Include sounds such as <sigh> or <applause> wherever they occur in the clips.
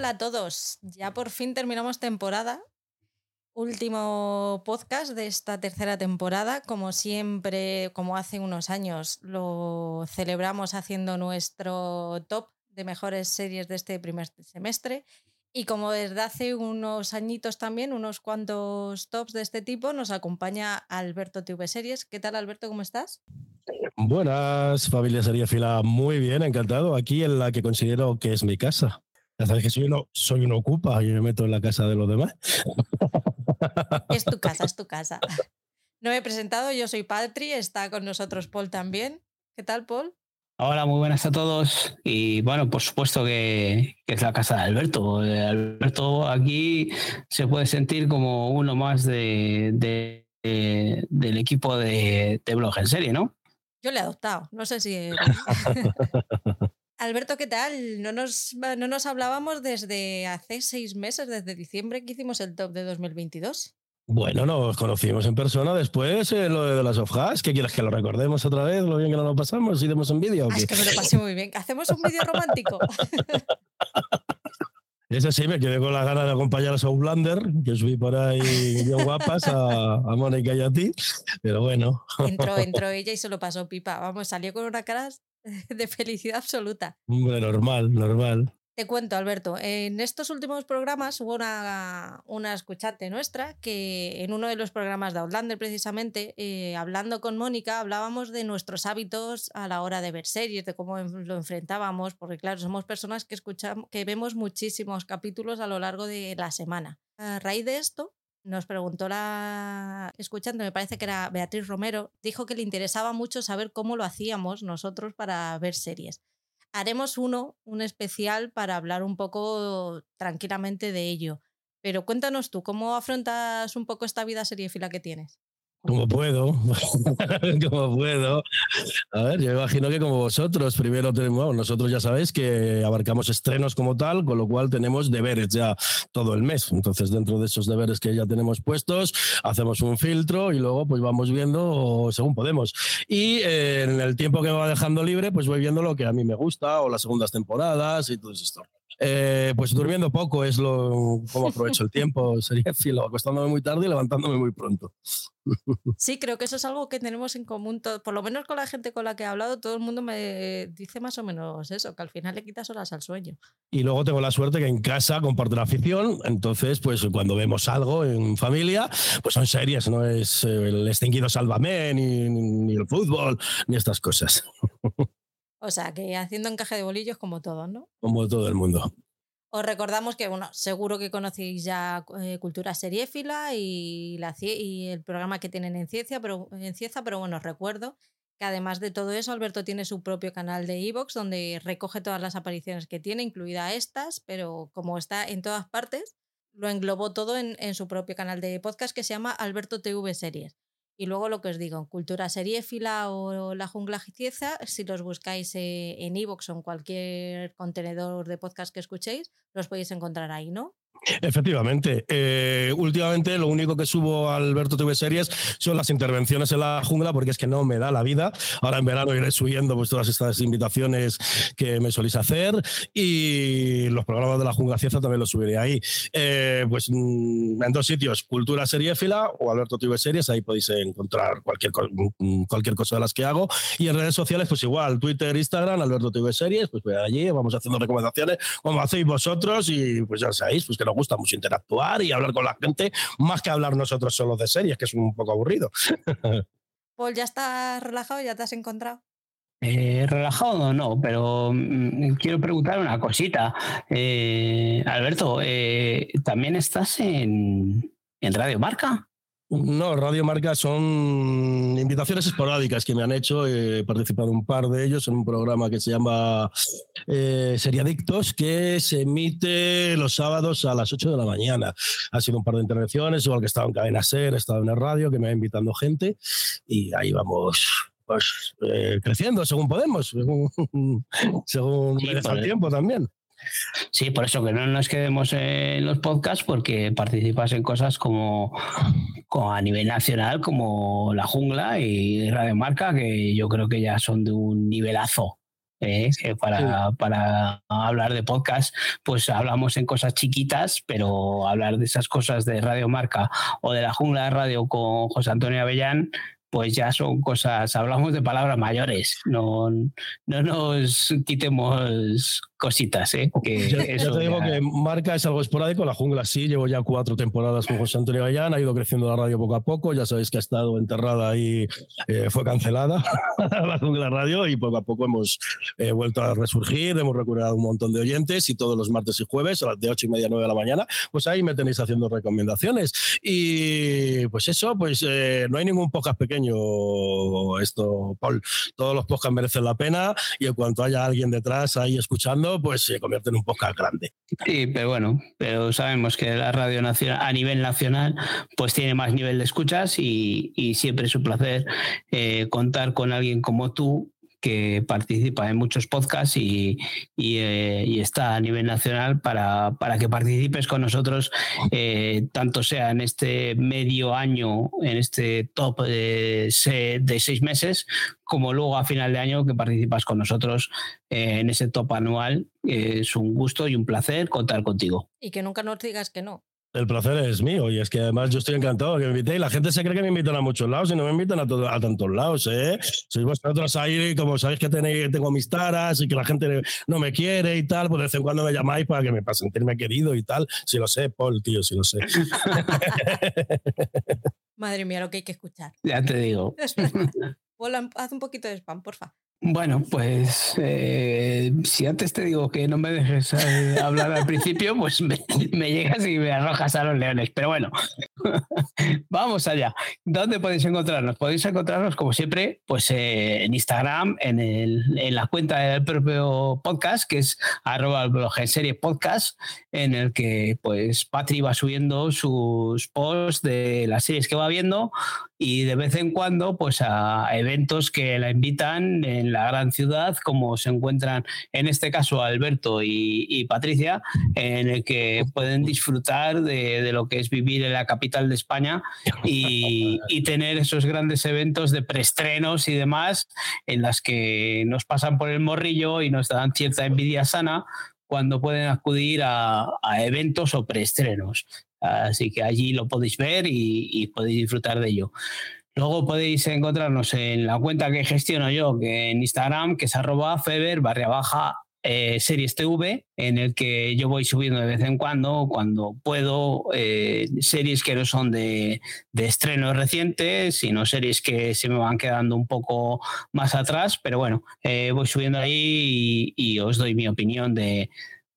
Hola a todos, ya por fin terminamos temporada. Último podcast de esta tercera temporada. Como siempre, como hace unos años, lo celebramos haciendo nuestro top de mejores series de este primer semestre. Y como desde hace unos añitos también, unos cuantos tops de este tipo, nos acompaña Alberto TV Series. ¿Qué tal, Alberto? ¿Cómo estás? Buenas, familia Sería Fila. Muy bien, encantado. Aquí en la que considero que es mi casa. Ya sabes que soy uno, soy un ocupa y me meto en la casa de los demás. <laughs> Es tu casa, es tu casa. No me he presentado, yo soy Patri, está con nosotros Paul también. ¿Qué tal, Paul? Hola, muy buenas a todos. Y bueno, por supuesto que, es la casa de Alberto. Eh, Alberto aquí se puede sentir como uno más de, del equipo de, de blog en serie, ¿no? Yo le he adoptado, no sé si... <laughs> <laughs> Alberto, ¿qué tal? No nos, no nos hablábamos desde hace seis meses, desde diciembre que hicimos el top de 2022. Bueno, nos conocimos en persona después, eh, lo de las hojas. ¿Qué quieres que lo recordemos otra vez? Lo bien que nos lo pasamos y demos un vídeo. Ah, es que me lo pasé muy bien. ¿Hacemos un vídeo romántico? <laughs> Ese sí, me quedé con la gana de acompañar a Soulander, que subí por ahí bien guapas, a, a Mónica y a ti, pero bueno. Entró, entró <laughs> ella y se lo pasó pipa. Vamos, salió con una cara <laughs> de felicidad absoluta. Normal, normal. Te cuento, Alberto, en estos últimos programas hubo una, una escuchante nuestra que en uno de los programas de Outlander, precisamente, eh, hablando con Mónica, hablábamos de nuestros hábitos a la hora de ver series, de cómo lo enfrentábamos, porque claro, somos personas que, escuchamos, que vemos muchísimos capítulos a lo largo de la semana. A raíz de esto, nos preguntó la escuchante, me parece que era Beatriz Romero, dijo que le interesaba mucho saber cómo lo hacíamos nosotros para ver series haremos uno, un especial para hablar un poco tranquilamente de ello. Pero cuéntanos tú, ¿cómo afrontas un poco esta vida seriéfila que tienes? Como puedo, <laughs> como puedo. A ver, yo imagino que como vosotros, primero tenemos, nosotros ya sabéis que abarcamos estrenos como tal, con lo cual tenemos deberes ya todo el mes. Entonces, dentro de esos deberes que ya tenemos puestos, hacemos un filtro y luego pues vamos viendo según podemos. Y eh, en el tiempo que me va dejando libre, pues voy viendo lo que a mí me gusta o las segundas temporadas y todo esto. Eh, pues durmiendo poco es lo como aprovecho el tiempo. <laughs> Sería filo, acostándome muy tarde y levantándome muy pronto. <laughs> Sí, creo que eso es algo que tenemos en común, por lo menos con la gente con la que he hablado, todo el mundo me dice más o menos eso, que al final le quitas horas al sueño. Y luego tengo la suerte que en casa comparto la afición, entonces pues cuando vemos algo en familia, pues son series, no es el extinguido Sálvame, ni, ni el fútbol, ni estas cosas. <laughs> O sea, que haciendo encaje de bolillos como todos, ¿no? Como todo el mundo. Os recordamos que, bueno, seguro que conocéis ya eh, Cultura Seriéfila y, la, y el programa que tienen en Ciencia, pero, en Cieza, pero bueno, os recuerdo que además de todo eso, Alberto tiene su propio canal de Evox donde recoge todas las apariciones que tiene, incluida estas, pero como está en todas partes, lo englobó todo en, en su propio canal de podcast que se llama Alberto TV Series. Y luego lo que os digo, Cultura Seriéfila o La Jungla Gicieza, si los buscáis eh, en iVoox o en cualquier contenedor de podcast que escuchéis, los podéis encontrar ahí, ¿no? Efectivamente. Eh, últimamente lo único que subo a Alberto TV Series son las intervenciones en la jungla porque es que no me da la vida. Ahora en verano iré subiendo pues, todas estas invitaciones que me soléis hacer y los programas de la jungla Cieza también los subiré ahí. Eh, pues mm, en dos sitios, Cultura Seriéfila o Alberto TV Series, ahí podéis encontrar cualquier, mm, cualquier cosa de las que hago. Y en redes sociales, pues igual, Twitter, Instagram, Alberto TV Series, pues voy allí, vamos haciendo recomendaciones como hacéis vosotros y pues ya sabéis, pues que nos gusta mucho interactuar y hablar con la gente, más que hablar nosotros solo de series, que es un poco aburrido. <laughs> Paul, ¿ya estás relajado? ¿Ya te has encontrado? Eh, relajado no, pero mm, quiero preguntar una cosita. Eh, Alberto, eh, ¿también estás en, en Radio Marca? No, Radio Marca son invitaciones esporádicas que me han hecho. He participado un par de ellos en un programa que se llama eh, Seriadictos, que se emite los sábados a las 8 de la mañana. Ha sido un par de intervenciones, igual que he estado en Cadena Ser, he estado en el radio, que me va invitando gente y ahí vamos pues, eh, creciendo según podemos, según, <laughs> según el tiempo también. Sí, por eso que no nos quedemos en los podcasts porque participas en cosas como, a nivel nacional como La Jungla y Radio Marca que yo creo que ya son de un nivelazo. ¿eh? para, para hablar de podcast, pues hablamos en cosas chiquitas, pero hablar de esas cosas de Radio Marca o de la jungla de radio con José Antonio Avellán, pues ya son cosas, hablamos de palabras mayores, no, no nos quitemos cositas, ¿eh? Que te digo que marca es algo esporádico, la jungla sí, llevo ya cuatro temporadas con José Antonio Gallán, ha ido creciendo la radio poco a poco, ya sabéis que ha estado enterrada y eh, fue cancelada <laughs> la jungla radio y poco a poco hemos eh, vuelto a resurgir, hemos recuperado un montón de oyentes y todos los martes y jueves a las de ocho y media, nueve de la mañana, pues ahí me tenéis haciendo recomendaciones. Y pues eso, pues eh, no hay ningún podcast pequeño esto, Paul. Todos los podcasts merecen la pena y en cuanto haya alguien detrás ahí escuchando, pues se convierte en un podcast grande. Sí, pero bueno, pero sabemos que la radio nacional a nivel nacional pues tiene más nivel de escuchas y, siempre es un placer eh, contar con alguien como tú que participa en muchos podcasts y, eh, está a nivel nacional para, que participes con nosotros, eh, tanto sea en este medio año, en este top de, de, seis meses, como luego a final de año que participas con nosotros eh, en ese top anual. es un gusto y un placer contar contigo. Y que nunca nos digas que no. El placer es mío y es que además yo estoy encantado de que me invitéis. La gente se cree que me invitan a muchos lados y no me invitan a, a tantos lados. ¿eh? Sois vosotros ahí, como sabéis que tenéis, tengo mis taras y que la gente no me quiere y tal, pues de vez en cuando me llamáis para que me para sentirme querido y tal. Si lo sé, Paul, tío, si lo sé. Madre mía, lo que hay que escuchar. Ya te digo. haz un poquito de spam, porfa. Bueno, pues eh, si antes te digo que no me dejes eh, hablar al principio, pues me, llegas y me arrojas a los leones. Pero bueno, <laughs> vamos allá. ¿Dónde podéis encontrarnos? Podéis encontrarnos, como siempre, pues eh, en Instagram, en, el, en, la cuenta del propio podcast, que es arroba el blog en serie podcast, en el que pues Patri va subiendo sus posts de las series que va viendo y de vez en cuando pues a eventos que la invitan en la gran ciudad, como se encuentran en este caso Alberto y, Patricia, en el que pueden disfrutar de, lo que es vivir en la capital de España <laughs> y, tener esos grandes eventos de preestrenos y demás, en las que nos pasan por el morrillo y nos dan cierta envidia sana cuando pueden acudir a, eventos o preestrenos. Así que allí lo podéis ver y podéis disfrutar de ello. Luego podéis encontrarnos en la cuenta que gestiono yo, que en Instagram, que es arroba feber barra baja eh, series TV, en el que yo voy subiendo de vez en cuando, cuando puedo, eh, series que no son de, estrenos recientes, sino series que se me van quedando un poco más atrás, pero bueno, eh, voy subiendo ahí y os doy mi opinión de,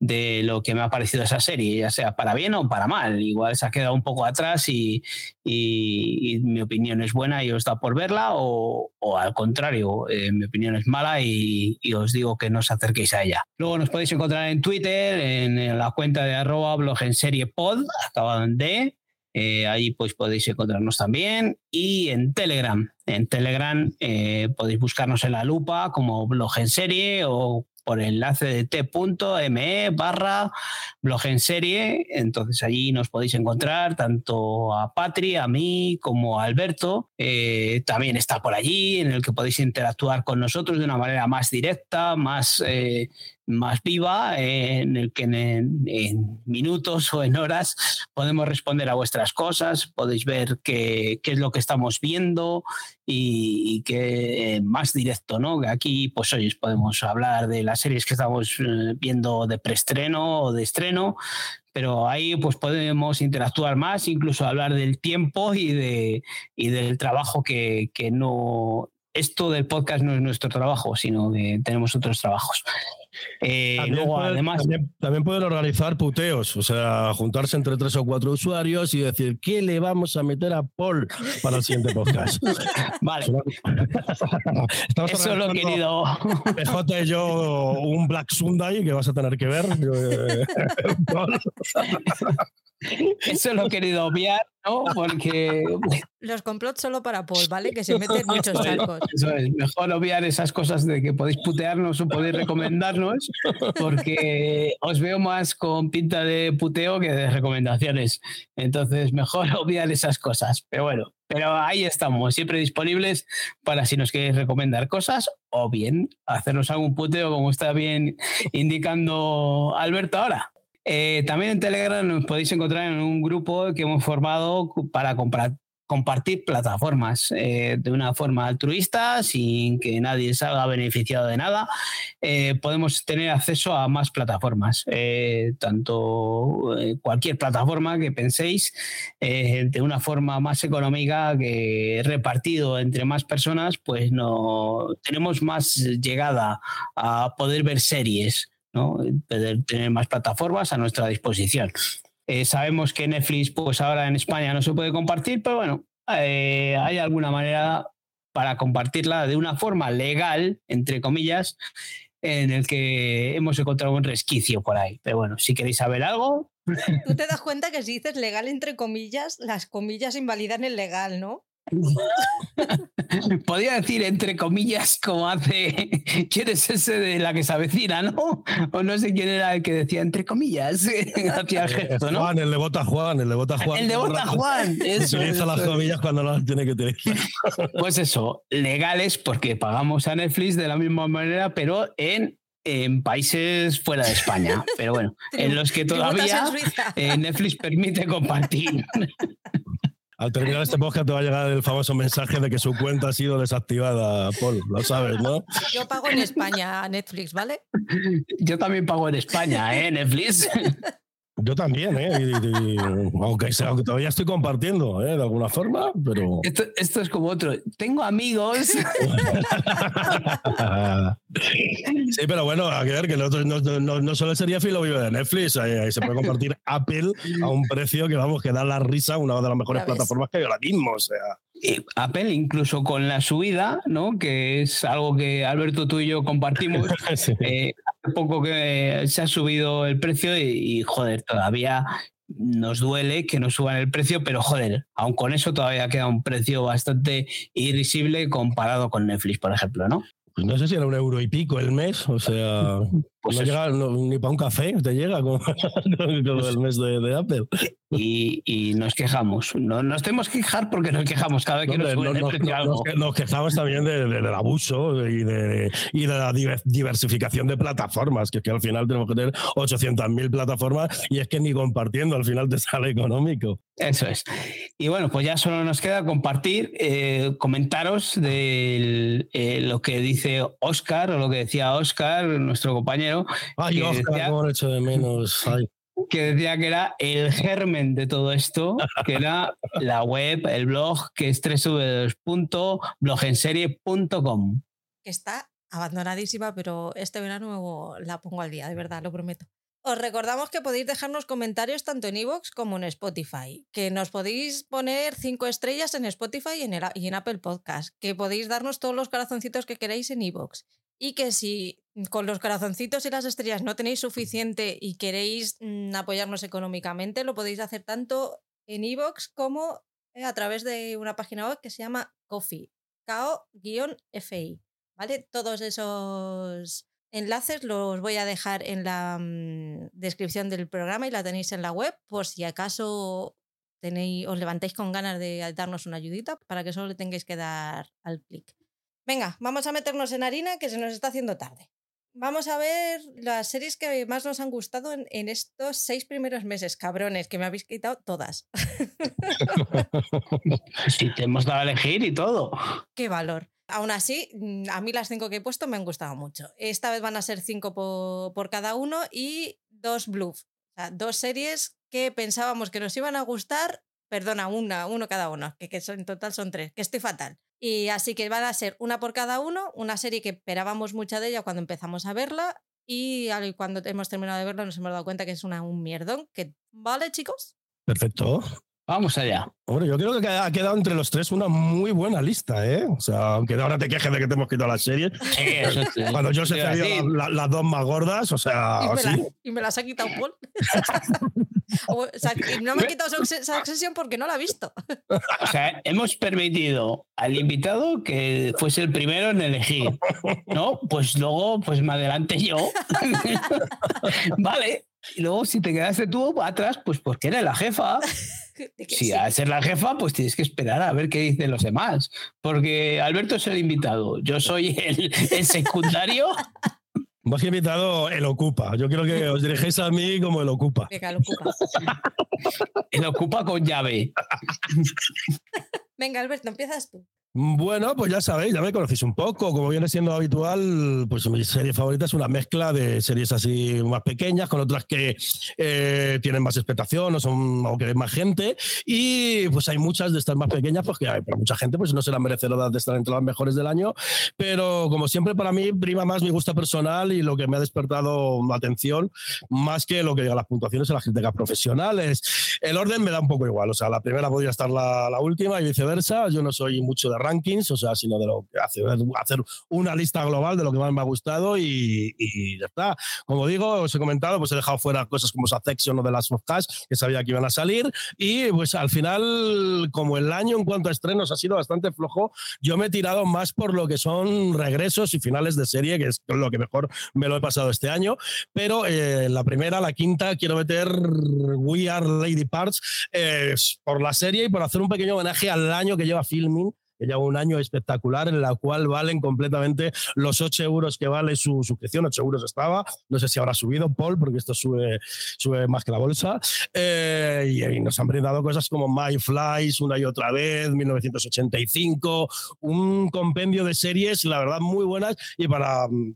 de lo que me ha parecido esa serie, ya sea para bien o para mal. Igual se ha quedado un poco atrás y, mi opinión es buena y os da por verla, o, al contrario, eh, mi opinión es mala y, os digo que no os acerquéis a ella. Luego nos podéis encontrar en Twitter, en, la cuenta de arroba blog en serie pod, acabado en D. Eh, ahí pues podéis encontrarnos también y en Telegram. En Telegram eh, podéis buscarnos en la lupa como blog en serie o por el enlace de t.me barra blog en serie. Entonces allí nos podéis encontrar tanto a Patri, a mí como a Alberto. Eh, también está por allí en el que podéis interactuar con nosotros de una manera más directa, más eh, más viva, en el que en, minutos o en horas podemos responder a vuestras cosas, podéis ver qué, qué es lo que estamos viendo y, qué más directo, ¿no? Que aquí, pues hoy podemos hablar de las series que estamos eh, viendo de preestreno o de estreno, pero ahí pues podemos interactuar más, incluso hablar del tiempo y, de, y del trabajo que, que no... Esto del podcast no es nuestro trabajo, sino que tenemos otros trabajos. Eh, también luego, además. También, pueden organizar puteos, o sea, juntarse entre tres o cuatro usuarios y decir, ¿qué le vamos a meter a Paul para el siguiente podcast? <laughs> vale. <laughs> Eso lo he querido. PJ y yo un Black Sunday que vas a tener que ver. <laughs> Eso lo he querido obviar, ¿no? Porque. Los complots solo para Paul, ¿vale? Que se meten muchos charcos. Eso es, mejor obviar esas cosas de que podéis putearnos o podéis recomendarnos, <laughs> porque os veo más con pinta de puteo que de recomendaciones. Entonces, mejor <laughs> obviar esas cosas. Pero bueno, pero ahí estamos, siempre disponibles para si nos queréis recomendar cosas o bien hacernos algún puteo, como está bien indicando Alberto ahora. Eh, también en Telegram nos podéis encontrar en un grupo que hemos formado para compartir plataformas eh, de una forma altruista, sin que nadie salga beneficiado de nada. Eh, podemos tener acceso a más plataformas, tanto cualquier plataforma que penséis, de una forma más económica que repartido entre más personas, pues no tenemos más llegada a poder ver series ¿no? tener más plataformas a nuestra disposición. Eh, sabemos que Netflix, pues ahora en España no se puede compartir, pero bueno, eh, hay alguna manera para compartirla de una forma legal, entre comillas, en el que hemos encontrado un resquicio por ahí. Pero bueno, si queréis saber algo. Tú te das cuenta que si dices legal, entre comillas, las comillas invalidan el legal, ¿no? <laughs> Podría decir entre comillas como hace quién es ese de la que se avecina, ¿no? O no sé quién era el que decía entre comillas <laughs> hacia el gesto, ¿no? Juan, el de Bota Juan, el de Bota Juan. El de Bota Juan, <laughs> eso. Utiliza las comillas cuando no las tiene que utilizar. Pues eso, legales porque pagamos a Netflix de la misma manera, pero en en países fuera de España, pero bueno, en los que todavía eh, Netflix permite compartir. Al terminar este podcast te va a llegar el famoso mensaje de que su cuenta ha sido desactivada, Paul, lo sabes, ¿no? Yo pago en España Netflix, ¿vale? Yo también pago en España, ¿eh? Netflix. <laughs> Yo también, ¿eh? aunque, todavía estoy compartiendo, ¿eh? De alguna forma, pero... Esto, es como otro. Tengo amigos. <laughs> sí, pero bueno, a ver, que no, no, no, solo sería filo vivo de Netflix, ahí, se puede compartir Apple a un precio que, vamos, que da la risa, una de las mejores plataformas que hay ahora mismo, o sea... Apple, incluso con la subida, ¿no? que es algo que Alberto tú y yo compartimos, <laughs> eh, poco que se ha subido el precio y, joder, todavía nos duele que no suban el precio, pero joder, aun con eso todavía queda un precio bastante irrisible comparado con Netflix, por ejemplo, ¿no? Pues no sé si era un euro y pico el mes, o sea, <laughs> pues no llega ni para un café, te llega con, <laughs> el mes de, Apple. Y, nos quejamos. No nos tenemos que quejar porque nos quejamos cada vez que nos suben precio algo. Nos, quejamos también del abuso y de, y de la diversificación de plataformas, que es que al final tenemos que tener 800.000 plataformas y es que ni compartiendo al final te sale económico. Eso es. Y bueno, pues ya solo nos queda compartir, eh, comentaros de eh, lo que dice Oscar o lo que decía Oscar, nuestro compañero. Ay, que Oscar, decía, hecho de menos. Que decía que era el germen de todo esto, que era la web, el blog, que es www.blogenserie.com. Que está abandonadísima, pero este verano la pongo al día, de verdad, lo prometo. Os recordamos que podéis dejarnos comentarios tanto en iVoox como en Spotify, que nos podéis poner cinco estrellas en Spotify y en, y en Apple Podcast, que podéis darnos todos los corazoncitos que queráis en iVoox y que si con los corazoncitos y las estrellas no tenéis suficiente y queréis mm, apoyarnos económicamente, lo podéis hacer tanto en iVoox como eh, a través de una página web que se llama Coffee, KO-FI. ¿Vale? Todos esos enlaces los voy a dejar en la mm, descripción del programa y la tenéis en la web por si acaso tenéis, os levantáis con ganas de darnos una ayudita para que solo le tengáis que dar al clic. Venga, vamos a meternos en harina que se nos está haciendo tarde. Vamos a ver las series que más nos han gustado en, en estos seis primeros meses, cabrones, que me habéis quitado todas. <laughs> sí, te hemos dado a elegir y todo. Qué valor. Aún así, mm, a mí las cinco que he puesto me han gustado mucho. Esta vez van a ser cinco por, cada uno y dos bluff. O sea, dos series que pensábamos que nos iban a gustar. Perdona, una, uno cada uno, que, que en total son tres, que estoy fatal. Y así que van a ser una por cada uno, una serie que esperábamos mucha de ella cuando empezamos a verla y cuando hemos terminado de verla nos hemos dado cuenta que es una, un mierdón. Que, ¿Vale, chicos? Perfecto. Vamos allá. Hombre, yo creo que ha quedado entre los tres una muy buena lista, ¿eh? O sea, aunque ahora te quejes de que te hemos quitado la serie. Cuando yo se he las dos más gordas, o sea. Y me, las ha quitado Paul. <laughs> o sea, no me ha quitado esa obsesión porque no la ha visto. o sea, hemos permitido al invitado que fuese el primero en elegir. ¿No? Pues luego, pues me adelante yo. <laughs> vale. Y luego, si te quedaste tú atrás, pues porque eres la jefa. Si a ser la jefa, pues tienes que esperar a ver qué dicen los demás. Porque Alberto es el invitado, yo soy el, secundario. <laughs> Más que invitado, el ocupa. Yo quiero que os dirigéis a mí como el ocupa. Venga, el ocupa. el ocupa con llave. <laughs> Venga, Alberto, empiezas tú. Bueno, pues ya sabéis, ya me conocéis un poco. Como viene siendo habitual, pues mi serie favorita es una mezcla de series así más pequeñas con otras que eh, tienen más expectación o son o que hay más gente. Y pues hay muchas de estas más pequeñas, pues que hay, pero mucha gente pues no serán merecedoras de estar entre las mejores del año. Pero como siempre, para mí prima más mi gusto personal y lo que me ha despertado atención, más que lo que las puntuaciones en las críticas profesionales. El orden me da un poco igual. O sea, la primera podría estar la, la última y viceversa. Yo no soy mucho de rankings, o sea, sino de lo hacer una lista global de lo que más me ha gustado y, ya está. Como digo, os he comentado, pues he dejado fuera cosas como Section o de las of que sabía que iban a salir y pues al final, como el año en cuanto a estrenos ha sido bastante flojo, yo me he tirado más por lo que son regresos y finales de serie, que es lo que mejor me lo he pasado este año, pero eh, la primera, la quinta, quiero meter We Are Lady Parts eh, por la serie y por hacer un pequeño homenaje al año que lleva filming que lleva un año espectacular en la cual valen completamente los 8 euros que vale su suscripción, 8 euros estaba, no sé si habrá subido Paul, porque esto sube, sube más que la bolsa, eh, y, nos han brindado cosas como My Flies una y otra vez, 1985, un compendio de series, la verdad, muy buenas y para Mm,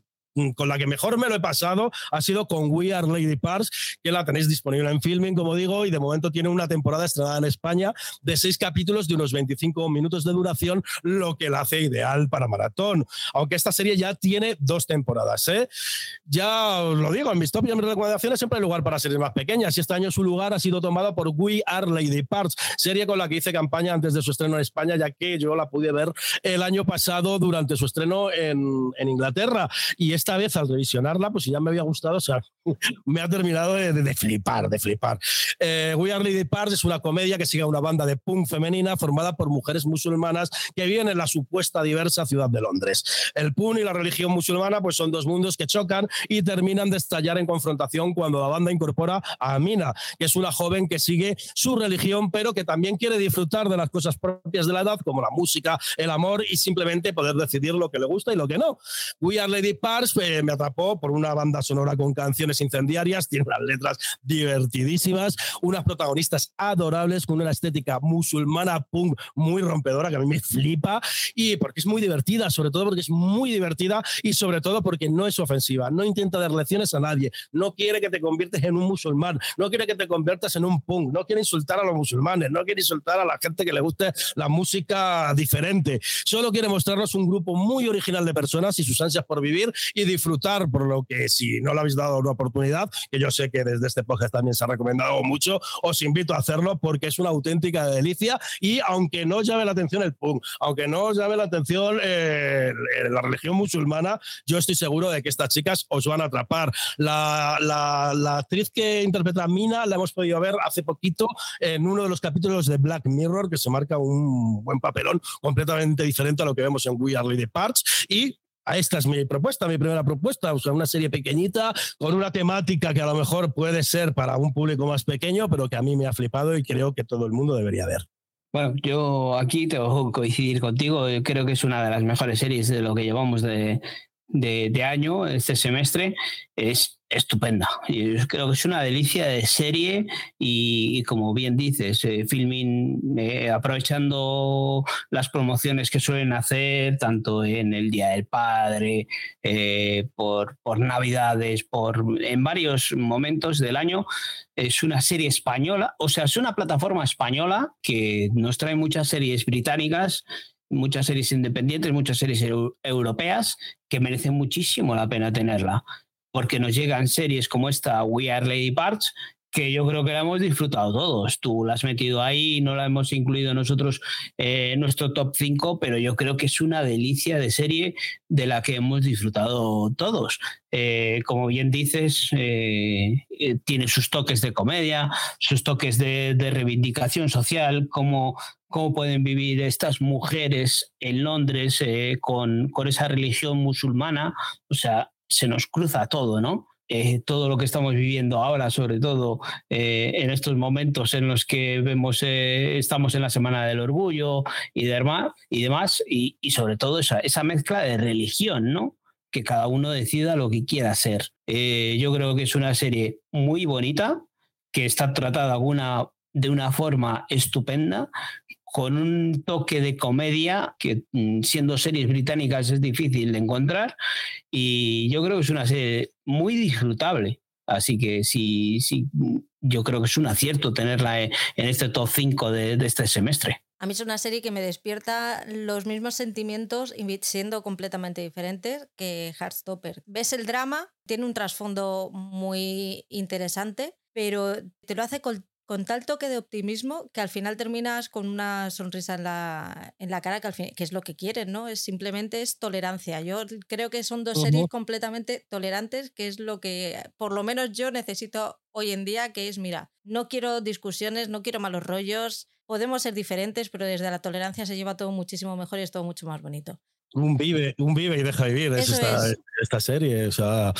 con la que mejor me lo he pasado ha sido con We Are Lady Parts, que la tenéis disponible en filming, como digo, y de momento tiene una temporada estrenada en España de seis capítulos de unos 25 minutos de duración, lo que la hace ideal para maratón. Aunque esta serie ya tiene dos temporadas. ¿eh? Ya os lo digo, en mis top y en mis recomendaciones siempre hay lugar para series más pequeñas, y este año su lugar ha sido tomado por We Are Lady Parts, serie con la que hice campaña antes de su estreno en España, ya que yo la pude ver el año pasado durante su estreno en, en Inglaterra. Y esta vez al revisionarla, pues si ya me había gustado, o sea, <laughs> me ha terminado de, flipar, de flipar. Eh, We Are Lady Parts es una comedia que sigue a una banda de punk femenina formada por mujeres musulmanas que viven en la supuesta diversa ciudad de Londres. El punk y la religión musulmana pues son dos mundos que chocan y terminan de estallar en confrontación cuando la banda incorpora a Amina, que es una joven que sigue su religión, pero que también quiere disfrutar de las cosas propias de la edad, como la música, el amor y simplemente poder decidir lo que le gusta y lo que no. We Are Lady Parts me atrapó por una banda sonora con canciones incendiarias, tiene unas letras divertidísimas, unas protagonistas adorables con una estética musulmana punk muy rompedora que a mí me flipa y porque es muy divertida, sobre todo porque es muy divertida y sobre todo porque no es ofensiva, no intenta dar lecciones a nadie, no quiere que te conviertes en un musulmán, no quiere que te conviertas en un punk, no quiere insultar a los musulmanes, no quiere insultar a la gente que le guste la música diferente, solo quiere mostrarnos un grupo muy original de personas y sus ansias por vivir y disfrutar, por lo que si no le habéis dado una oportunidad, que yo sé que desde este podcast también se ha recomendado mucho, os invito a hacerlo porque es una auténtica delicia y aunque no os llame la atención el punk, aunque no os llame la atención eh, la religión musulmana, yo estoy seguro de que estas chicas os van a atrapar. La, la, la actriz que interpreta a Mina la hemos podido ver hace poquito en uno de los capítulos de Black Mirror, que se marca un buen papelón completamente diferente a lo que vemos en We Are Lady Parts y esta es mi propuesta, mi primera propuesta, o sea, una serie pequeñita con una temática que a lo mejor puede ser para un público más pequeño, pero que a mí me ha flipado y creo que todo el mundo debería ver. Bueno, yo aquí tengo que coincidir contigo, creo que es una de las mejores series de lo que llevamos de, de, año, este semestre, es estupenda. Yo creo que es una delicia de serie y, como bien dices, eh, filming eh, aprovechando las promociones que suelen hacer, tanto en el Día del Padre, eh, por, por Navidades, por, en varios momentos del año. Es una serie española, o sea, es una plataforma española que nos trae muchas series británicas muchas series independientes, muchas series europeas que merecen muchísimo la pena tenerla, porque nos llegan series como esta We Are Lady Parts, que yo creo que la hemos disfrutado todos. Tú la has metido ahí, no la hemos incluido nosotros eh, en nuestro top 5, pero yo creo que es una delicia de serie de la que hemos disfrutado todos. Eh, como bien dices, eh, tiene sus toques de comedia, sus toques de, reivindicación social, cómo, cómo pueden vivir estas mujeres en Londres con, con esa religión musulmana. O sea, se nos cruza todo, ¿no? Eh, todo lo que estamos viviendo ahora, sobre todo eh, en estos momentos en los que vemos, eh, estamos en la Semana del Orgullo y demás, y, demás, y, sobre todo esa, esa, mezcla de religión, ¿no? Que cada uno decida lo que quiera hacer. yo creo que es una serie muy bonita, que está tratada de una forma estupenda, con un toque de comedia que mm, siendo series británicas es difícil de encontrar y yo creo que es una serie muy disfrutable. Así que sí, sí, yo creo que es un acierto tenerla en este top 5 de, este semestre. A mí es una serie que me despierta los mismos sentimientos siendo completamente diferentes que Heartstopper. Ves el drama, tiene un trasfondo muy interesante, pero te lo hace con tal toque de optimismo que al final terminas con una sonrisa en la, en la cara, que, al fin, que es lo que quieren, ¿no? Es simplemente es tolerancia. Yo creo que son dos series completamente tolerantes, que es lo que por lo menos yo necesito hoy en día, que es, mira, no quiero discusiones, no quiero malos rollos, podemos ser diferentes, pero desde la tolerancia se lleva todo muchísimo mejor y es todo mucho más bonito. Un vive, un vive y deja vivir es esta, esta, serie. O sea,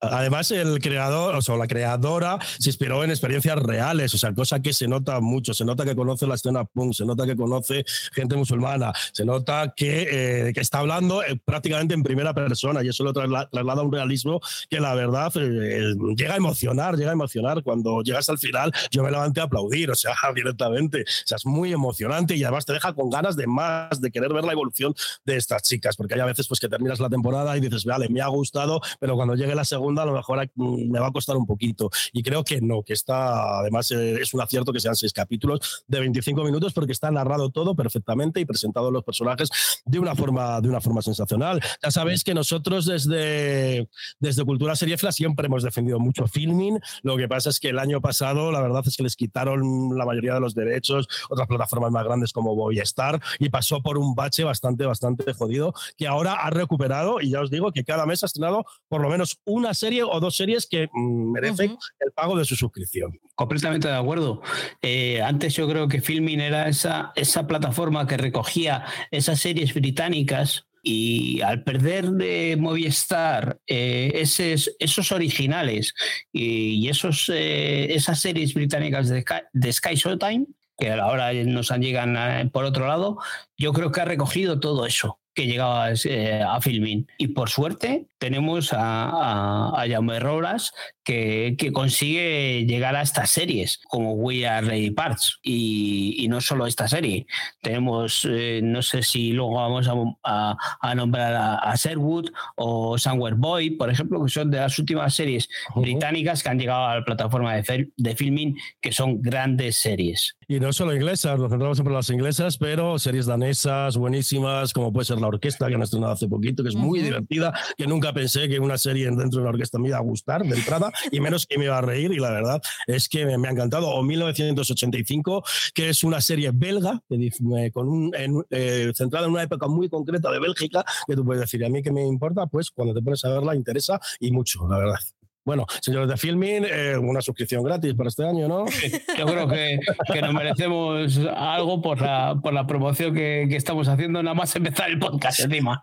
Además, el creador, o sea, la creadora se inspiró en experiencias reales, o sea, cosa que se nota mucho. Se nota que conoce la escena punk, se nota que conoce gente musulmana, se nota que, eh, que está hablando eh, prácticamente en primera persona y eso lo traslada, a un realismo que la verdad eh, llega a emocionar, llega a emocionar. Cuando llegas al final, yo me levanté a aplaudir, o sea, <laughs> directamente. O sea, es muy emocionante y además te deja con ganas de más, de querer ver la evolución de estas chicas, porque hay a veces pues, que terminas la temporada y dices, vale, me ha gustado, pero cuando llegue la segunda, a lo mejor me va a costar un poquito. Y creo que no, que está, además eh, es un acierto que sean seis capítulos de 25 minutos porque está narrado todo perfectamente y presentado los personajes de una forma, de una forma sensacional. Ya sabéis que nosotros desde, desde Cultura Seriefla siempre hemos defendido mucho filming. Lo que pasa es que el año pasado la verdad es que les quitaron la mayoría de los derechos, otras plataformas más grandes como Boystar y pasó por un bache bastante, bastante jodido que ahora ha recuperado y ya os digo que cada mes ha estrenado por lo menos una serie o dos series que mm, merecen el pago de su suscripción. Completamente de acuerdo. Eh, antes yo creo que Filmin era esa, esa plataforma que recogía esas series británicas y al perder de Movistar eh, esos originales y, esos, eh, esas series británicas de, de Sky Showtime, que ahora nos han llegado por otro lado, yo creo que ha recogido todo eso que llegaba eh, a Filmin. Y por suerte tenemos a, a, Jaume Roras que, que, consigue llegar a estas series como We Are Ready Parts. Y, no solo esta serie. Tenemos, eh, no sé si luego vamos a, a nombrar a, Sherwood o Somewhere Boy, por ejemplo, que son de las últimas series británicas que han llegado a la plataforma de, de Filmin, que son grandes series. Y no solo inglesas, nos centramos siempre en las inglesas, pero series danesas buenísimas, como puede ser La Orquesta, que han estrenado hace poquito, que es muy divertida, que nunca pensé que una serie dentro de la orquesta me iba a gustar de entrada, y menos que me iba a reír, y la verdad es que me, ha encantado. O 1985, que es una serie belga, con un, eh, centrada en una época muy concreta de Bélgica, que tú puedes decir, a mí que me importa, pues cuando te pones a verla interesa y mucho, la verdad. Bueno, señores de Filming, eh, una suscripción gratis para este año, ¿no? <laughs> Yo creo que, nos merecemos algo por la, por la promoción que, estamos haciendo, nada más empezar el podcast encima.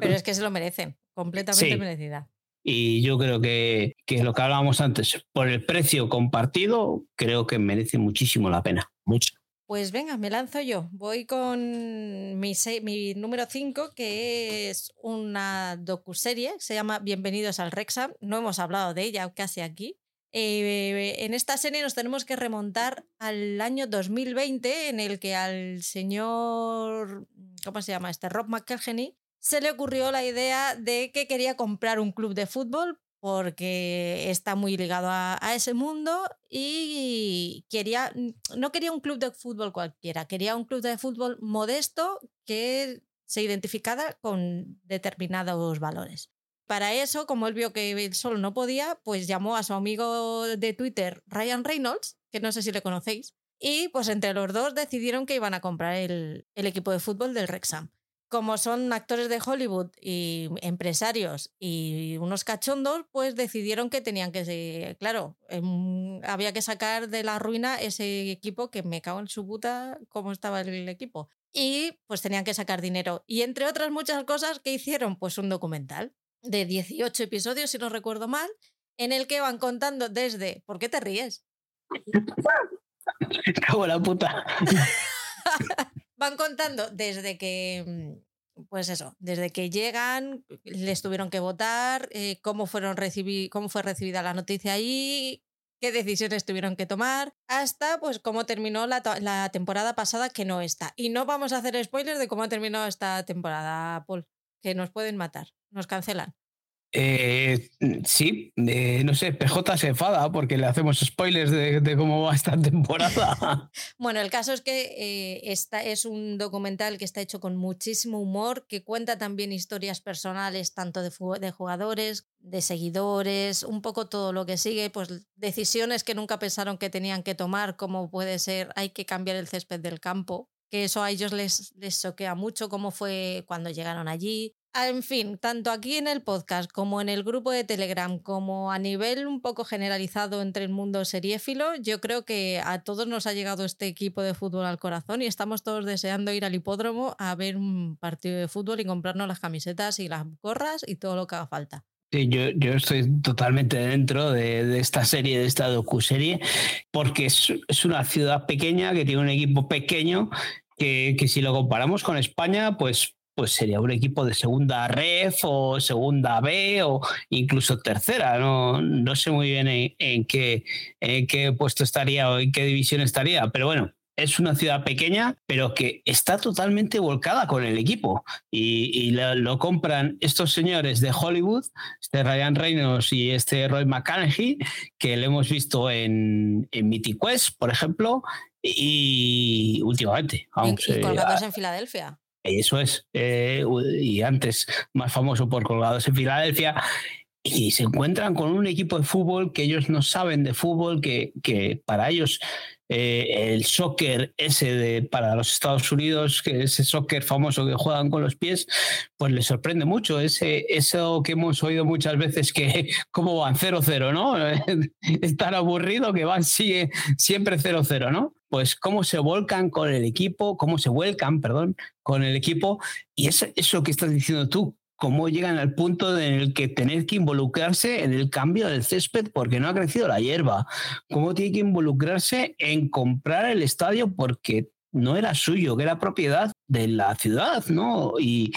Pero es que se lo merecen, completamente merecida. Y yo creo que, que lo que hablábamos antes, por el precio compartido, creo que merece muchísimo la pena. Mucho. Pues venga, me lanzo yo. Voy con mi, número 5, que es una docuserie, se llama Bienvenidos al Rexham. No hemos hablado de ella casi aquí. Eh, en esta serie nos tenemos que remontar al año 2020, en el que al señor, ¿cómo se llama? Este Rob McElhenney, se le ocurrió la idea de que quería comprar un club de fútbol porque está muy ligado a, ese mundo y quería, no quería un club de fútbol cualquiera, quería un club de fútbol modesto que se identificara con determinados valores. Para eso, como él vio que él solo no podía, pues llamó a su amigo de Twitter, Ryan Reynolds, que no sé si le conocéis, y pues entre los dos decidieron que iban a comprar el, el equipo de fútbol del Wrexham como son actores de Hollywood y empresarios y unos cachondos, pues decidieron que tenían que, claro, em, había que sacar de la ruina ese equipo que me cago en su puta cómo estaba el equipo. Y pues tenían que sacar dinero. Y entre otras muchas cosas, ¿qué hicieron? Pues un documental de 18 episodios, si no recuerdo mal, en el que van contando desde... ¿Por qué te ríes? <laughs> Cago la puta. <laughs> van contando desde que, mm, pues eso, desde que llegan, les tuvieron que votar, eh, cómo, fueron cómo fue recibida la noticia ahí, qué decisiones tuvieron que tomar, hasta pues cómo terminó la, la, temporada pasada que no está. Y no vamos a hacer spoilers de cómo ha terminado esta temporada, Paul, que nos pueden matar, nos cancelan. Eh, sí, eh, no sé, PJ se enfada porque le hacemos spoilers de, cómo va esta temporada. <laughs> bueno, el caso es que eh, esta es un documental que está hecho con muchísimo humor, que cuenta también historias personales, tanto de, de jugadores, de seguidores, un poco todo lo que sigue, pues decisiones que nunca pensaron que tenían que tomar, como puede ser hay que cambiar el césped del campo, que eso a ellos les, les choquea mucho, cómo fue cuando llegaron allí, Ah, en fin, tanto aquí en el podcast como en el grupo de Telegram, como a nivel un poco generalizado entre el mundo seriéfilo, yo creo que a todos nos ha llegado este equipo de fútbol al corazón y estamos todos deseando ir al hipódromo a ver un partido de fútbol y comprarnos las camisetas y las gorras y todo lo que haga falta. Sí, yo, yo, estoy totalmente dentro de, esta serie, de esta docu-serie, porque es, es, una ciudad pequeña que tiene un equipo pequeño que, que si lo comparamos con España, pues pues sería un equipo de segunda ref o segunda B o incluso tercera. No, no sé muy bien en, qué, en qué puesto estaría o en qué división estaría, pero bueno, es una ciudad pequeña, pero que está totalmente volcada con el equipo. Y, lo, compran estos señores de Hollywood, este Ryan Reynolds y este Roy McConaughey, que lo hemos visto en, en Mythic Quest, por ejemplo, y últimamente. Vamos, y, colgados en Filadelfia. Eso es. Eh, y antes, más famoso por colgados en Filadelfia. Y se encuentran con un equipo de fútbol que ellos no saben de fútbol, que, que para ellos eh, el soccer ese de, para los Estados Unidos, que ese soccer famoso que juegan con los pies, pues les sorprende mucho. Ese, eso que hemos oído muchas veces que <laughs> como van 0-0, ¿no? <laughs> es tan aburrido que van sigue, siempre 0-0, ¿no? pues cómo se volcan con el equipo, cómo se vuelcan, perdón, con el equipo. Y es eso que estás diciendo tú, cómo llegan al punto en el que tener que involucrarse en el cambio del césped porque no ha crecido la hierba, cómo tiene que involucrarse en comprar el estadio porque no era suyo, que era propiedad de la ciudad, ¿no? Y,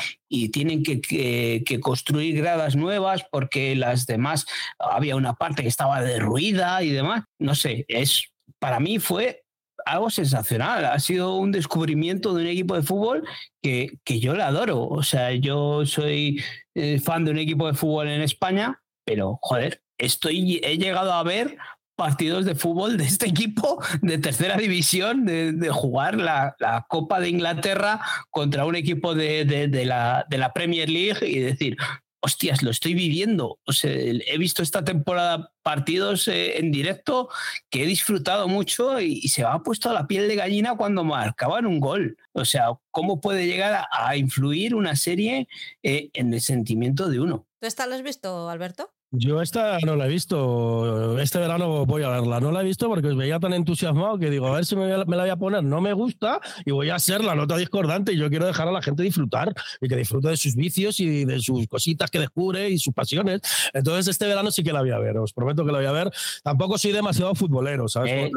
tienen que, que, construir gradas nuevas porque las demás, había una parte que estaba derruida y demás. No sé, es, para mí fue algo sensacional. Ha sido un descubrimiento de un equipo de fútbol que, que yo le adoro. O sea, yo soy eh, fan de un equipo de fútbol en España, pero joder, estoy, he llegado a ver partidos de fútbol de este <laughs> equipo de tercera división, de, jugar la, la, Copa de Inglaterra contra un equipo de, de, la, de la Premier League y decir, hostias, lo estoy viviendo. O sea, he visto esta temporada partidos eh, en directo que he disfrutado mucho y, se me ha puesto la piel de gallina cuando marcaban un gol. O sea, ¿cómo puede llegar a, influir una serie eh, en el sentimiento de uno? ¿Tú esta lo has visto, Alberto? Yo esta no la he visto. Este verano voy a verla. No la he visto porque os veía tan entusiasmado que digo, a ver si me, la voy a poner. No me gusta y voy a ser la nota discordante. Y yo quiero dejar a la gente disfrutar y que disfrute de sus vicios y de sus cositas que descubre y sus pasiones. Entonces, este verano sí que la voy a ver. Os prometo que la voy a ver. Tampoco soy demasiado futbolero, ¿sabes? Eh,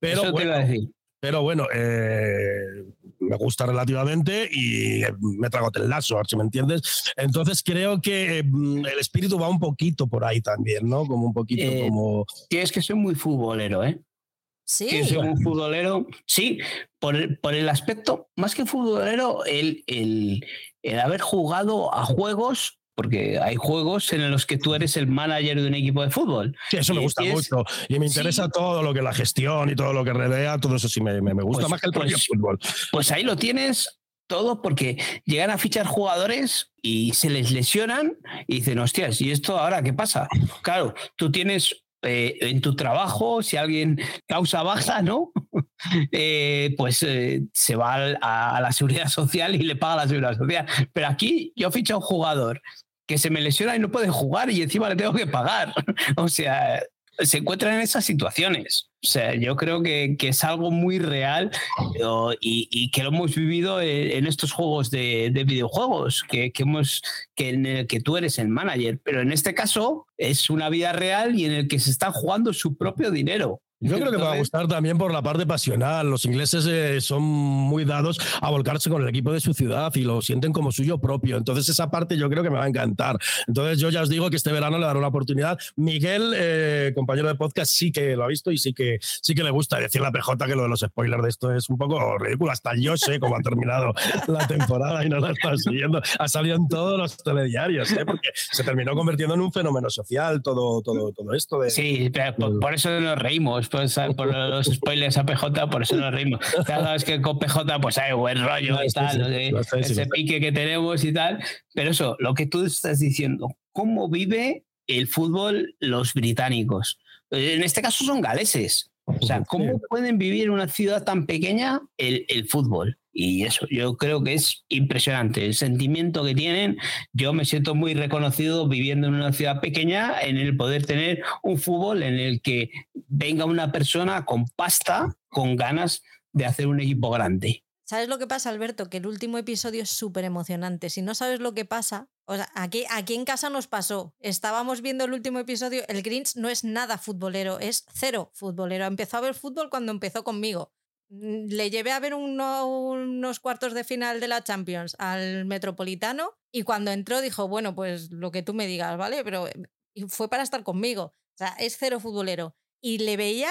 pero bueno, pero bueno, eh, me gusta relativamente y me trago el lazo, si me entiendes. Entonces creo que mm, el espíritu va un poquito por ahí también, ¿no? Como un poquito eh, como... Que es que soy muy futbolero, ¿eh? Sí. Que soy un futbolero, sí, por el, por el aspecto, más que futbolero, el, el, el haber jugado a juegos porque hay juegos en los que tú eres el manager de un equipo de fútbol. Sí, eso me gusta mucho. Y me interesa todo lo que la gestión y todo lo que rodea, todo eso sí me, me, gusta pues, más que el propio pues, fútbol. Pues ahí lo tienes todo porque llegan a fichar jugadores y se les lesionan y dicen, hostias, ¿y esto ahora qué pasa? Claro, tú tienes eh, en tu trabajo, si alguien causa baja, ¿no? <laughs> Eh, pues eh, se va a, la seguridad <laughs> social y le paga la seguridad social. Pero aquí yo ficho a un jugador que se me lesiona y no puede jugar y encima le tengo que pagar. <laughs> o sea, se encuentran en esas situaciones. O sea, yo creo que, es algo muy real y, que lo hemos vivido en, estos juegos de, videojuegos, que, hemos, que en el que tú eres el manager. Pero en este caso es una vida real y en el que se está jugando su propio dinero. Yo creo que me va a gustar también por la parte pasional. Los ingleses eh, son muy dados a volcarse con el equipo de su ciudad y lo sienten como suyo propio. Entonces esa parte yo creo que me va a encantar. Entonces yo ya os digo que este verano le daré una oportunidad. Miguel, eh, compañero de podcast, sí que lo ha visto y sí que, sí que le gusta decir la PJ que lo de los spoilers de esto es un poco ridículo. Hasta yo sé cómo ha terminado <laughs> la temporada y no la está siguiendo. Ha salido en todos los telediarios, ¿eh? porque se terminó convirtiendo en un fenómeno social todo, todo, todo esto. De, sí, por eso nos reímos pues, por los spoilers a PJ, por eso nos reímos. Ya sabes que con PJ pues hay buen rollo y tal, ese pique que tenemos y tal. Pero eso, lo que tú estás diciendo, ¿cómo vive el fútbol los británicos? En este caso son galeses. O sea, ¿cómo pueden vivir en una ciudad tan pequeña el, el fútbol? Y eso, yo creo que es impresionante el sentimiento que tienen. Yo me siento muy reconocido viviendo en una ciudad pequeña en el poder tener un fútbol en el que venga una persona con pasta, con ganas de hacer un equipo grande. ¿Sabes lo que pasa, Alberto? Que el último episodio es súper emocionante. Si no sabes lo que pasa, o sea, aquí, aquí en casa nos pasó. Estábamos viendo el último episodio. El Grinch no es nada futbolero, es cero futbolero. Empezó a ver fútbol cuando empezó conmigo. Mm, le llevé a ver unos cuartos de final de la Champions al Metropolitano y cuando entró dijo, bueno, pues lo que tú me digas, ¿vale? Pero fue para estar conmigo. O sea, es cero futbolero. Y le veía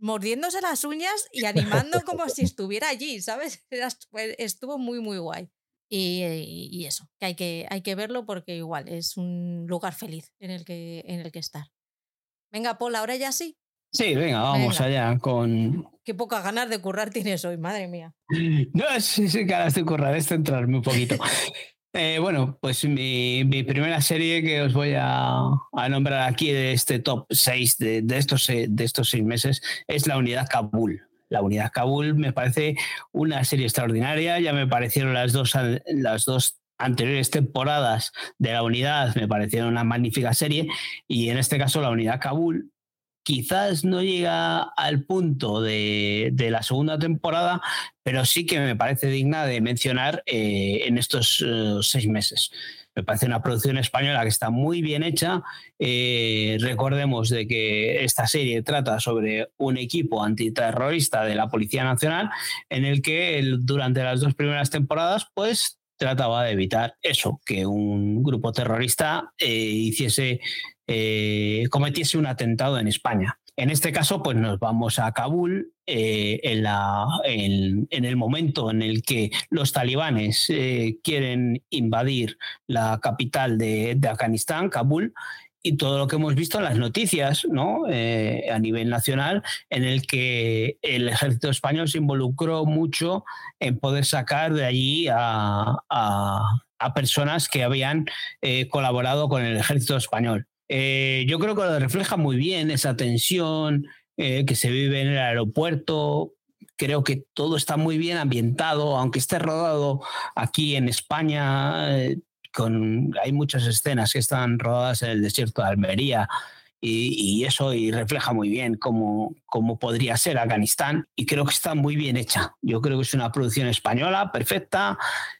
mordiéndose las uñas y animando como si <laughs> estuviera allí, ¿sabes? <laughs> Estuvo muy, muy guay. Y, eso, que hay, que hay que verlo porque igual es un lugar feliz en el que, en el que estar. Venga, Paul, ahora ya sí. Sí, venga, vamos allá con. Qué pocas ganas de currar tienes hoy, madre mía. <laughs> No, sí, sí, ganas de currar, es centrarme un poquito. <laughs> Eh, bueno, pues mi, primera serie que os voy a, nombrar aquí de este top 6 de, estos, de estos seis meses es La Unidad Kabul. La Unidad Kabul me parece una serie extraordinaria, ya me parecieron las dos, las dos anteriores temporadas de la unidad me parecieron una magnífica serie y en este caso la unidad Kabul quizás no llega al punto de, la segunda temporada, pero sí que me parece digna de mencionar eh, en estos eh, seis meses. Me parece una producción española que está muy bien hecha. Eh, recordemos de que esta serie trata sobre un equipo antiterrorista de la Policía Nacional en el que durante las dos primeras temporadas pues trataba de evitar eso, que un grupo terrorista hiciese eh, cometiese un atentado en España. En este caso, pues nos vamos a Kabul eh, en, el momento en el que los talibanes eh, quieren invadir la capital de, Afganistán, Kabul, y todo lo que hemos visto en las noticias ¿no? a nivel nacional, en el que el ejército español se involucró mucho en poder sacar de allí a, personas que habían colaborado con el ejército español. Eh, yo creo que lo refleja muy bien esa tensión eh, que se vive en el aeropuerto. Creo que todo está muy bien ambientado, aunque esté rodado aquí en España. Eh, con, hay muchas escenas que están rodadas en el desierto de Almería y, eso y refleja muy bien cómo, cómo podría ser Afganistán y creo que está muy bien hecha. Yo creo que es una producción española perfecta.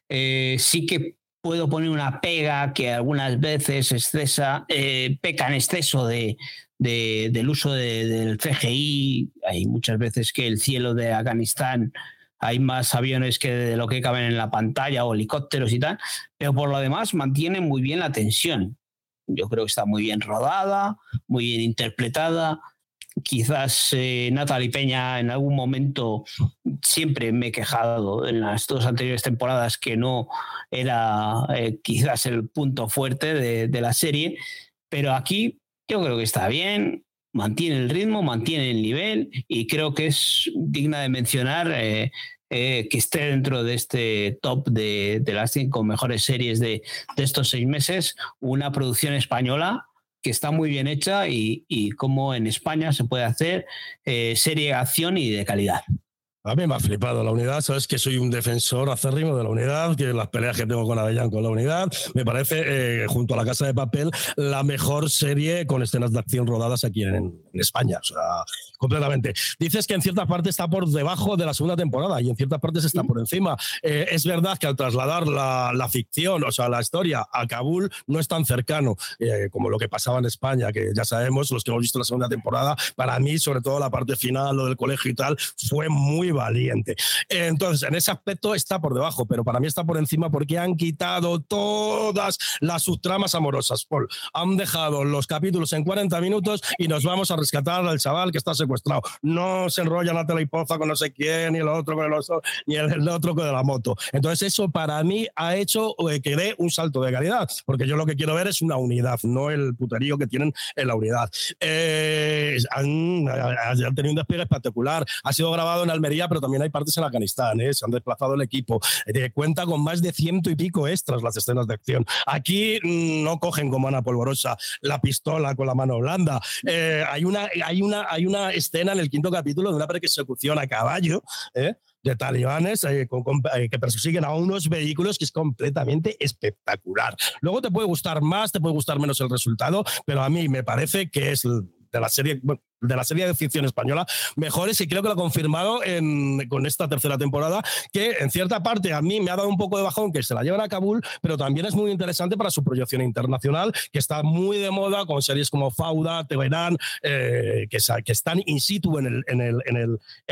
sí que puedo poner una pega que algunas veces excesa, eh, peca en exceso de, del uso del CGI. Hay muchas veces que el cielo de Afganistán hay más aviones que de lo que caben en la pantalla o helicópteros y tal, pero por lo demás mantiene muy bien la tensión. Yo creo que está muy bien rodada, muy bien interpretada quizás eh, Natalie Peña en algún momento siempre me he quejado en las dos anteriores temporadas que no era eh, quizás el punto fuerte de, la serie, pero aquí yo creo que está bien, mantiene el ritmo, mantiene el nivel y creo que es digna de mencionar eh, que esté dentro de este top de, las cinco mejores series de, estos seis meses, una producción española que está muy bien hecha y, y cómo en España se puede hacer serie de acción y de calidad. A mí me ha flipado la unidad, sabes que soy un defensor acérrimo de la unidad, que las peleas que tengo con Avellán con la unidad, me parece, eh, junto a la Casa de Papel, la mejor serie con escenas de acción rodadas aquí en, España, o sea, completamente. Dices que en ciertas partes está por debajo de la segunda temporada y en ciertas partes está por encima. Eh, es verdad que al trasladar la, ficción, o sea, la historia a Kabul, no es tan cercano eh, como lo que pasaba en España, que ya sabemos, los que hemos visto la segunda temporada, para mí, sobre todo la parte final, lo del colegio y tal, fue muy valiente. Entonces, en ese aspecto está por debajo, pero para mí está por encima porque han quitado todas las subtramas amorosas. Paul. Han dejado los capítulos en 40 minutos y nos vamos a rescatar al chaval que está secuestrado. No se enrollan la telipoza con no sé quién, ni el otro con el otro, ni el, otro con la moto. Entonces, eso para mí ha hecho eh, que dé un salto de calidad, porque yo lo que quiero ver es una unidad, no el puterío que tienen en la unidad. Eh, han, han, tenido un despliegue espectacular. Ha sido grabado en Almería pero también hay partes en Afganistán, ¿eh? se han desplazado el equipo. Eh, cuenta con más de ciento y pico extras las escenas de acción. Aquí mm, no cogen como Ana Polvorosa la pistola con la mano blanda. Eh, hay, una, hay, una, hay una escena en el quinto capítulo de una persecución a caballo. de talibanes que persiguen a unos vehículos que es completamente espectacular. Luego te puede gustar más, te puede gustar menos el resultado, pero a mí me parece que es de la serie, de la serie de ficción española mejores y creo que lo ha confirmado con esta tercera temporada, que en cierta parte a mí me ha dado un poco de bajón que se la llevan a Kabul, pero también es muy interesante para su proyección internacional, que está muy de moda con series como Fauda, Teherán, eh, que, están in situ en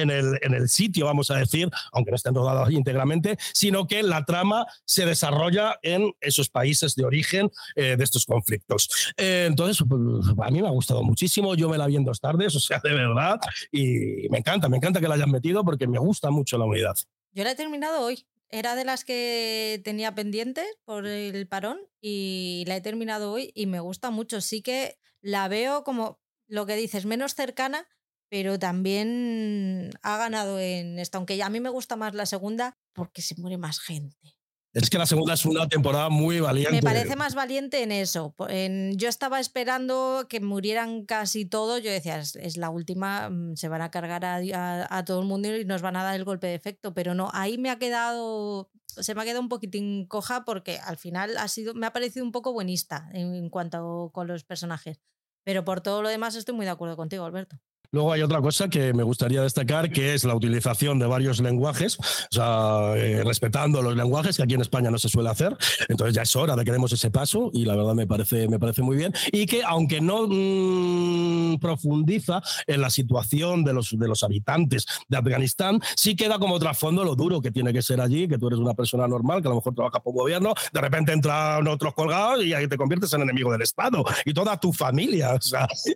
el sitio, vamos a decir, aunque no estén rodadas íntegramente, sino que la trama se desarrolla en esos países de origen eh, de estos conflictos. Eh, entonces, pues, a mí me ha gustado muchísimo, yo me la vi en dos tardes <laughs> o sea, de verdad. Y me encanta, me encanta que la hayan metido porque me gusta mucho la unidad. Yo la he terminado hoy. Era de las que tenía pendiente por el parón y la he terminado hoy y me gusta mucho. Sí que la veo como lo que dices, menos cercana, pero también ha ganado en esto. Aunque a mí me gusta más la segunda porque se muere más gente. Es que la segunda es una temporada muy valiente. Me parece más valiente en eso. yo estaba esperando que murieran casi todos. Yo decía, es, la última, mm, se van a cargar a, todo el mundo y nos van a dar el golpe de efecto. Pero no, ahí me ha quedado, se me ha quedado un poquitín coja porque al final ha sido, me ha parecido un poco buenista en cuanto con los personajes. Pero por todo lo demás estoy muy de acuerdo contigo, Alberto. Luego hay otra cosa que me gustaría destacar, que es la utilización de varios lenguajes, o sea, eh, respetando los lenguajes que aquí en España no se suele hacer. Entonces ya es hora de que demos ese paso y la verdad me parece, me parece muy bien. Y que aunque no mm, profundiza en la situación de los, de los habitantes de Afganistán, sí queda como trasfondo lo duro que tiene que ser allí, que tú eres una persona normal, que a lo mejor trabaja por gobierno, de repente entran otros colgados y ahí te conviertes en enemigo del Estado y toda tu familia.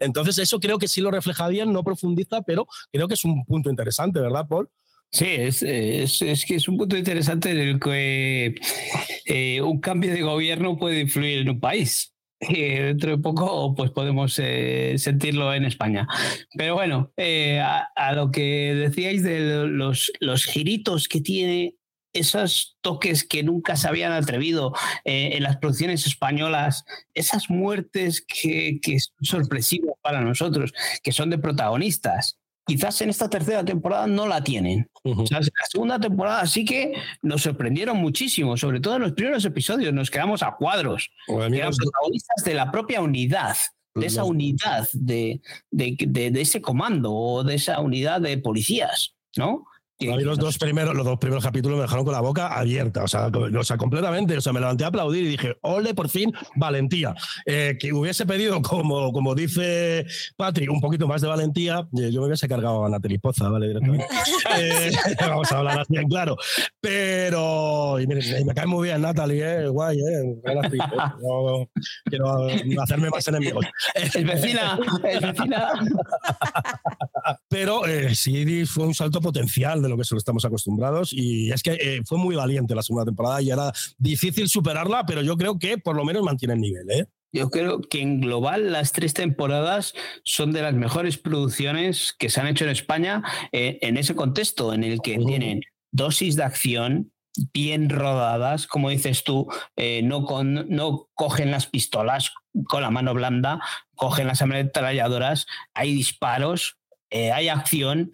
Entonces eso creo que sí lo refleja bien, no profundiza, pero creo que es un punto interesante, ¿verdad, Paul? Sí, es, es, que es un punto interesante en el que eh, un cambio de gobierno puede influir en un país. dentro de poco pues podemos eh, sentirlo en España. Pero bueno, eh, a, a, lo que decíais de los, los giritos que tiene esos toques que nunca se habían atrevido eh, en las producciones españolas, esas muertes que, son sorpresivas para nosotros, que son de protagonistas. Quizás en esta tercera temporada no la tienen. en la segunda temporada sí que nos sorprendieron muchísimo, sobre todo en los primeros episodios, nos quedamos a cuadros. Eran protagonistas de la propia unidad de esa unidad, de, de, de, ese comando o de esa unidad de policías, ¿no? A mí los dos primeros, los dos primeros capítulos me dejaron con la boca abierta, o sea, o sea, completamente. O sea, me levanté a aplaudir y dije, ole, por fin, valentía. Eh, que hubiese pedido, como, como dice Patrick, un poquito más de valentía, eh, yo me hubiese cargado a Natalie Poza, ¿vale? <laughs> Eh, <laughs> vamos a hablar así en claro. Pero, y me cae muy bien Natalie, ¿eh? guay, ¿eh? No, quiero hacerme más enemigos. Es vecina, es vecina. <laughs> Pero sí fue un salto potencial de lo que solo estamos acostumbrados. Y es que eh, fue muy valiente la segunda temporada y era difícil superarla, pero yo creo que por lo menos mantiene el nivel. ¿eh? Yo creo que en global las tres temporadas son de las mejores producciones que se han hecho en España eh, en ese contexto en el que tienen dosis de acción bien rodadas, como dices tú, eh, no, con, no cogen las pistolas con la mano blanda, cogen las ametralladoras, hay disparos, eh, hay acción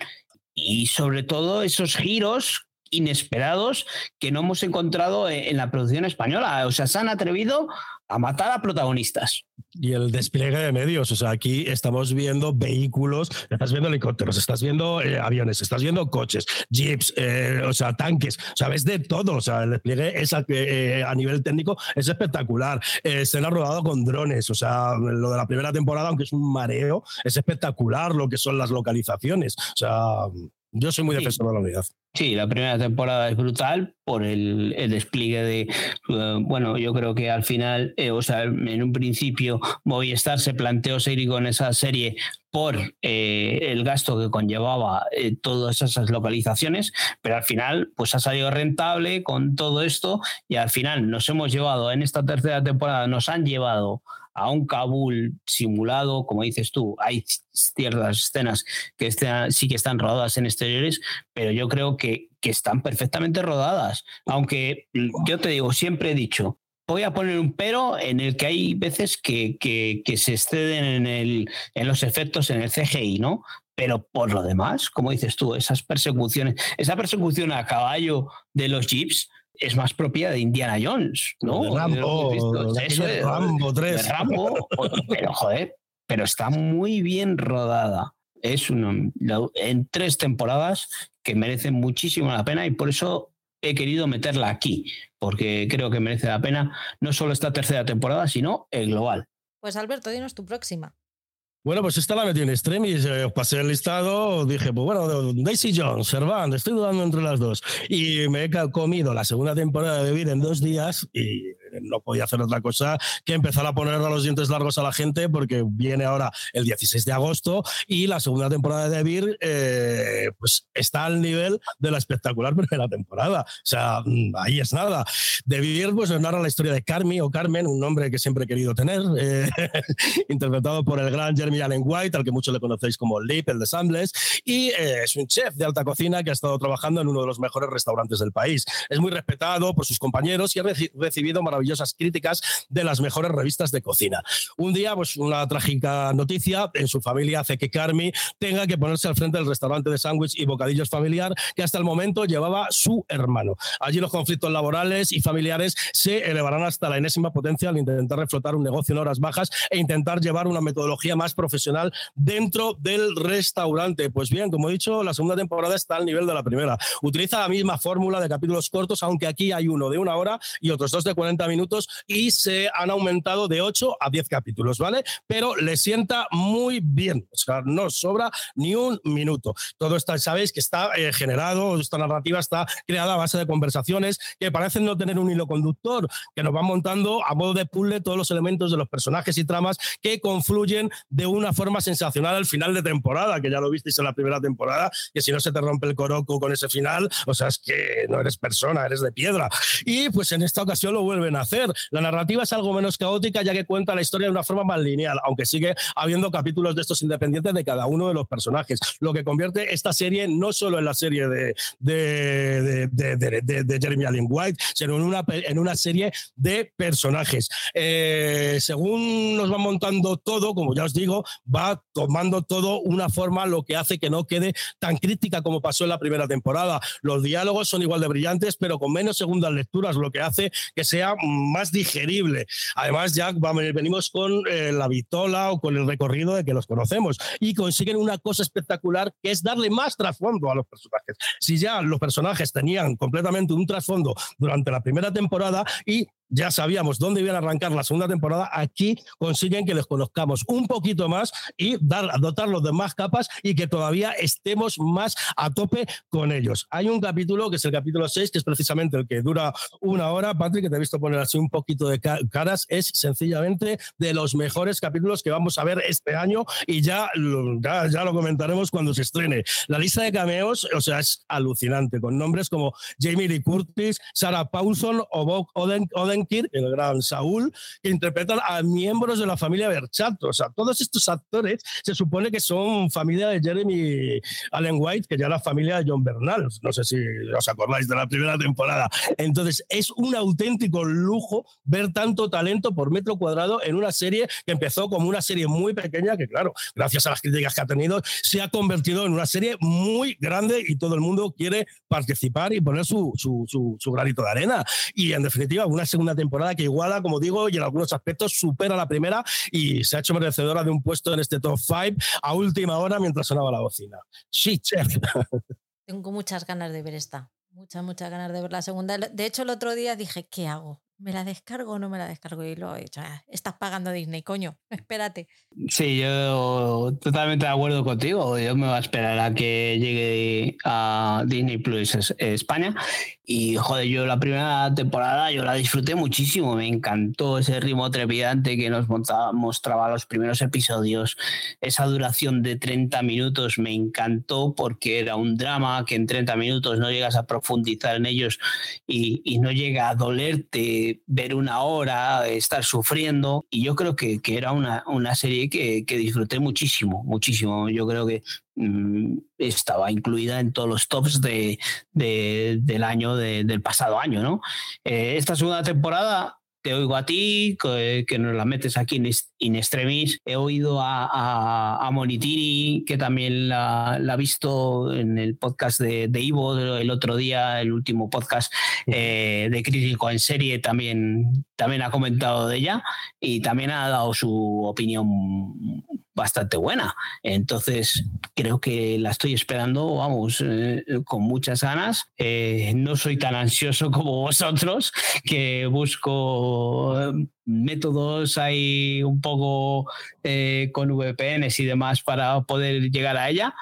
y sobre todo esos giros inesperados que no hemos encontrado en la producción española. O sea, se han atrevido a matar a protagonistas. Y el despliegue de medios, o sea, aquí estamos viendo vehículos, estás viendo helicópteros, estás viendo eh, aviones, estás viendo coches, jeeps, eh, o sea, tanques, o sea, ves de todo, o sea, el despliegue es a, eh, nivel técnico es espectacular. se ha rodado con drones, o sea, lo de la primera temporada, aunque es un mareo, es espectacular lo que son las localizaciones, o sea, yo soy muy defensor de la unidad. Sí, la primera temporada es brutal por el, despliegue de, eh, bueno, yo creo que al final, eh, o sea, en un principio Movistar se planteó seguir con esa serie por eh, el gasto que conllevaba todas esas localizaciones, pero al final pues ha salido rentable con todo esto y al final nos hemos llevado en esta tercera temporada, nos han llevado a un Kabul simulado, como dices tú, hay ciertas escenas que sí que están rodadas en exteriores, pero yo creo que, que están perfectamente rodadas. Aunque yo te digo, siempre he dicho, voy a poner un pero en el que hay veces que, que, que, se exceden en, el, en los efectos en el CGI, ¿no? Pero por lo demás, como dices tú, esas persecuciones, esa persecución a caballo de los jeeps, es más propia de Indiana Jones, ¿no? Rambo, Eso es, Rambo 3. Rambo, pero joder, pero está muy bien rodada. Es una, en tres temporadas que merece muchísimo la pena y por eso he querido meterla aquí, porque creo que merece la pena no solo esta tercera temporada, sino el global. Pues Alberto, dinos tu próxima. Bueno, pues esta la metí en extremis, eh, pasé el listado, dije, pues bueno, Daisy Jones, Servant, estoy dudando entre las dos. Y me he comido la segunda temporada de Vida en dos días y no podía hacer otra cosa que empezar a poner a los dientes largos a la gente porque viene ahora el 16 de agosto y la segunda temporada de Vir eh, pues está al nivel de la espectacular <laughs> primera temporada. O sea, mm, ahí es nada. De Vir pues narra la historia de Carmi o Carmen, un nombre que siempre he querido tener, eh, <laughs> interpretado por el gran Jeremy Allen White, al que muchos le conocéis como Leap, el de Sambles, y eh, es un chef de alta cocina que ha estado trabajando en uno de los mejores restaurantes del país. Es muy respetado por sus compañeros y ha recibido maravillosas maravillosas críticas de las mejores revistas de cocina. Un día, pues una trágica noticia en su familia hace que Carmi tenga que ponerse al frente del restaurante de sándwich y bocadillos familiar que hasta el momento llevaba su hermano. Allí los conflictos laborales y familiares se elevarán hasta la enésima potencia al intentar reflotar un negocio en horas bajas e intentar llevar una metodología más profesional dentro del restaurante. Pues bien, como he dicho, la segunda temporada está al nivel de la primera. Utiliza la misma fórmula de capítulos cortos, aunque aquí hay uno de una hora y otros dos de 40 minutos minutos y se han aumentado de 8 a 10 capítulos, ¿vale? Pero le sienta muy bien, o sea, no sobra ni un minuto. Todo está, sabéis que está eh, generado, esta narrativa está creada a base de conversaciones que parecen no tener un hilo conductor, que nos van montando a modo de puzzle todos los elementos de los personajes y tramas que confluyen de una forma sensacional al final de temporada, que ya lo visteis en la primera temporada, que si no se te rompe el coroco con ese final, o sea, es que no eres persona, eres de piedra. Y pues en esta ocasión lo vuelven a hacer. La narrativa es algo menos caótica ya que cuenta la historia de una forma más lineal, aunque sigue habiendo capítulos de estos independientes de cada uno de los personajes, lo que convierte esta serie no solo en la serie de, de, de, de, Jeremy Allen White, sino en una, en una serie de personajes. Eh, según nos va montando todo, como ya os digo, va tomando todo una forma lo que hace que no quede tan crítica como pasó en la primera temporada. Los diálogos son igual de brillantes, pero con menos segundas lecturas, lo que hace que sea más digerible. Además, ya venimos con eh, la vitola o con el recorrido de que los conocemos y consiguen una cosa espectacular que es darle más trasfondo a los personajes. Si ya los personajes tenían completamente un trasfondo durante la primera temporada y ya sabíamos dónde iban a arrancar la segunda temporada, aquí consiguen que les conozcamos un poquito más y dar, dotarlos de más capas y que todavía estemos más a tope con ellos. Hay un capítulo, que es el capítulo 6, que es precisamente el que dura una hora. Patrick, que te he visto poner así un poquito de caras, es sencillamente de los mejores capítulos que vamos a ver este año y ya, ya, ya lo comentaremos cuando se estrene. La lista de cameos, o sea, es alucinante, con nombres como Jamie Lee Curtis, Sarah Paulson o Bob Oden Benkir, el gran Saúl, que interpretan a miembros de la familia Berchato. O sea, todos estos actores se supone que son familia de Jeremy Allen White, que ya era familia de John Bernal. No sé si os acordáis de la primera temporada. Entonces, es un auténtico lujo ver tanto talento por metro cuadrado en una serie que empezó como una serie muy pequeña, que claro, gracias a las críticas que ha tenido, se ha convertido en una serie muy grande y todo el mundo quiere participar y poner su, su, su, granito de arena. Y en definitiva, una segunda temporada que iguala, como digo, y en algunos aspectos supera la primera y se ha hecho merecedora de un puesto en este top 5 a última hora mientras sonaba la bocina. Sí, chef. Tengo muchas ganas de ver esta. Muchas, muchas ganas de ver la segunda. De hecho, el otro día dije, ¿qué hago? ¿Me la descargo o no me la descargo? Y lo he dicho, ah, estás pagando Disney, coño, <laughs> espérate. Sí, yo totalmente de acuerdo contigo. Yo me voy a esperar a que llegue a Disney Plus España. Y joder, yo la primera temporada yo la disfruté muchísimo. Me encantó ese ritmo trepidante que nos mostraba los primeros episodios. Esa duración de 30 minutos me encantó porque era un drama que en 30 minutos no llegas a profundizar en ellos y, y no llega a dolerte ver una hora, estar sufriendo. Y yo creo que, que era una, una serie que, que, disfruté muchísimo, muchísimo. Yo creo que mm, estaba incluida en todos los tops de, de del año, del pasado año. ¿no? Eh, esta segunda temporada te oigo a ti, que, que, nos la metes aquí en extremis. He oído a, a, Monitini, que también la, ha visto en el podcast de, de, Ivo el otro día, el último podcast eh, de Crítico en Serie, también, también ha comentado de ella y también ha dado su opinión bastante buena. Entonces, creo que la estoy esperando, vamos, eh, con muchas ganas. Eh, no soy tan ansioso <laughs> como vosotros, que busco eh, métodos ahí un poco con VPNs y demás para poder llegar a ella.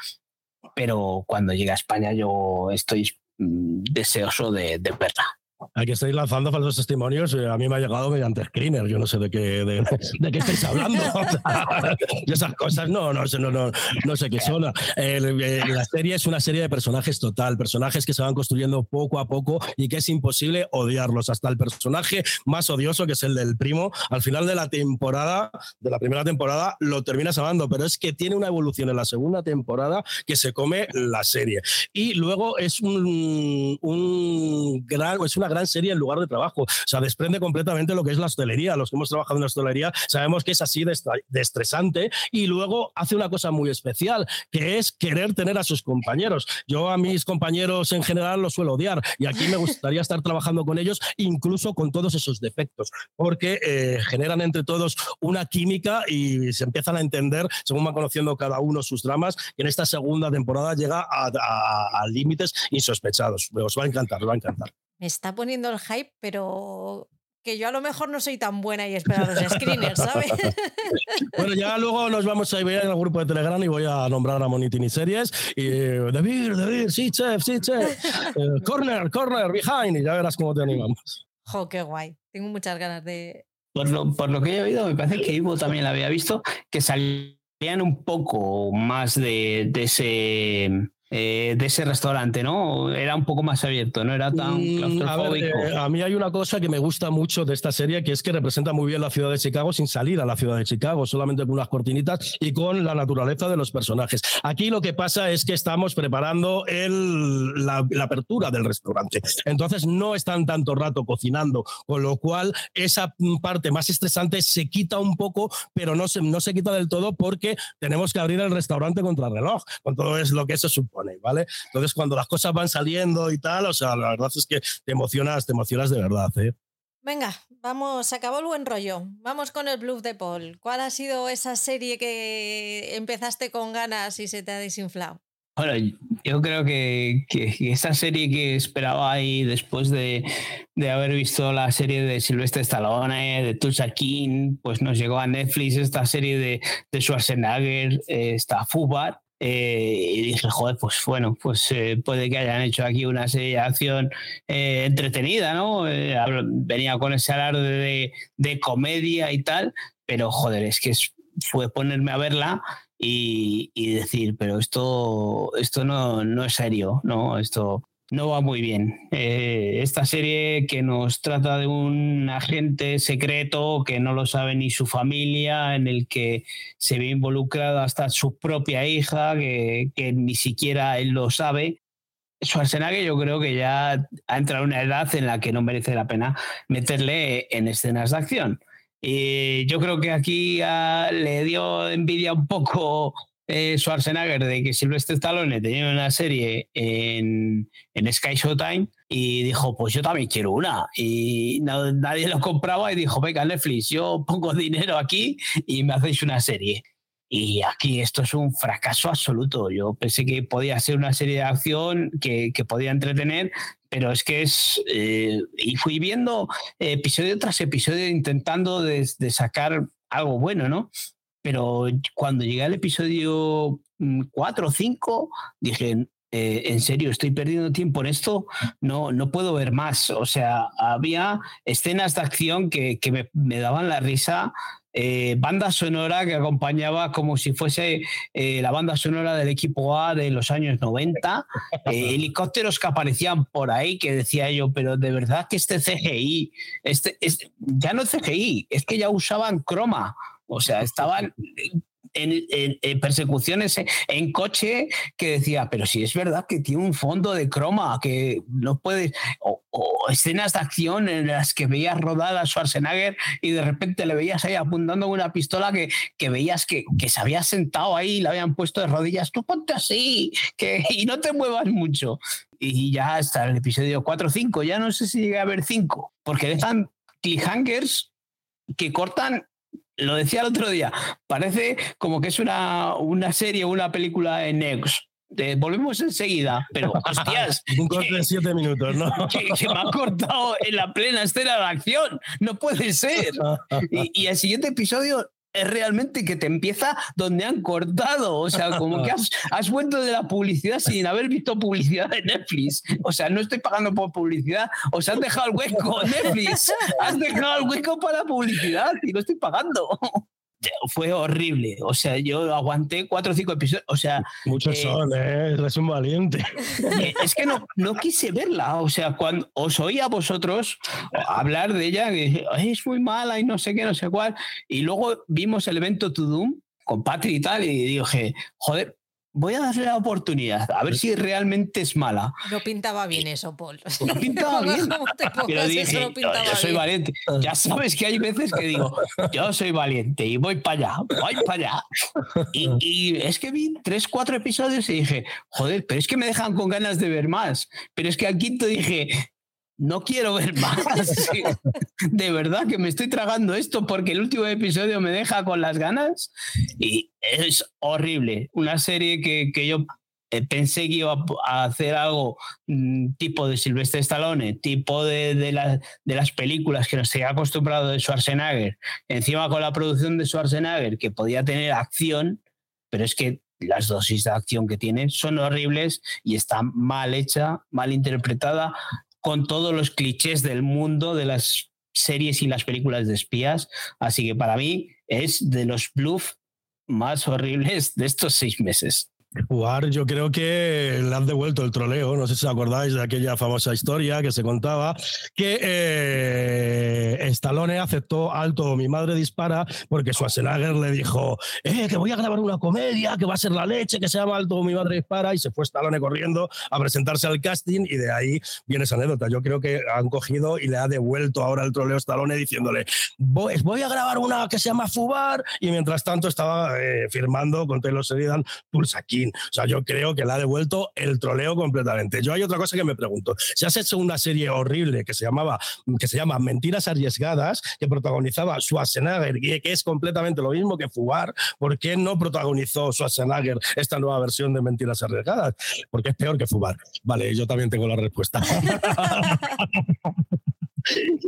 Pero cuando llegue a España yo estoy mm, deseoso de verla. Aquí estáis lanzando falsos testimonios. Eh, a mí me ha llegado mediante screener. Yo no sé de qué, de, qué estáis hablando. <laughs> y esas cosas, no, no, no, no, no sé qué son. Eh, la serie es una serie de personajes total, personajes que se van construyendo poco a poco y que es imposible odiarlos. Hasta el personaje más odioso, que es el del primo, al final de la temporada, de la primera temporada, lo terminas amando, pero es que tiene una evolución en la segunda temporada que se come la serie. Y luego es un, un gran, es una gran serie en lugar de trabajo. O sea, desprende completamente lo que es la hostelería. Los que hemos trabajado en la hostelería sabemos que es así de, estresante y luego hace una cosa muy especial, que es querer tener a sus compañeros. Yo a mis compañeros en general los suelo odiar y aquí me gustaría estar trabajando con ellos, incluso con todos esos defectos, porque eh, generan entre todos una química y se empiezan a entender según van conociendo cada uno sus dramas. Y en esta segunda temporada llega a, a límites insospechados. Os va a encantar, os va a encantar me está poniendo el hype, pero que yo a lo mejor no soy tan buena y espero los screeners, ¿sabes? <laughs> bueno, ya luego nos vamos a ir en el grupo de Telegram y voy a nombrar a Monitini Series. Y David, David, sí, chef, sí, chef. <laughs> Eh, corner, corner, behind. Y ya verás cómo te animamos. Jo, qué guay. Tengo muchas ganas de. Por lo, por lo que he oído, me parece que Ivo también la había visto, que salían un poco más de, de ese eh, de ese restaurante, ¿no? Era un poco más abierto, no era tan mm, claustrofóbico. Eh, a, mí hay una cosa que me gusta mucho de esta serie, que es que representa muy bien la ciudad de Chicago sin salir a la ciudad de Chicago, solamente con unas cortinitas y con la naturaleza de los personajes. Aquí lo que pasa es que estamos preparando el, la, apertura del restaurante. Entonces no están tanto rato cocinando, con lo cual esa parte más estresante se quita un poco, pero no se, no se quita del todo porque tenemos que abrir el restaurante contra el reloj, con todo es lo que eso supone. ¿Vale? Entonces, cuando las cosas van saliendo y tal, o sea, la verdad es que te emocionas, te emocionas de verdad, ¿eh? Venga, vamos, se acabó el buen rollo. Vamos con el bluff de Paul. ¿Cuál ha sido esa serie que empezaste con ganas y se te ha desinflado? Bueno, yo creo que, que, esa serie que esperaba ahí después de, de, haber visto la serie de Silvestre Stallone, de Tulsa King, pues nos llegó a Netflix esta serie de, de Schwarzenegger, eh, esta Fubar, eh, y dije, joder, pues bueno, pues eh, puede que hayan hecho aquí una serie de acción eh, entretenida, ¿no? venía con ese alarde de, de, comedia y tal, pero joder, es que fue ponerme a verla y, y, decir, pero esto, esto no, no es serio, ¿no? Esto no va muy bien. Eh, esta serie que nos trata de un agente secreto que no lo sabe ni su familia, en el que se ve involucrada hasta su propia hija, que, que ni siquiera él lo sabe. Schwarzenegger yo creo que ya ha entrado en una edad en la que no merece la pena meterle en escenas de acción. Y yo creo que aquí le dio envidia un poco eh, Schwarzenegger de que Sylvester Stallone tenía una serie en, en Sky Showtime y dijo, pues yo también quiero una. Y nadie lo compraba y dijo, venga Netflix, yo pongo dinero aquí y me hacéis una serie. Y aquí esto es un fracaso absoluto. Yo pensé que podía ser una serie de acción que, que podía entretener, pero es que es... Eh, y fui viendo episodio tras episodio intentando de, de sacar algo bueno, ¿no? Pero cuando llegué al episodio 4 mm, o 5, dije, eh, en serio, estoy perdiendo tiempo en esto, no, no puedo ver más. O sea, había escenas de acción que, que me, daban la risa. Eh, banda sonora que acompañaba como si fuese eh, la banda sonora del equipo A de los años 90, helicópteros que aparecían por ahí que decía yo, pero de verdad que este CGI, este, este ya no CGI, es que ya usaban croma, o sea, estaban en, persecuciones en coche que decía, pero si es verdad que tiene un fondo de croma, que no puedes, o, escenas de acción en las que veías rodar a Schwarzenegger y de repente le veías ahí apuntando una pistola que, que veías que, que, se había sentado ahí y le habían puesto de rodillas, tú ponte así que, <laughs> y no te muevas mucho. Y ya hasta el episodio 4 o 5, ya no sé si llega a haber 5, porque dejan cliffhangers que cortan lo decía el otro día, parece como que es una, una serie o una película en Next. volvemos enseguida, pero <laughs> hostias. Un corte de siete minutos, ¿no? <laughs> Que, me ha cortado en la plena escena de acción. No puede ser. <laughs> Y, y el siguiente episodio es realmente que te empieza donde han cortado. O sea, como que has, <laughs> has, vuelto de la publicidad sin haber visto publicidad de Netflix. O sea, no estoy pagando por publicidad. O sea, has dejado el hueco, <laughs> Netflix. Has dejado el hueco para publicidad y no estoy pagando fue horrible. O sea, yo aguanté cuatro o cinco episodios. O sea. Muchos eh, son, ¿eh? Eres un valiente. Eh, es que no, no quise verla. O sea, cuando os oí a vosotros hablar de ella, que es muy mala y no sé qué, no sé cuál. Y luego vimos el evento To Doom con Patrick y tal, y dije, joder, voy a darle la oportunidad, a ver si realmente es mala. No pintaba bien eso, Paul. <laughs> No pintaba <laughs> bien. Pero dije, yo soy valiente. Ya sabes que hay veces que digo, yo soy valiente y voy para allá, voy para allá. Y, y, es que vi tres, cuatro episodios y dije, joder, pero es que me dejan con ganas de ver más. Pero es que al quinto dije, no quiero ver más. <laughs> De verdad que me estoy tragando esto porque el último episodio me deja con las ganas y es horrible. Una serie que, que yo eh, pensé que iba a hacer algo mm, tipo de Silvestre Stallone, tipo de, de, de las películas que nos había acostumbrado de Schwarzenegger, encima con la producción de Schwarzenegger, que podía tener acción, pero es que las dosis de acción que tiene son horribles y está mal hecha, mal interpretada con todos los clichés del mundo de las series y las películas de espías. Así que para mí es de los bluff más horribles de estos seis meses. Jugar, yo creo que le han devuelto el troleo. No sé si os acordáis de aquella famosa historia que se contaba que eh, Stallone aceptó alto Mi madre dispara porque Schwarzenegger le dijo eh, que voy a grabar una comedia que va a ser la leche, que se llama Alto Mi madre dispara. Y se fue Stallone corriendo a presentarse al casting y de ahí viene esa anécdota. Yo creo que han cogido y le ha devuelto ahora el troleo a Stallone diciéndole voy, a grabar una que se llama Fubar. Y mientras tanto estaba eh, firmando con Taylor Sheridan Pulse aquí o sea, yo creo que le ha devuelto el troleo completamente. Yo hay otra cosa que me pregunto. Si has hecho una serie horrible que se llamaba, que se llama Mentiras Arriesgadas, que protagonizaba Schwarzenegger, que es completamente lo mismo que Fugar, ¿por qué no protagonizó Schwarzenegger esta nueva versión de Mentiras Arriesgadas? Porque es peor que Fugar. Vale, yo también tengo la respuesta. <laughs>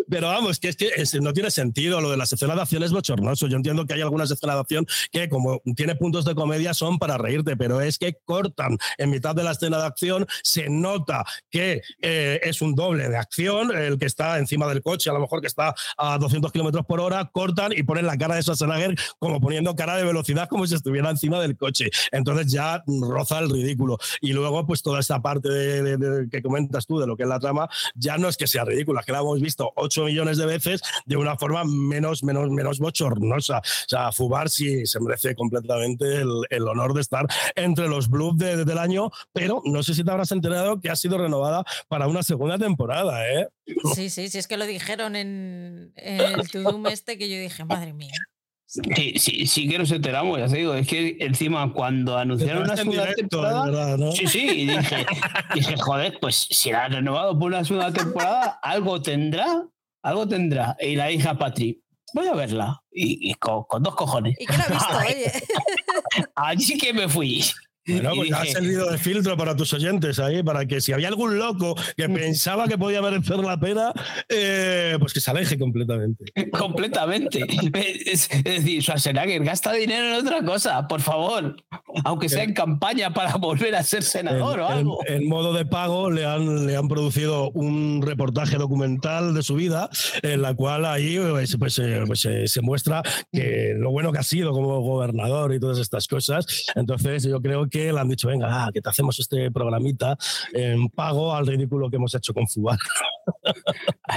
Pero vamos, que es que no tiene sentido. Lo de las escenas de acción es bochornoso. Yo entiendo que hay algunas escenas de acción que, como tiene puntos de comedia, son para reírte, pero es que cortan en mitad de la escena de acción. Se nota que eh, es un doble de acción, el que está encima del coche, a lo mejor que está a 200 kilómetros por hora, cortan y ponen la cara de Schwarzenegger como poniendo cara de velocidad, como si estuviera encima del coche. Entonces ya roza el ridículo. Y luego, pues toda esta parte de, que comentas tú de lo que es la trama, ya no es que sea ridícula, que la visto 8 millones de veces de una forma menos, menos, menos bochornosa. O sea, Fubar sí se merece completamente el, honor de estar entre los Blues del año, pero no sé si te habrás enterado que ha sido renovada para una segunda temporada, ¿eh? Sí, sí, sí, es que lo dijeron en, el Tudum este que yo dije, madre mía. Sí, sí, sí que nos enteramos, ya te digo, es que encima cuando anunciaron una segunda temporada, sí, sí, y dije, <laughs> dije, joder, pues si la han renovado por una segunda temporada, algo tendrá, algo tendrá. Y la hija Patri, voy a verla, y, con, dos cojones. ¿Y qué la ha visto, <laughs> oye? Allí que me fui. Bueno, pues ha servido de filtro para tus oyentes ahí, para que si había algún loco que mm. pensaba que podía merecer la pena, eh, pues que se aleje completamente. Completamente. Es, decir, Schwarzenegger gasta dinero en otra cosa, por favor. Aunque sea en campaña para <laughs> volver a ser senador o algo. En, modo de pago le han, le han producido un reportaje documental de su vida, en la cual ahí pues, pues, eh, pues eh, se muestra que lo bueno que ha sido como gobernador y todas estas cosas. Entonces yo creo que que le han dicho, venga, que te hacemos este programita en pago al ridículo que hemos hecho con Fubal.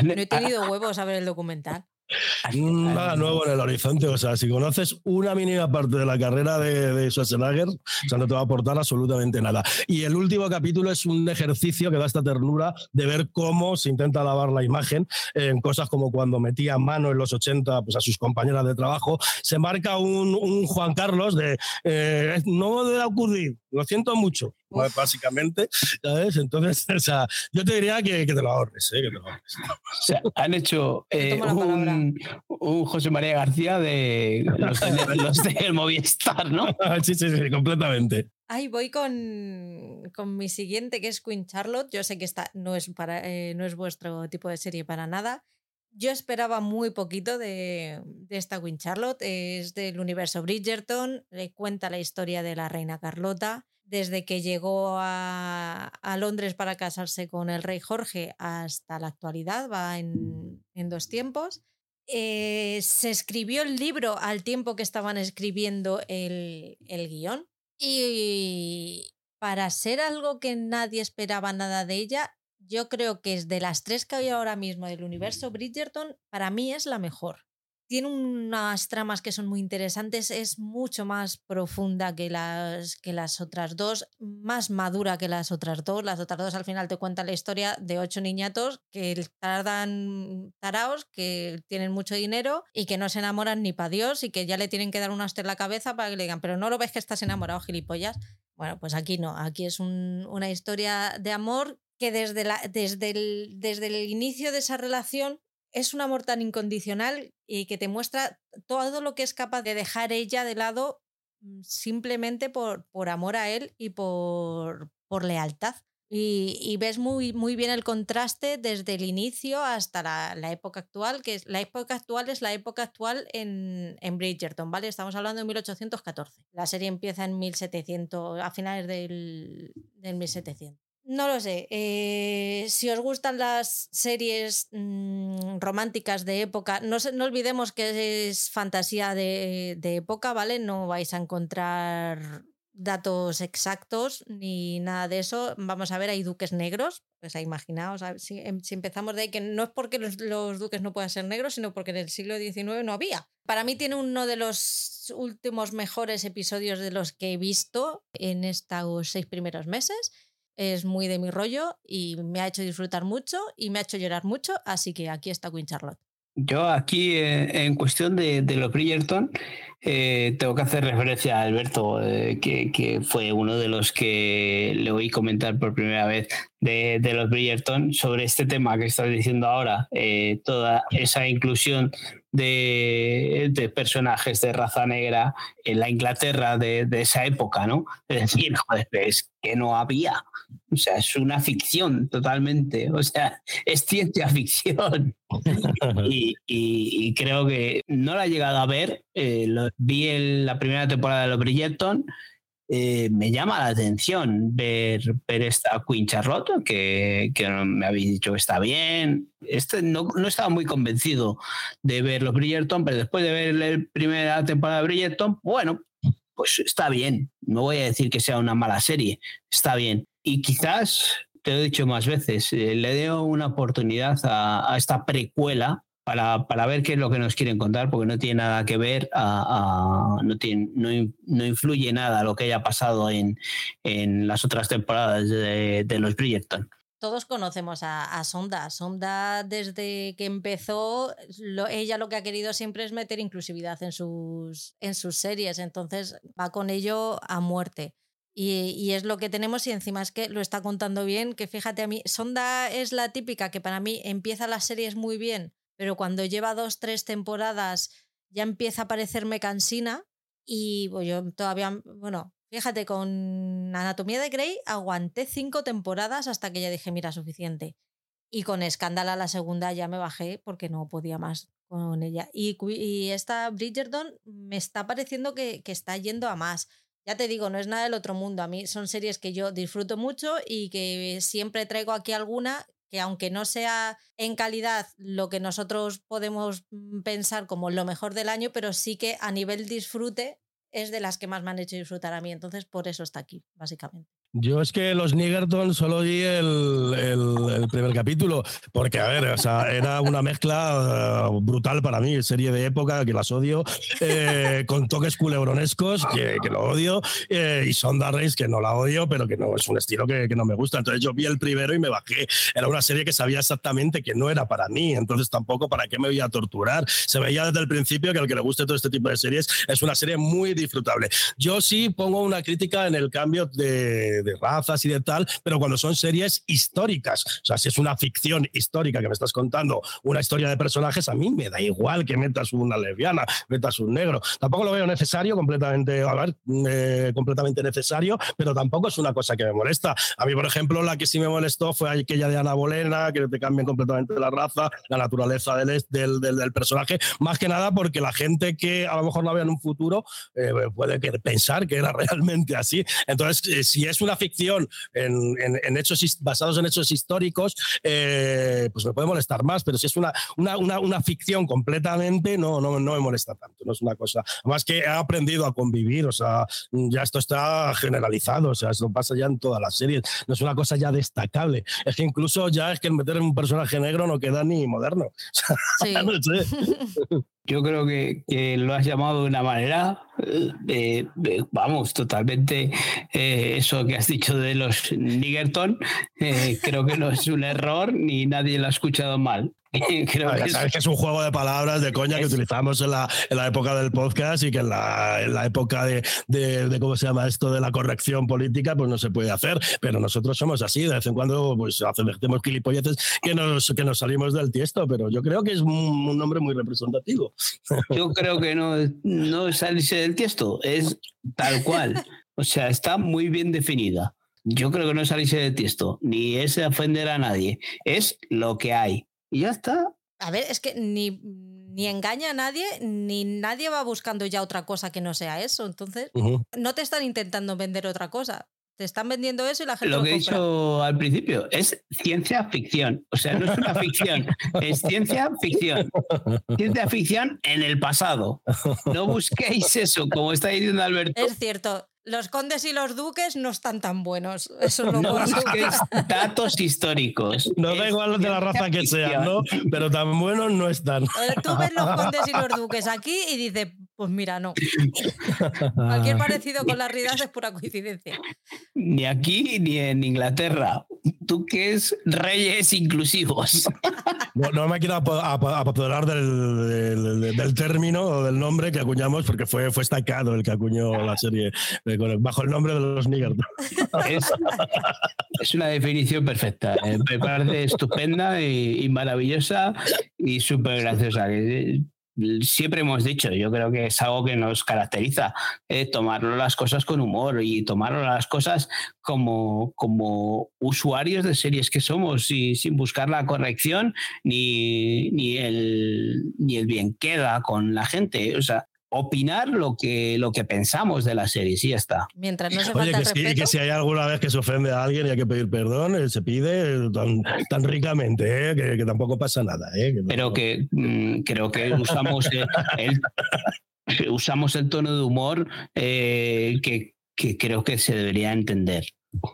No he <laughs> tenido huevos a ver el documental. Nada nuevo en el horizonte. O sea, si conoces una mínima parte de la carrera de, de Schwarzenegger, o sea, no te va a aportar absolutamente nada. Y el último capítulo es un ejercicio que da esta ternura de ver cómo se intenta lavar la imagen en cosas como cuando metía mano en los 80 pues, a sus compañeras de trabajo. Se marca un, un Juan Carlos de eh, no debe ocurrir, lo siento mucho básicamente, ¿sabes? Entonces, <laughs> o sea, yo te diría que, que te lo ahorres, ¿eh? que te lo ahorres. O sea, han hecho eh, un, un, José María García de los, de, <laughs> los del Movistar, ¿no? <laughs> sí, sí, sí, completamente. Ahí voy con, con, mi siguiente, que es Queen Charlotte. Yo sé que esta no es, para, eh, no es vuestro tipo de serie para nada. Yo esperaba muy poquito de, de, esta Queen Charlotte. Es del universo Bridgerton. Le cuenta la historia de la reina Carlota desde que llegó a, Londres para casarse con el rey Jorge hasta la actualidad, va en, dos tiempos. Eh, se escribió el libro al tiempo que estaban escribiendo el, el guion y para ser algo que nadie esperaba nada de ella, yo creo que es de las tres que hay ahora mismo del universo Bridgerton, para mí es la mejor tiene unas tramas que son muy interesantes, es mucho más profunda que las, que las otras dos, más madura que las otras dos. Las otras dos al final te cuentan la historia de ocho niñatos que tardan taraos, que tienen mucho dinero y que no se enamoran ni para Dios y que ya le tienen que dar una hostia en la cabeza para que le digan, pero no lo ves que estás enamorado, gilipollas. Bueno, pues aquí no, aquí es una historia de amor que desde, la, desde, el, desde el inicio de esa relación es un amor tan incondicional y que te muestra todo lo que es capaz de dejar ella de lado mm, simplemente por, por amor a él y por, por lealtad. Y, ves muy, muy bien el contraste desde el inicio hasta la, época actual, que es la época actual es la época actual en, en, Bridgerton, ¿vale? Estamos hablando de 1814. La serie empieza en 1700, a finales del, del 1700. No lo sé. Eh, si os gustan las series mm, románticas de época, no, no, olvidemos que es fantasía de, época, ¿vale? No vais a encontrar datos exactos ni nada de eso. Vamos a ver, hay duques negros. Pues imaginaos, si, em, si, empezamos de ahí, que no es porque los, los, duques no puedan ser negros, sino porque en el siglo XIX no había. Para mí tiene uno de los últimos mejores episodios de los que he visto en estos seis primeros meses es muy de mi rollo y me ha hecho disfrutar mucho y me ha hecho llorar mucho, así que aquí está Queen Charlotte. Yo aquí, eh, en cuestión de, los Bridgerton, eh, tengo que hacer referencia a Alberto, eh, que, fue uno de los que le oí comentar por primera vez de, los Bridgerton sobre este tema que estás diciendo ahora, toda esa inclusión de, personajes de raza negra en la Inglaterra de, esa época, ¿no? Es decir, <laughs> joder, es que no había. O sea, es una ficción totalmente. O sea, <laughs> es ciencia ficción. <laughs> y, creo que no la he llegado a ver. Eh, lo, vi en la primera temporada de Los Bridgerton eh, me llama la atención ver, ver esta Queen Charlotte, que, que, me habéis dicho que está bien. Este, no, no, estaba muy convencido de ver los Bridgerton, pero después de ver la primera temporada de Bridgerton, bueno, pues está bien. No voy a decir que sea una mala serie, está bien. Y quizás, te lo he dicho más veces, eh, le deo una oportunidad a esta precuela para, para, ver qué es lo que nos quieren contar, porque no tiene nada que ver, no, tiene, no, influye nada lo que haya pasado en, en las otras temporadas de, de los Bridgerton. Todos conocemos a, a, Sonda. Sonda, desde que empezó, ella lo que ha querido siempre es meter inclusividad en sus, en sus series, entonces va con ello a muerte. Y, y, es lo que tenemos y encima es que lo está contando bien, que fíjate a mí, Sonda es la típica que para mí empieza las series muy bien, pero cuando lleva dos, tres temporadas ya empieza a parecerme cansina y pues, yo todavía, bueno, fíjate, con Anatomía de Grey aguanté cinco temporadas hasta que ya dije, mira, suficiente. Y con Escándala la segunda ya me bajé porque no podía más con ella. Y, esta Bridgerton me está pareciendo que, que está yendo a más. Ya te digo, no es nada del otro mundo. A mí son series que yo disfruto mucho y que siempre traigo aquí alguna que aunque no sea en calidad lo que nosotros podemos mm, pensar como lo mejor del año, pero sí que a nivel disfrute es de las que más me han hecho disfrutar a mí. Entonces, por eso está aquí, básicamente. Yo es que los Niggerton solo vi el, el, primer capítulo, porque, a ver, o sea, era una mezcla eh, brutal para mí, serie de época que las odio, eh, con toques culebronescos, que, que lo odio, eh, y Sonda Race, que no la odio, pero que no es un estilo que, que, no me gusta. Entonces yo vi el primero y me bajé. Era una serie que sabía exactamente que no era para mí, entonces tampoco para qué me voy a torturar. Se veía desde el principio que al que le guste todo este tipo de series es una serie muy disfrutable. Yo sí pongo una crítica en el cambio de de razas y de tal, pero cuando son series históricas, o sea, si es una ficción histórica que me estás contando, una historia de personajes, a mí me da igual que metas una lesbiana, metas un negro. Tampoco lo veo necesario, completamente, a ver, eh, completamente necesario, pero tampoco es una cosa que me molesta. A mí, por ejemplo, la que sí me molestó fue aquella de Ana Bolena, que te cambian completamente la raza, la naturaleza del, del, del, personaje, más que nada porque la gente que a lo mejor la vea en un futuro eh, puede pensar que era <laughs> realmente así. Entonces, eh, si es una ficción en, en, hechos basados en hechos históricos, eh, pues me puede molestar más, pero si es una, una, una, una, ficción completamente, no, no, no me molesta tanto. No es una cosa. Además que he aprendido a convivir, o sea, ya esto está generalizado, o sea, eso pasa ya en todas las series. No es una cosa ya destacable. Es que incluso ya es que el meter un personaje negro no queda ni moderno. <laughs> Sí. no sé. <laughs> Yo creo que, que, lo has llamado de una manera, eh, vamos, totalmente eh, eso que has dicho de los Nigerton, eh, creo que no es un error ni nadie lo ha escuchado mal. <laughs> Creo que sabes es... que es un juego de palabras de coña que utilizamos en la, en la, época del podcast y que en la, en la época de, de, de, ¿cómo se llama esto? De la corrección política, pues no se puede hacer. Pero nosotros somos así, de vez en cuando pues hacemos gilipolleces que nos, que nos salimos del tiesto, pero yo creo que es un, un nombre muy representativo. Yo creo que no, no salirse del tiesto, es tal cual. O sea, está muy bien definida. Yo creo que no es salirse del tiesto, ni es ofender a nadie, es lo que hay. Y ya está. A ver, es que ni, ni engaña a nadie, ni nadie va buscando ya otra cosa que no sea eso. Entonces, uh -huh. no te están intentando vender otra cosa. Te están vendiendo eso y la gente lo, lo que he dicho al principio es ciencia ficción. O sea, no es una ficción, es ciencia ficción. Ciencia ficción en el pasado. No busquéis eso, como está diciendo Alberto. Es cierto. Los condes y los duques no están tan buenos. Eso no, no busquéis datos históricos. No da igual de la raza que sean, ¿no? Pero tan buenos no están. Tú ves los condes y los duques aquí y dices, pues mira, no. <laughs> Cualquier parecido con la realidad es pura coincidencia. Ni aquí ni en Inglaterra. Duques, reyes inclusivos. <laughs> No, no me quiero apoderar del, del, del, término o del nombre que acuñamos porque fue, fue Staccato el que acuñó la serie bajo el nombre de los niggers. Es, es, una definición perfecta. Me parece estupenda y, y maravillosa y súper graciosa. Siempre hemos dicho, yo creo que es algo que nos caracteriza, eh, tomarlo las cosas con humor y tomarlo las cosas como, como usuarios de series que somos y sin buscar la corrección ni, ni, el, ni el bien queda con la gente. Opinar lo que, lo que pensamos de la serie, sí, ya está. Mientras no se Oye, falta que, el sí, que si hay alguna vez que se ofende a alguien y hay que pedir perdón, eh, se pide tan, tan ricamente, eh, que, que, tampoco pasa nada. Eh, que Pero no- que mm, creo que usamos el, el- <laughs> usamos el tono de humor eh, que, que creo que se debería entender.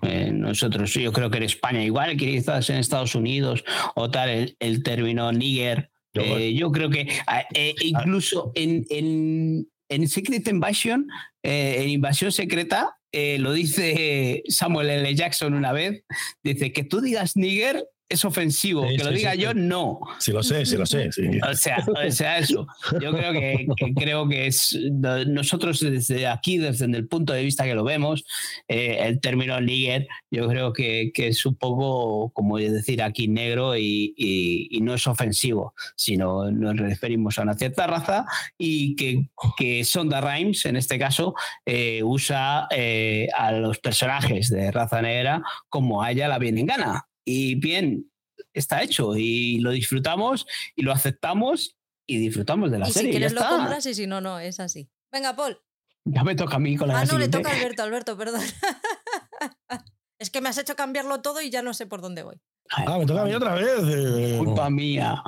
Eh, nosotros, yo creo que en España, igual que quizás en Estados Unidos o tal, el, el término nigger, eh, yo creo que ah, eh, incluso en, en, en Secret Invasion, eh, en Invasión Secreta, lo dice Samuel L. Jackson una vez, dice que tú digas nigger es ofensivo, Sí, que lo diga sí, yo no. Sí lo sé, sí lo sé. <laughs> O sea, o sea, eso. Yo creo que, que creo que es no- nosotros desde aquí, desde el punto de vista que lo vemos, eh, el término nigger, yo creo que, que es un poco, como decir aquí, negro y, y- y no es ofensivo, sino nos referimos a una cierta raza y que, que Sonda Rhimes, en este caso, eh, usa eh, a los personajes de raza negra como a ella la viene en gana. Y bien, está hecho y lo disfrutamos y lo aceptamos y disfrutamos de la y si serie. quieres ya lo está. compras y si no, no, es así. Venga, Paul. Ya me toca a mí con la Ah, no, le toca a Alberto, Alberto, perdón. <laughs> es que me has hecho cambiarlo todo y ya no sé por dónde voy. Ah, me toca a mí otra vez. eh. Culpa mía.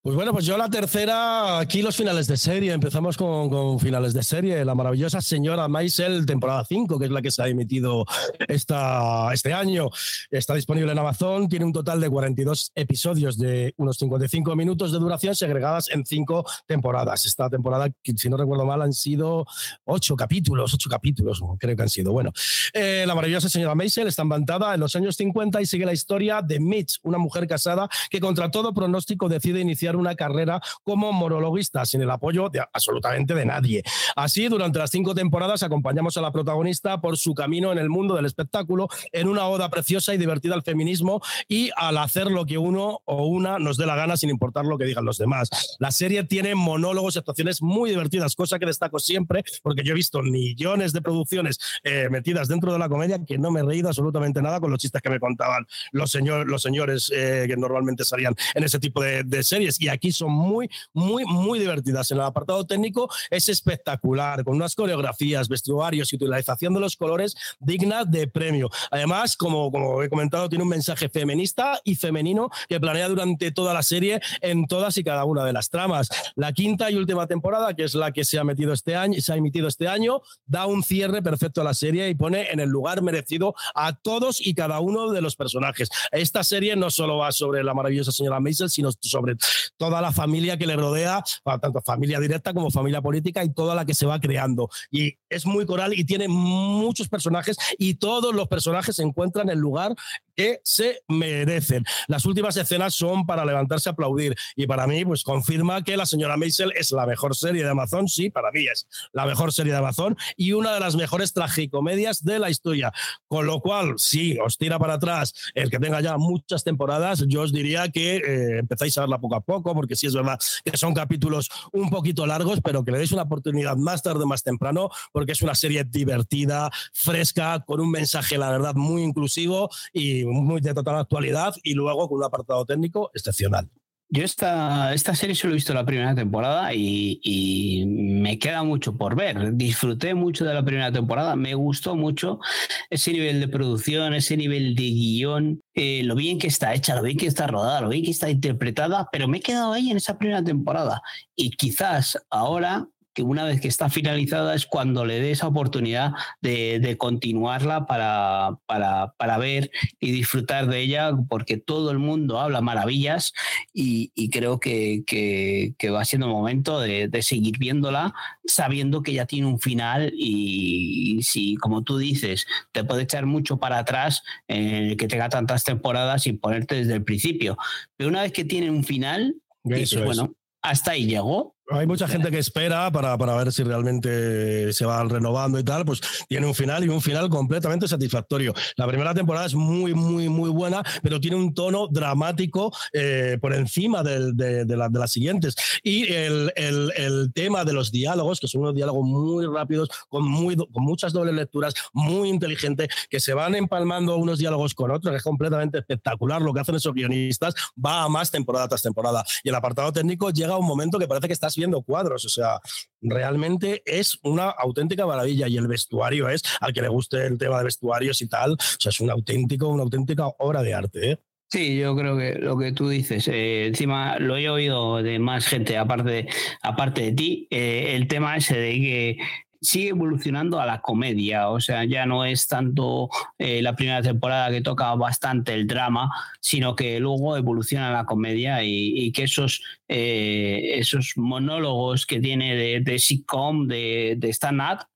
Pues bueno, pues yo la tercera, aquí los finales de serie. Empezamos con, con finales de serie. La maravillosa señora Maisel, temporada 5, que es la que se ha emitido esta, este año. Está disponible en Amazon. Tiene un total de 42 episodios de unos 55 minutos de duración, segregadas en cinco temporadas. Esta temporada, si no recuerdo mal, han sido ocho capítulos, ocho capítulos, creo que han sido. Bueno, eh, la maravillosa señora Maisel está ambientada en los años 50 y sigue la historia de Mitch, una mujer casada que contra todo pronóstico decide iniciar una carrera como monologuista sin el apoyo de absolutamente de nadie. Así, durante las cinco temporadas acompañamos a la protagonista por su camino en el mundo del espectáculo en una oda preciosa y divertida al feminismo y al hacer lo que uno o una nos dé la gana sin importar lo que digan los demás. La serie tiene monólogos y actuaciones muy divertidas, cosa que destaco siempre porque yo he visto millones de producciones eh, metidas dentro de la comedia que no me he reído absolutamente nada con los chistes que me contaban los, señor, los señores eh, que normalmente salían en ese tipo de, de series. Y aquí son muy, muy, muy divertidas. En el apartado técnico es espectacular, con unas coreografías, vestuarios y utilización de los colores digna de premio. Además, como, como he comentado, tiene un mensaje feminista y femenino que planea durante toda la serie en todas y cada una de las tramas. La quinta y última temporada, que es la que se ha metido este año, se ha emitido este año, da un cierre perfecto a la serie y pone en el lugar merecido a todos y cada uno de los personajes. Esta serie no solo va sobre la maravillosa señora Maisel, sino sobre toda la familia que le rodea, tanto familia directa como familia política y toda la que se va creando. Y es muy coral y tiene muchos personajes y todos los personajes se encuentran en el lugar que se merecen. Las últimas escenas son para levantarse a aplaudir y para mí pues confirma que la señora Maisel es la mejor serie de Amazon, sí, para mí es la mejor serie de Amazon y una de las mejores tragicomedias de la historia. Con lo cual, si os tira para atrás el que tenga ya muchas temporadas, yo os diría que eh, empezáis a verla poco a poco, porque sí es verdad que son capítulos un poquito largos, pero que le deis una oportunidad más tarde más temprano, porque es una serie divertida, fresca, con un mensaje, la verdad, muy inclusivo y muy de total actualidad, y luego con un apartado técnico excepcional. Yo esta, esta serie solo he visto la primera temporada y, y, me queda mucho por ver. Disfruté mucho de la primera temporada, me gustó mucho ese nivel de producción, ese nivel de guion, eh, lo bien que está hecha, lo bien que está rodada, lo bien que está interpretada, pero me he quedado ahí en esa primera temporada. Y quizás ahora que una vez que está finalizada es cuando le dé esa oportunidad de, de continuarla para, para, para, ver y disfrutar de ella, porque todo el mundo habla maravillas y, y creo que, que, que, va siendo momento de, de, seguir viéndola sabiendo que ya tiene un final y, y, si, como tú dices, te puede echar mucho para atrás eh, que tenga tantas temporadas y ponerte desde el principio. Pero una vez que tiene un final, dices, bueno, hasta ahí llegó hay mucha gente que espera para, para, ver si realmente se van renovando y tal, pues tiene un final y un final completamente satisfactorio. La primera temporada es muy, muy, muy buena, pero tiene un tono dramático eh, por encima de, de, de, las siguientes. Y el, el, el, tema de los diálogos, que son unos diálogos muy rápidos, con, muy, con muchas dobles lecturas, muy inteligentes, que se van empalmando unos diálogos con otros, es completamente espectacular lo que hacen esos guionistas, va a más temporada tras temporada. Y el apartado técnico llega a un momento que parece que estás viendo cuadros, o sea, realmente es una auténtica maravilla y el vestuario es, al que le guste el tema de vestuarios y tal, o sea, es un auténtico, una auténtica obra de arte. ¿eh? Sí, yo creo que lo que tú dices, eh, encima lo he oído de más gente aparte de, aparte de ti, eh, el tema ese de que sigue evolucionando a la comedia, o sea, ya no es tanto eh, la primera temporada que toca bastante el drama, sino que luego evoluciona a la comedia y, que esos, eh, esos monólogos que tiene de, de sitcom, de, de stand-up,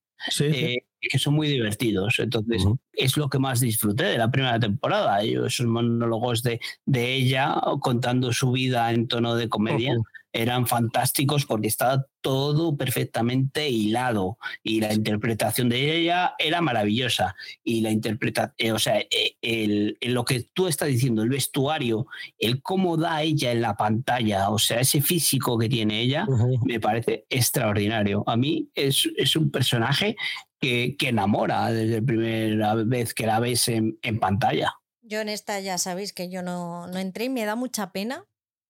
eh, que son muy divertidos. Entonces, es lo que más disfruté de la primera temporada, esos monólogos de, de ella contando su vida en tono de comedia eran fantásticos porque estaba todo perfectamente hilado y la interpretación de ella era maravillosa y la interpretación, eh, o sea, eh, el, lo que tú estás diciendo, el vestuario, el cómo da ella en la pantalla, o sea, ese físico que tiene ella, me parece extraordinario. A mí es, es un personaje que, que, enamora desde la primera vez que la ves en, en pantalla. Yo en esta ya sabéis que yo no, no entré y me da mucha pena,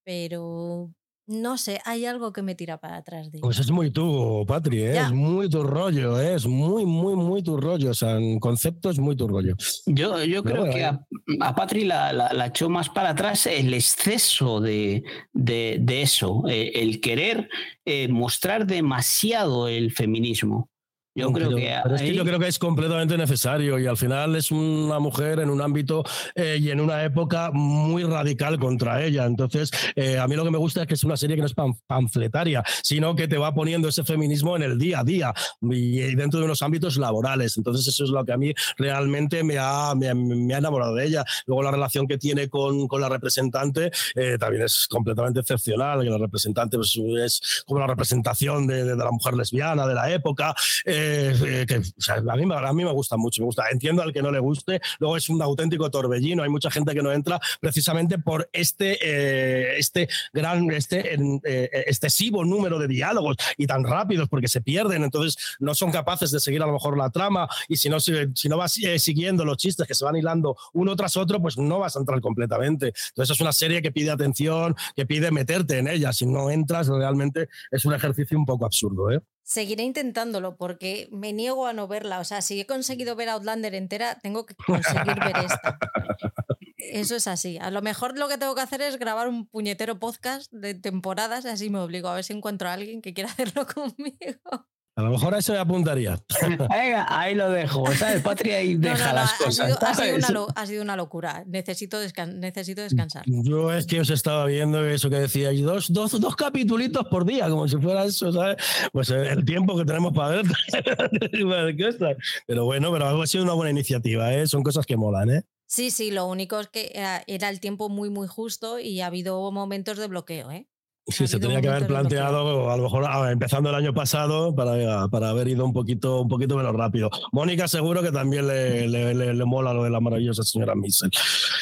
pero no sé, hay algo que me tira para atrás de Pues es muy tú, Patri, ¿eh? es muy tu rollo, ¿eh? es muy, muy, muy tu rollo. O sea, en concepto es muy tu rollo. Yo, yo creo que a, a, Patri la, la, la, echó más para atrás el exceso de, de, de eso, eh, el querer eh, mostrar demasiado el feminismo. Yo creo pero, que, pero es que yo creo que es completamente necesario y al final es una mujer en un ámbito eh, y en una época muy radical contra ella. Entonces, eh, a mí lo que me gusta es que es una serie que no es pan, panfletaria, sino que te va poniendo ese feminismo en el día a día y, y, dentro de unos ámbitos laborales. Entonces, eso es lo que a mí realmente me ha, me, me ha enamorado de ella. Luego, la relación que tiene con, con la representante eh, también es completamente excepcional. Que la representante pues, es como la representación de, de, de, la mujer lesbiana de la época. Eh, eh, que o a, mí, a mí me gusta mucho, me gusta. Entiendo al que no le guste, luego es un auténtico torbellino, hay mucha gente que no entra precisamente por este, eh, este gran, este eh, excesivo número de diálogos y tan rápidos porque se pierden, entonces no son capaces de seguir a lo mejor la trama y si no, si, si no vas siguiendo los chistes que se van hilando uno tras otro, pues no vas a entrar completamente. Entonces es una serie que pide atención, que pide meterte en ella. Si no entras, realmente es un ejercicio un poco absurdo. Seguiré intentándolo porque me niego a no verla. O sea, si he conseguido ver Outlander entera, tengo que conseguir ver esta. <laughs> Eso es así. A lo mejor lo que tengo que hacer es grabar un puñetero podcast de temporadas, así me obligo a ver si encuentro a alguien que quiera <laughs> hacerlo conmigo. A lo mejor a eso me apuntaría. <laughs> Venga, ahí lo dejo, ¿sabes? Patria y deja no, no, las ha cosas. Sido, ha, sido una, ha, sido una, locura. Necesito, descan necesito descansar. Yo es que os estaba viendo eso que decíais, dos, dos, dos capitulitos por día, como si fuera eso, ¿sabes? Pues el tiempo que tenemos para ver. <laughs> pero bueno, pero ha sido una buena iniciativa, ¿eh? Son cosas que molan, ¿eh? Sí, sí, lo único es que era el tiempo muy, muy justo y ha habido momentos de bloqueo, ¿eh? Sí, se tenía que haber planteado, a lo mejor a, empezando el año pasado, para, para haber ido un poquito, un poquito menos rápido. Mónica seguro que también le, le, le, le mola lo de la maravillosa señora Missel.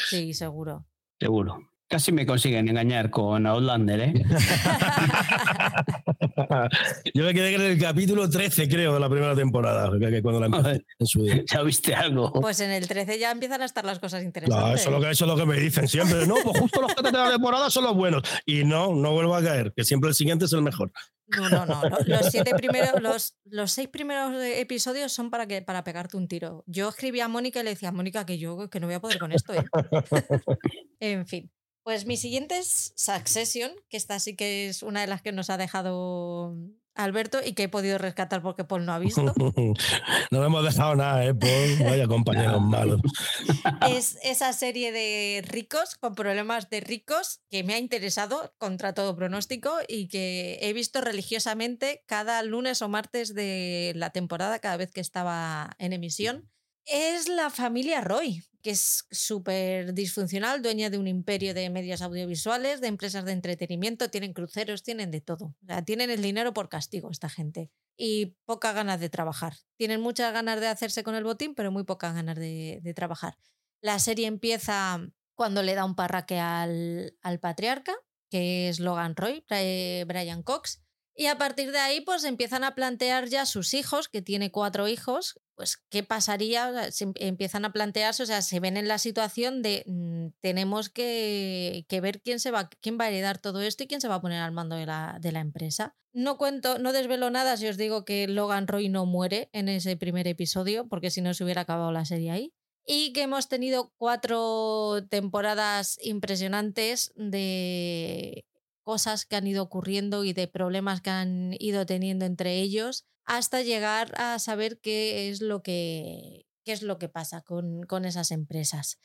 Sí, seguro. Seguro. Casi me consiguen engañar con Outlander, ¿eh? <laughs> Yo me quedé en el capítulo 13, creo, de la primera temporada, que cuando la empecé en su día. ¿Ya viste algo? Pues en el 13 ya empiezan a estar las cosas interesantes. Claro, eso es lo que, eso es lo que me dicen siempre. No, pues justo los que de la temporada son los buenos. Y no, no vuelvo a caer, que siempre el siguiente es el mejor. No, no, no. Los siete primeros, los, los seis primeros episodios son para que para pegarte un tiro. Yo escribí a Mónica y le decía, Mónica, que yo que no voy a poder con esto. ¿eh? <laughs> en fin. Pues mi siguiente es Succession, que esta sí que es una de las que nos ha dejado Alberto y que he podido rescatar porque Paul no ha visto. <laughs> no hemos dejado nada, ¿eh, Paul? Vaya compañeros malos. Es esa serie de ricos, con problemas de ricos, que me ha interesado contra todo pronóstico y que he visto religiosamente cada lunes o martes de la temporada, cada vez que estaba en emisión. Es la familia Roy, que es súper disfuncional, dueña de un imperio de medios audiovisuales, de empresas de entretenimiento, tienen cruceros, tienen de todo. Tienen el dinero por castigo esta gente. Y pocas ganas de trabajar. Tienen muchas ganas de hacerse con el botín, pero muy pocas ganas de, de trabajar. La serie empieza cuando le da un parraque al, al patriarca, que es Logan Roy, Brian Cox. Y a partir de ahí, pues empiezan a plantear ya sus hijos, que tiene cuatro hijos, pues qué pasaría, em, empiezan a plantearse, o sea, se ven en la situación de mm, tenemos que, que, ver quién se va, quién va a heredar todo esto y quién se va a poner al mando de la, de la empresa. No cuento, no desvelo nada si os digo que Logan Roy no muere en ese primer episodio, porque si no se hubiera acabado la serie ahí y que hemos tenido cuatro temporadas impresionantes de cosas que han ido ocurriendo y de problemas que han ido teniendo entre ellos hasta llegar a saber qué es lo que, qué es lo que pasa con, con esas empresas.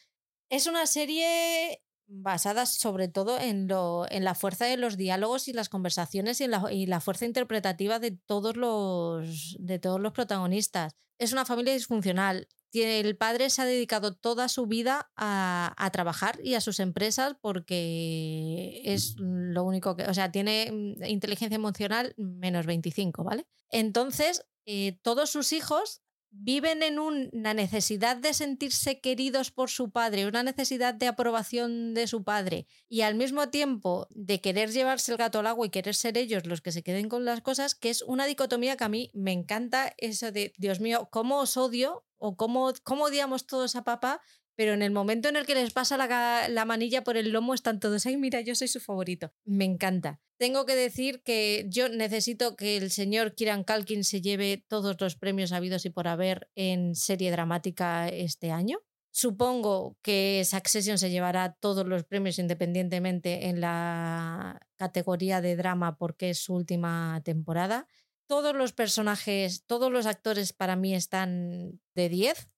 Es una serie basada sobre todo en, lo, en la fuerza de los diálogos y las conversaciones y, en la, y la fuerza interpretativa de todos, los, de todos los protagonistas. Es una familia disfuncional el padre se ha dedicado toda su vida a, trabajar y a sus empresas porque es lo único que, o sea, tiene mm, inteligencia emocional menos 25, ¿vale? Entonces, eh, todos sus hijos viven en una necesidad de sentirse queridos por su padre, una necesidad de aprobación de su padre y al mismo tiempo de querer llevarse el gato al agua y querer ser ellos los que se queden con las cosas, que es una dicotomía que a mí me encanta eso de, Dios mío, ¿cómo os odio o cómo, cómo odiamos todos a papá? Pero en el momento en el que les pasa la, la manilla por el lomo están todos, ay, mira, yo soy su favorito. Me encanta. Tengo que decir que yo necesito que el señor Kieran Kalkin se lleve todos los premios habidos y por haber en serie dramática este año. Supongo que Succession se llevará todos los premios independientemente en la categoría de drama porque es su última temporada. Todos los personajes, todos los actores para mí están de 10.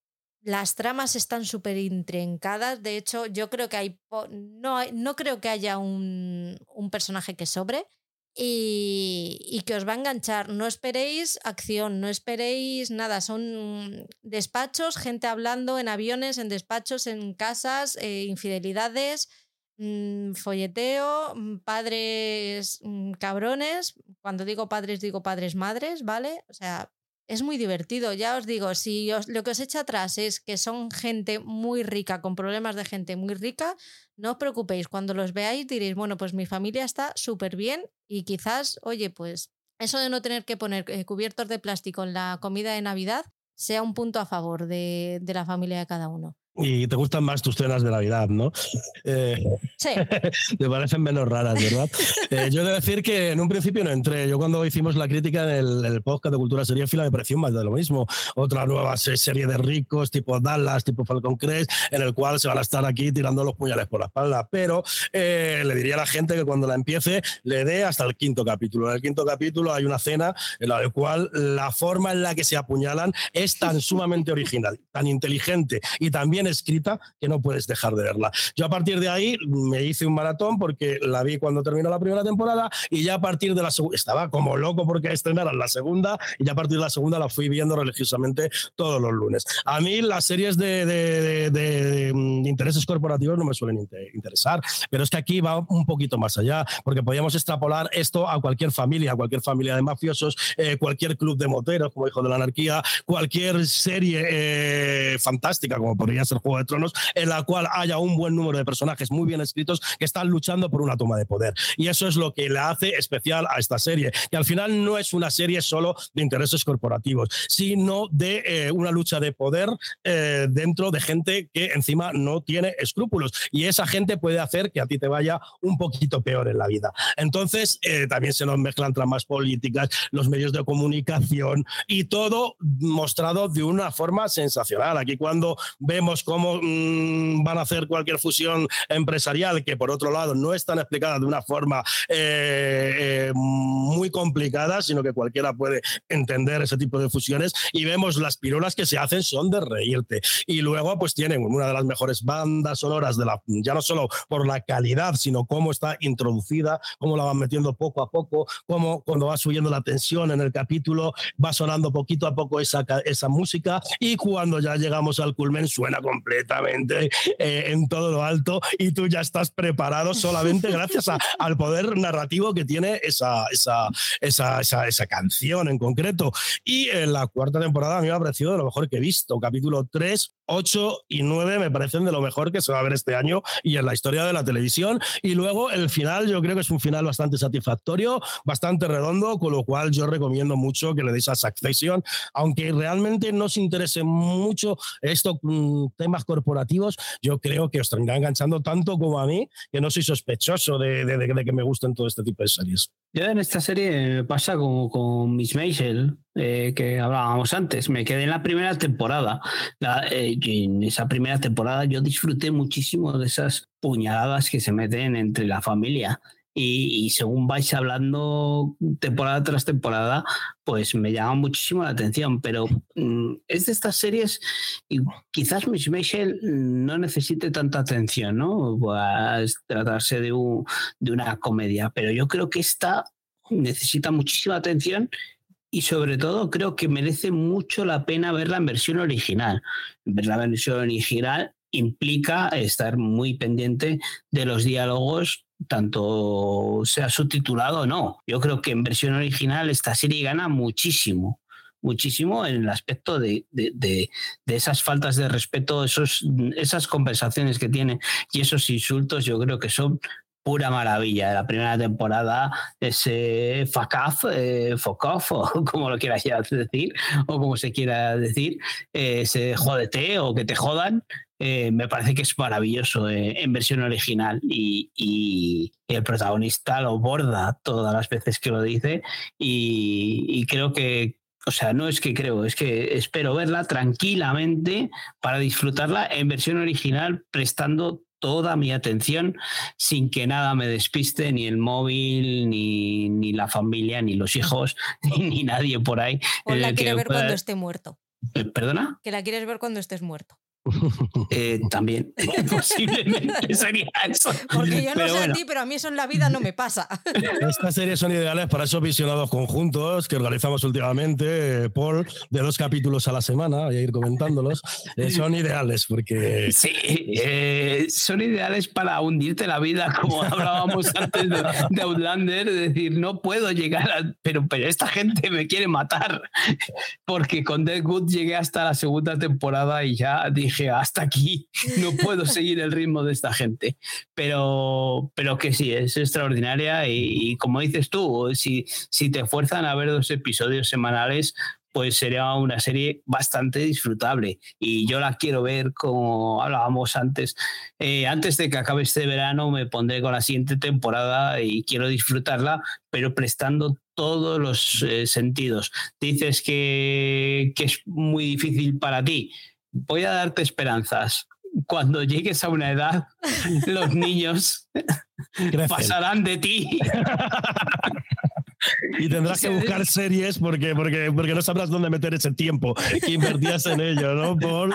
Las tramas están súper intrincadas. De hecho, yo creo que hay. No, no creo que haya un, personaje que sobre. Y, que os va a enganchar. No esperéis acción, no esperéis nada. Son despachos, gente hablando en aviones, en despachos, en casas, eh, infidelidades, mmm, folleteo, mm, padres mmm, cabrones. Cuando digo padres, digo padres madres, ¿vale? O sea, es muy divertido. Ya os digo, si lo que os echa atrás es que son gente muy rica, con problemas de gente muy rica, no os preocupéis. Cuando los veáis diréis, bueno, pues mi familia está súper bien y quizás, oye, pues eso de no tener que poner eh, cubiertos de plástico en la comida de Navidad sea un punto a favor de, de la familia de cada uno y te gustan más tus cenas de Navidad, ¿no? Eh, sí. <laughs> te parecen menos raras, ¿verdad? Eh, yo he de decir que en un principio no entré. Yo cuando hicimos la crítica en el, podcast de Cultura Fila me pareció más de lo mismo. Otra nueva serie de ricos, tipo Dallas, tipo Falcon Crest, en el cual se van a estar aquí tirando los puñales por la espalda. Pero eh, le diría a la gente que cuando la empiece le dé hasta el quinto capítulo. En el quinto capítulo hay una cena en la cual la forma en la que se apuñalan es tan sumamente original, tan inteligente y también escrita que no puedes dejar de verla. Yo a partir de ahí me hice un maratón porque la vi cuando terminó la primera temporada y ya a partir de la segunda, estaba como loco porque estrenaran la segunda y ya a partir de la segunda la fui viendo religiosamente todos los lunes. A mí las series de, de, de, mm, intereses corporativos no me suelen interesar, pero es que aquí va un poquito más allá porque podíamos extrapolar esto a cualquier familia, a cualquier familia de mafiosos, eh, cualquier club de moteros como Hijo de la Anarquía, cualquier serie eh, fantástica como podría ser Juego de Tronos, en la cual haya un buen número de personajes muy bien escritos que están luchando por una toma de poder. Y eso es lo que le hace especial a esta serie, que al final no es una serie solo de intereses corporativos, sino de eh, una lucha de poder eh, dentro de gente que encima no tiene escrúpulos. Y esa gente puede hacer que a ti te vaya un poquito peor en la vida. Entonces, eh, también se nos mezclan tramas políticas, los medios de comunicación y todo mostrado de una forma sensacional. Aquí cuando vemos cómo mm, van a hacer cualquier fusión empresarial, que por otro lado no están explicadas de una forma eh, eh, muy complicada, sino que cualquiera puede entender ese tipo de fusiones. Y vemos las pirulas que se hacen son de reírte. Y luego, pues tienen una de las mejores bandas sonoras de la, ya no solo por la calidad, sino cómo está introducida, cómo la van metiendo poco a poco, cómo cuando va subiendo la tensión en el capítulo va sonando poquito a poco esa, esa música y cuando ya llegamos al culmen suena completamente eh, en todo lo alto y tú ya estás preparado solamente <laughs> gracias al poder narrativo que tiene esa, esa, esa, esa, esa canción en concreto. Y en la cuarta temporada a mí me ha parecido de lo mejor que he visto. Capítulo 3 8 y 9 me parecen de lo mejor que se va a ver este año y en la historia de la televisión. Y luego el final, yo creo que es un final bastante satisfactorio, bastante redondo, con lo cual yo recomiendo mucho que le deis a Succession, aunque realmente no os interese mucho estos mm, temas corporativos, yo creo que os tendrá enganchando tanto como a mí, que no soy sospechoso de, de, que me gusten todo este tipo de series. Yo en esta serie pasa como con Miss Maisel, eh, que hablábamos antes. Me quedé en la primera temporada. Eh, en esa primera temporada yo disfruté muchísimo de esas puñaladas que se meten entre la familia. Y, según vais hablando temporada tras temporada, pues me llama muchísimo la atención. Pero mm, es de estas series, y quizás Miss Mitchell no necesite tanta atención, ¿no? A tratarse de, de una comedia, pero yo creo que esta necesita muchísima atención y sobre todo creo que merece mucho la pena verla en versión original. Ver la versión original implica estar muy pendiente de los diálogos, tanto sea subtitulado o no. Yo creo que en versión original esta serie gana muchísimo muchísimo en el aspecto de, de, esas faltas de respeto, esos, esas conversaciones que tiene y esos insultos, yo creo que son pura maravilla. La primera temporada, ese fuck eh, <laughs> o como lo quieras decir, o como se quiera decir, ese jodete o que te jodan, eh, me parece que es maravilloso eh, en versión original y, y, el protagonista lo borda todas las veces que lo dice y, y creo que, o sea, no es que creo, es que espero verla tranquilamente para disfrutarla en versión original, prestando toda mi atención sin que nada me despiste, ni el móvil, ni, ni la familia, ni los hijos, <laughs> ni, nadie por ahí. O la quiere ver cuando esté muerto. Eh, ¿Perdona? Que la quieres ver cuando estés muerto. Eh, también, <laughs> <laughs> posiblemente sería eso. Porque yo no sé a ti, pero a mí eso en la vida no me pasa. <laughs> Estas series son ideales para esos visionados conjuntos que organizamos últimamente, Paul, de dos capítulos a la semana, voy a ir comentándolos. Eh, son ideales porque... Sí, eh, son ideales para hundirte la vida, como hablábamos antes de, Outlander, es decir, no puedo llegar a... Pero, pero esta gente me quiere matar, porque con Deadwood llegué hasta la segunda temporada y ya dije hasta aquí, <laughs> no puedo seguir el ritmo de esta gente. Pero, pero que sí, es extraordinaria y, como dices tú, si, si te fuerzan a ver dos episodios semanales, pues sería una serie bastante disfrutable. Y yo la quiero ver como hablábamos antes. Eh, antes de que acabe este verano me pondré con la siguiente temporada y quiero disfrutarla, pero prestando todos los eh, sentidos. Dices que, que es muy difícil para ti voy a darte esperanzas. Cuando llegues a una edad, <laughs> los niños pasarán de ti. y tendrás que buscar series porque, porque, porque no sabrás dónde meter ese tiempo que invertías en ello, ¿no? Por,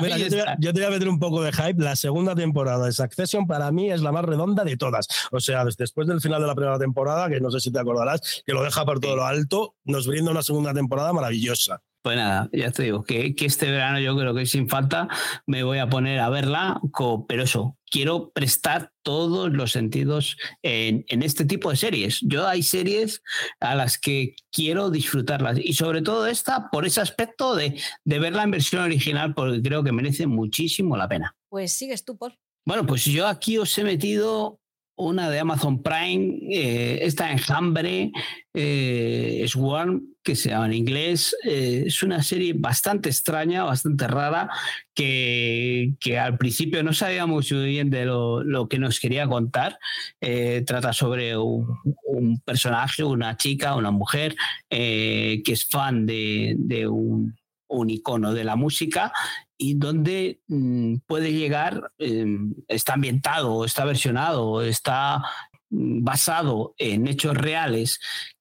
mira, yo, te, voy a meter un poco de hype. La segunda temporada de Succession para mí es la más redonda de todas. O sea, después del final de la primera temporada, que no sé si te acordarás, que lo deja por todo lo alto, nos brinda una segunda temporada maravillosa. Pues nada, ya te digo que, este verano yo creo que sin falta me voy a poner a verla, pero eso, quiero prestar todos los sentidos en, este tipo de series. Yo hay series a las que quiero disfrutarlas y sobre todo esta por ese aspecto de, de verla en versión original porque creo que merece muchísimo la pena. Pues sigues tú, Paul. Bueno, pues yo aquí os he metido una de Amazon Prime, eh, esta enjambre, eh, Swarm, que se llama en inglés. Eh, es una serie bastante extraña, bastante rara, que, que al principio no sabíamos muy bien de lo, lo que nos quería contar. Eh, trata sobre un, un, personaje, una chica, una mujer, que es fan de, de un un icono de la música y donde mm, puede llegar, em, está ambientado, está versionado, está mm, basado en hechos reales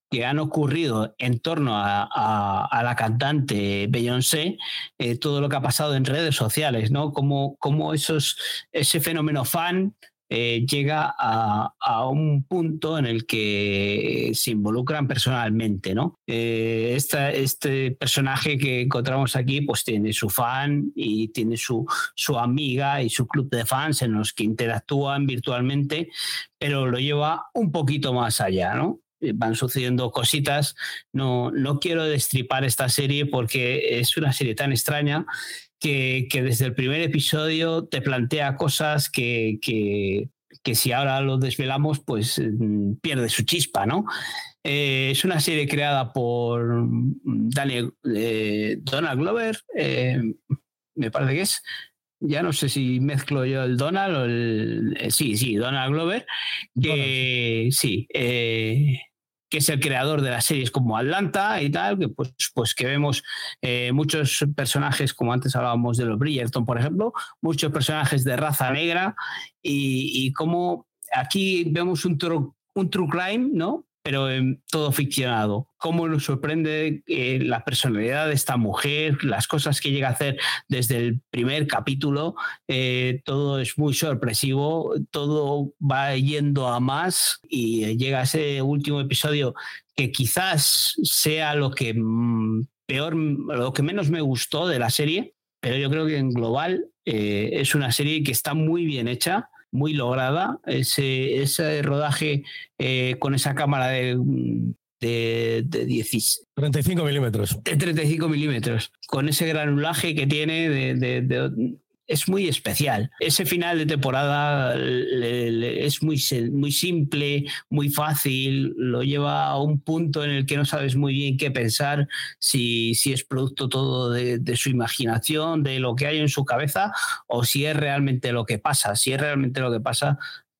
que han ocurrido en torno a, la cantante Beyoncé, eh, todo lo que ha pasado en redes sociales, ¿no? Como, como esos, ese fenómeno fan eh, llega a, un punto en el que se involucran personalmente, ¿no? Eh, este personaje que encontramos aquí, pues tiene su fan y tiene su, su amiga y su club de fans en los que interactúan virtualmente, pero lo lleva un poquito más allá, ¿no? Eh, van sucediendo cositas. No, no quiero destripar esta serie porque es una serie tan extraña que, desde el primer episodio te plantea cosas que, que, si ahora lo desvelamos, pues mm, pierde su chispa, ¿no? Eh, es una serie creada por Daniel, eh, Donald Glover, me parece que es. Ya no sé si mezclo yo el Donald o el. sí, sí, Donald Glover. Que sí que es el creador de las series como Atlanta y tal, que pues, pues que vemos eh, muchos personajes, como antes hablábamos de los Bridgerton, por ejemplo, muchos personajes de raza negra y, y como aquí vemos un, un true crime, ¿no? Pero todo ficcionado. Cómo nos sorprende eh, la personalidad de esta mujer, las cosas que llega a hacer desde el primer capítulo, eh, todo es muy sorpresivo, todo va yendo a más y llega ese último episodio que quizás sea lo que mm, peor, lo que menos me gustó de la serie, pero yo creo que en global eh, es una serie que está muy bien hecha muy lograda. Ese, ese rodaje eh, con esa cámara de, de, de 35 milímetros. De 35 milímetros. Con ese granulaje que tiene de, es muy especial. Ese final de temporada es muy, muy simple, muy fácil, lo lleva a un punto en el que no sabes muy bien qué pensar, si, si es producto todo de, su imaginación, de lo que hay en su cabeza, o si es realmente lo que pasa. Si es realmente lo que pasa,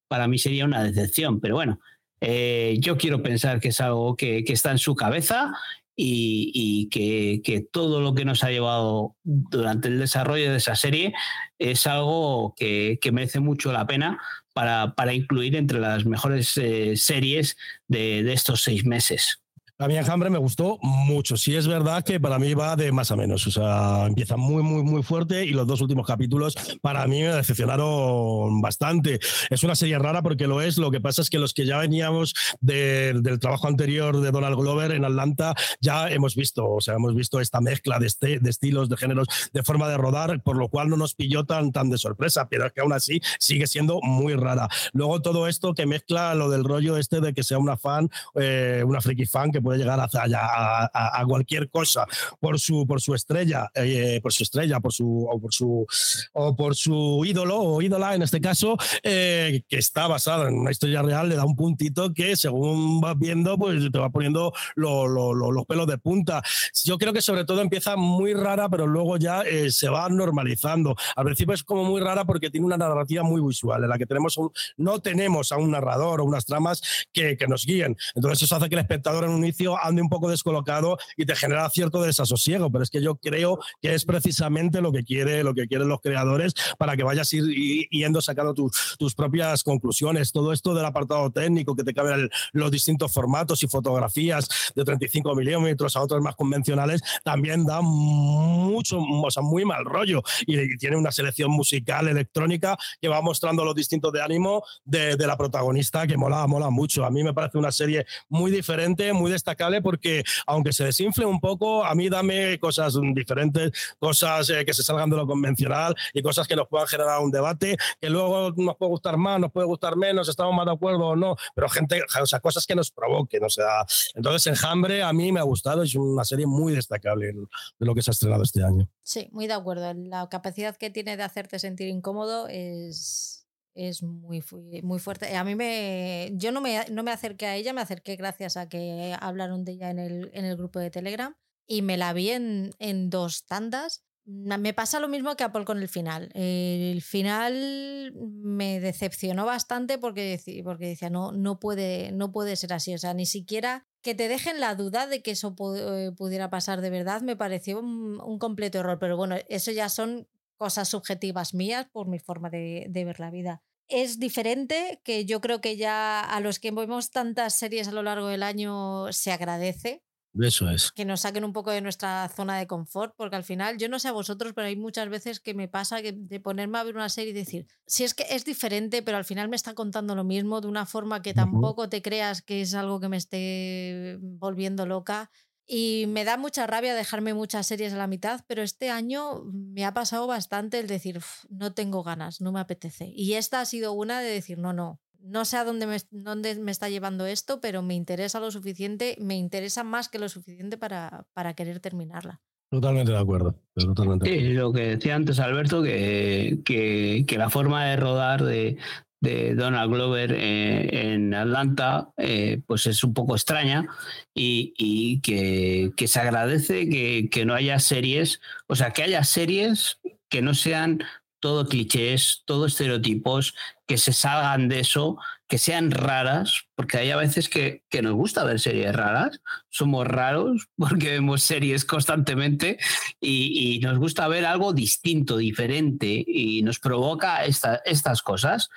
para mí sería una decepción, pero bueno. Eh, yo quiero pensar que es algo que, que está en su cabeza y, que, todo lo que nos ha llevado durante el desarrollo de esa serie es algo que, merece mucho la pena para, incluir entre las mejores eh, series de estos seis meses. A mí Enjambre me gustó mucho. Sí es verdad que para mí va de más a menos. O sea, empieza muy, muy, muy fuerte y los dos últimos capítulos para mí me decepcionaron bastante. Es una serie rara porque lo es. Lo que pasa es que los que ya veníamos del trabajo anterior de Donald Glover en Atlanta ya hemos visto, o sea, hemos visto esta mezcla de, este, de estilos, de géneros, de forma de rodar, por lo cual no nos pilló tan, tan de sorpresa, pero es que aún así sigue siendo muy rara. Luego todo esto que mezcla lo del rollo este de que sea una fan, eh, una freaky fan que puede llegar a, a, a, cualquier cosa por su, por su estrella, eh, por su estrella, por su, o, por su, o por su ídolo o ídola en este caso, eh, que está basado en una historia real, le da un puntito que según vas viendo, pues te va poniendo los pelos de punta. Yo creo que sobre todo empieza muy rara, pero luego ya eh, se va normalizando. Al principio es como muy rara porque tiene una narrativa muy visual, en la que tenemos no tenemos a un narrador o unas tramas que, que nos guíen. Entonces eso hace que el espectador en un inicio ande un poco descolocado y te genera cierto desasosiego, pero es que yo creo que es precisamente lo que, quiere, lo que quieren los creadores para que vayas ir, yendo sacando tus propias conclusiones. Todo esto del apartado técnico, que te caben los distintos formatos y fotografías de 35 milímetros a otros más convencionales, también da mucho, o sea, muy mal rollo. Y, tiene una selección musical, electrónica, que va mostrando los distintos de ánimo de, de la protagonista, que mola, mola mucho. A mí me parece una serie muy diferente, muy destacada porque aunque se desinfle un poco, a mí dame cosas diferentes, cosas eh, que se salgan de lo convencional y cosas que nos puedan generar un debate, que luego nos puede gustar más, nos puede gustar menos, estamos más de acuerdo o no, pero gente, o sea, cosas que nos provoquen, o sea, entonces Enjambre a mí me ha gustado, es una serie muy destacable de lo que se ha estrenado este año. Sí, muy de acuerdo, la capacidad que tiene de hacerte sentir incómodo es es muy, muy fuerte. A mí me. Yo no me, no me acerqué a ella, me acerqué gracias a que hablaron de ella en el, en el grupo de Telegram y me la vi en, en dos tandas. me pasa lo mismo que Apple con el final. El final me decepcionó bastante porque, porque decía, no, no, puede, no puede ser así. O sea, ni siquiera que te dejen la duda de que eso eh, pudiera pasar de verdad me pareció un, completo error. Pero bueno, eso ya son cosas subjetivas mías por mi forma de ver la vida es diferente, que yo creo que ya a los que vemos tantas series a lo largo del año se agradece, eso es. Que nos saquen un poco de nuestra zona de confort, porque al final, yo no sé a vosotros, pero hay muchas veces que me pasa que de ponerme a ver una serie y decir, si es que es diferente, pero al final me está contando lo mismo de una forma que tampoco te creas que es algo que me esté volviendo loca. Y me da mucha rabia dejarme muchas series a la mitad, pero este año me ha pasado bastante el decir, no tengo ganas, no me apetece. Y esta ha sido una de decir, no, no, no sé a dónde me, dónde me está llevando esto, pero me interesa lo suficiente, me interesa más que lo suficiente para, para querer terminarla. Totalmente de acuerdo. Totalmente. Sí, lo que decía antes Alberto, que, que, la forma de rodar de, de Donald Glover eh, en Atlanta, eh, pues es un poco extraña y, y que, que, se agradece que, que, no haya series, o sea, que haya series que no sean todo clichés, todo estereotipos, que se salgan de eso, que sean raras, porque hay a veces que, que, nos gusta ver series raras, somos raros <laughs> porque vemos series constantemente y, y nos gusta ver algo distinto, diferente y nos provoca esta, estas cosas.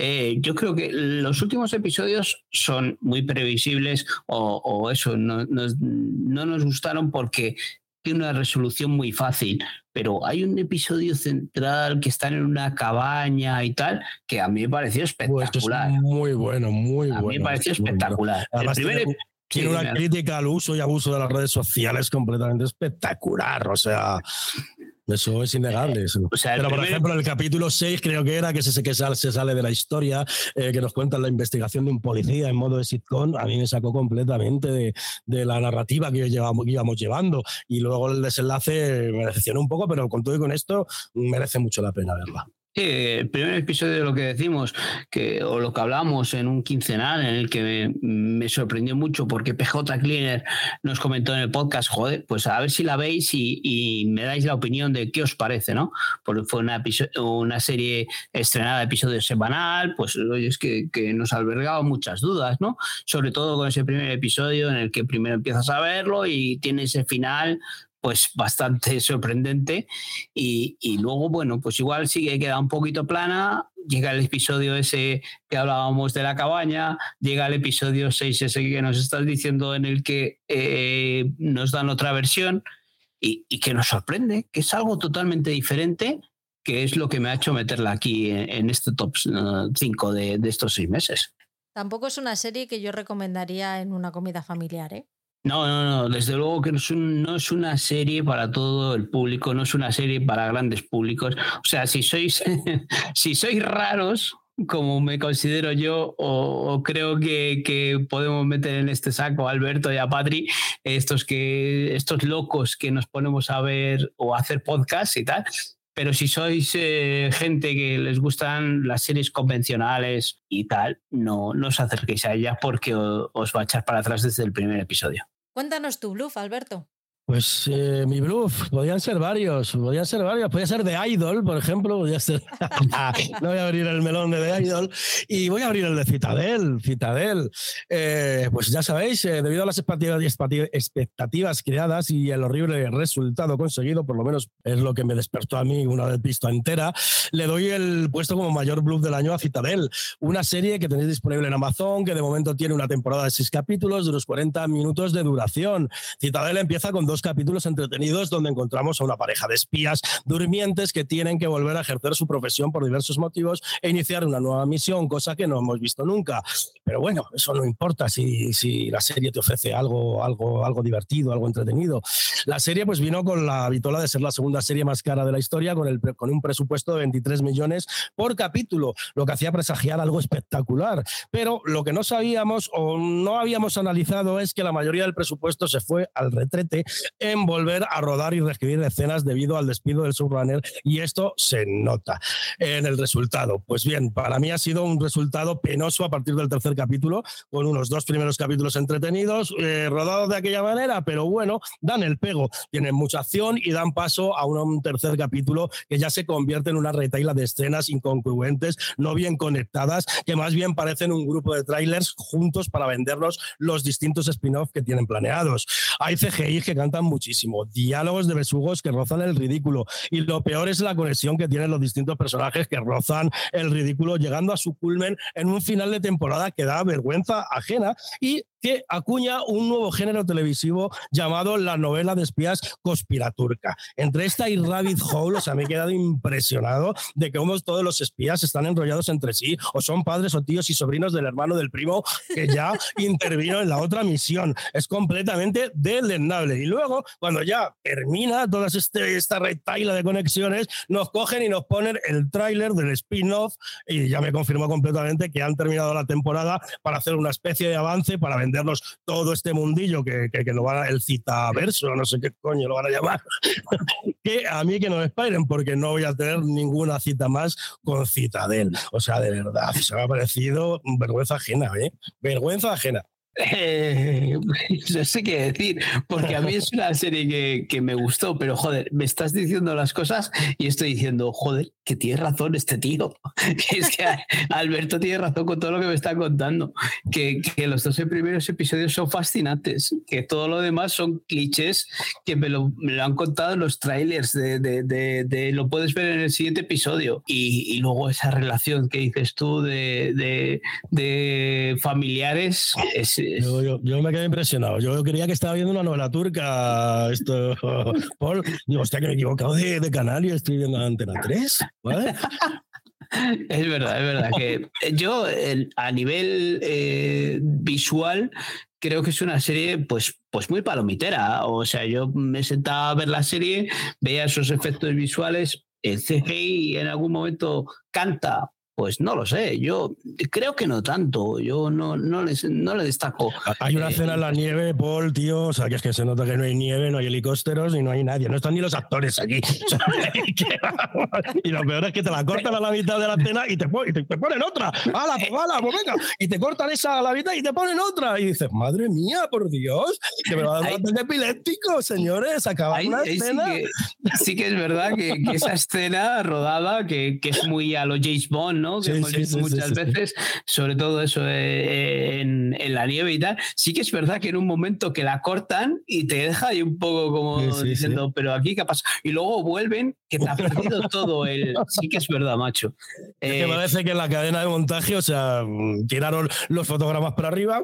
Eh, yo creo que los últimos episodios son muy previsibles o, o eso, no, no, no, nos gustaron porque tiene una resolución muy fácil, pero hay un episodio central que están en una cabaña y tal, que a mí me pareció espectacular. muy bueno, muy bueno. A mí me pareció espectacular. tiene, una crítica al uso y abuso de las redes sociales completamente espectacular. O sea, eso es innegable. Pero, por ejemplo, el capítulo 6 creo que era que se, que se sale de la historia, eh, que nos cuentan la investigación de un policía en modo de sitcom, a mí me sacó completamente de, de la narrativa que, llevamos, íbamos llevando. Y luego el desenlace me decepcionó un poco, pero con todo y con esto merece mucho la pena verla el primer episodio de lo que decimos, que, o lo que hablamos en un quincenal, en el que me, sorprendió mucho porque PJ Cleaner nos comentó en el podcast, joder, pues a ver si la veis y, me dais la opinión de qué os parece, ¿no? Porque fue una, una serie estrenada, episodio semanal, pues es que, que nos ha albergado muchas dudas, ¿no? Sobre todo con ese primer episodio en el que primero empiezas a verlo y tiene ese final pues bastante sorprendente. Y, y, luego, bueno, pues igual sigue queda un poquito plana. Llega el episodio ese que hablábamos de la cabaña, llega el episodio 6 ese que nos estás diciendo en el que eh, nos dan otra versión y, y, que nos sorprende, que es algo totalmente diferente, que es lo que me ha hecho meterla aquí en, este top 5 de, de estos seis meses. Tampoco es una serie que yo recomendaría en una comida familiar, ¿eh? No, no, no, desde luego que no es, no es, una serie para todo el público, no es una serie para grandes públicos. O sea, si sois, <laughs> si sois raros, como me considero yo, o, creo que, que, podemos meter en este saco a Alberto y a Patri, estos, que, estos locos que nos ponemos a ver o a hacer podcast y tal. Pero si sois eh, gente que les gustan las series convencionales y tal, no, no os acerquéis a ellas porque os va a echar para atrás desde el primer episodio. Cuéntanos tu bluff, Alberto. Pues eh, mi bluff, podían ser varios, podían ser varios, podía ser de Idol, por ejemplo, podía ser... <laughs> no voy a abrir el melón de The Idol y voy a abrir el de Citadel, Citadel. Eh, pues ya sabéis, eh, debido a las expectativas creadas y el horrible resultado conseguido, por lo menos es lo que me despertó a mí una vez visto entera, le doy el puesto como mayor bluff del año a Citadel, una serie que tenéis disponible en Amazon, que de momento tiene una temporada de seis capítulos de unos 40 minutos de duración. Citadel empieza con dos capítulos entretenidos donde encontramos a una pareja de espías durmientes que tienen que volver a ejercer su profesión por diversos motivos e iniciar una nueva misión, cosa que no hemos visto nunca. Pero bueno, eso no importa si, si la serie te ofrece algo, algo, algo divertido, algo entretenido. La serie pues vino con la vitola de ser la segunda serie más cara de la historia, con, el, con un presupuesto de 23 millones por capítulo, lo que hacía presagiar algo espectacular. Pero lo que no sabíamos o no habíamos analizado es que la mayoría del presupuesto se fue al retrete en volver a rodar y reescribir escenas debido al despido del subrunner y esto se nota en el resultado. Pues bien, para mí ha sido un resultado penoso a partir del tercer capítulo, con unos dos primeros capítulos entretenidos, eh, rodados de aquella manera, pero bueno, dan el pego, tienen mucha acción y dan paso a un, tercer capítulo que ya se convierte en una retaila de escenas incongruentes, no bien conectadas, que más bien parecen un grupo de trailers juntos para vendernos los distintos spin-off que tienen planeados. Hay CGI que cantan muchísimo, diálogos de besugos que rozan el ridículo. Y lo peor es la conexión que tienen los distintos personajes que rozan el ridículo, llegando a su culmen en un final de temporada que da vergüenza ajena y que acuña un nuevo género televisivo llamado la novela de espías conspiraturca. Entre esta y Rabbit Hole, o sea, me he quedado impresionado de que todos los espías están enrollados entre sí, o son padres o tíos y sobrinos del hermano del primo que ya intervino en la otra misión. Es completamente deleznable. Y luego, cuando ya termina toda este, esta retaila de conexiones, nos cogen y nos ponen el tráiler del spin-off y ya me confirmó completamente que han terminado la temporada para hacer una especie de avance para vendernos todo este mundillo que, que, lo van a, el citaverso, no sé qué coño lo van a llamar, <laughs> que a mí que no me esperen porque no voy a tener ninguna cita más con Citadel. O sea, de verdad, se me ha parecido vergüenza ajena, ¿eh? Vergüenza ajena. Eh, <laughs> no sé qué decir, porque a mí es una serie que, que, me gustó, pero joder, me estás diciendo las cosas y estoy diciendo, joder, que tiene razón este tío. <laughs> es que <laughs> Alberto tiene razón con todo lo que me está contando, que, que los dos primeros episodios son fascinantes, que todo lo demás son clichés que me lo, me lo han contado en los trailers, de, de, de, lo puedes ver en el siguiente episodio. Y, y luego esa relación que dices tú de, familiares es yo, me quedé impresionado. Yo creía que estaba viendo una novela turca. Esto, <laughs> Paul, digo, hostia, que me he equivocado de, canal y estoy viendo Antena 3. <laughs> Es verdad, es verdad que yo a nivel eh, visual creo que es una serie pues, pues muy palomitera. O sea, yo me sentaba a ver la serie, veía esos efectos visuales, el CGI en algún momento canta pues no lo sé, yo creo que no tanto, yo no, no, les, no le destaco. Hay una escena en la nieve, Paul, tío, o sea, que es que se nota que no hay nieve, no hay helicópteros y no hay nadie, no están ni los actores aquí. <laughs> y lo peor es que te la cortan a la mitad de la escena y te, y te, ponen otra. ¡Hala, pues, hala, pues venga! Y te cortan esa a la mitad y te ponen otra. Y dices, madre mía, por Dios, que me va a dar un ataque epiléptico, señores, acaba una escena. Sí que, sí que, es verdad que, esa escena rodada, que, que, es muy a lo James Bond, ¿no? Que hemos visto muchas veces, sobre todo eso eh, en, la nieve y tal. Sí que es verdad que en un momento que la cortan y te deja ahí un poco como diciendo, pero aquí qué pasa. Y luego vuelven, que te ha perdido <laughs> todo el. Sí que es verdad, macho. Es que eh, parece que en la cadena de montaje, o sea, tiraron los fotogramas para arriba.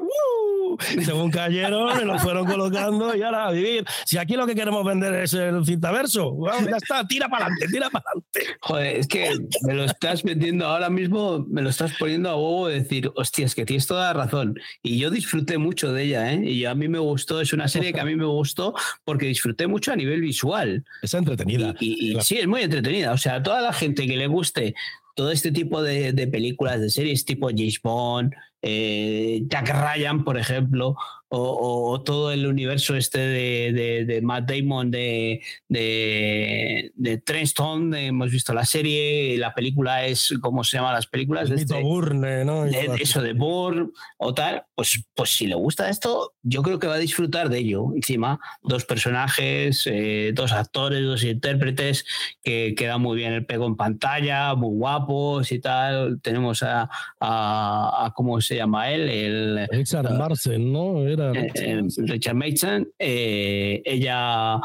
según cayeron, me lo fueron colocando y ahora a vivir. Si aquí lo que queremos vender es el cintaverso, ya está, tira para adelante, tira para adelante. Joder, es que me lo estás metiendo ahora mismo, me lo estás poniendo a huevo de decir, hostia, es que tienes toda la razón. Y yo disfruté mucho de ella, ¿eh? Y a mí me gustó, es una serie que a mí me gustó porque disfruté mucho a nivel visual. Es entretenida. Y, sí, es muy entretenida. O sea, a toda la gente que le guste todo este tipo de, de películas, de series tipo James Bond, eh, Jack Ryan, por ejemplo, o, todo el universo este de, Matt Damon, de, de, de hemos visto la serie, la película es, ¿cómo se llaman las películas? De este, Burne, ¿no? eso de Bourne o tal, pues, pues si le gusta esto, yo creo que va a disfrutar de ello. Encima, dos personajes, eh, dos actores, dos intérpretes que quedan muy bien el pego en pantalla, muy guapos y tal. Tenemos a, a, ¿cómo se llama él? El, Richard Marcel, ¿no? Eh, eh, Richard Mason, eh, ella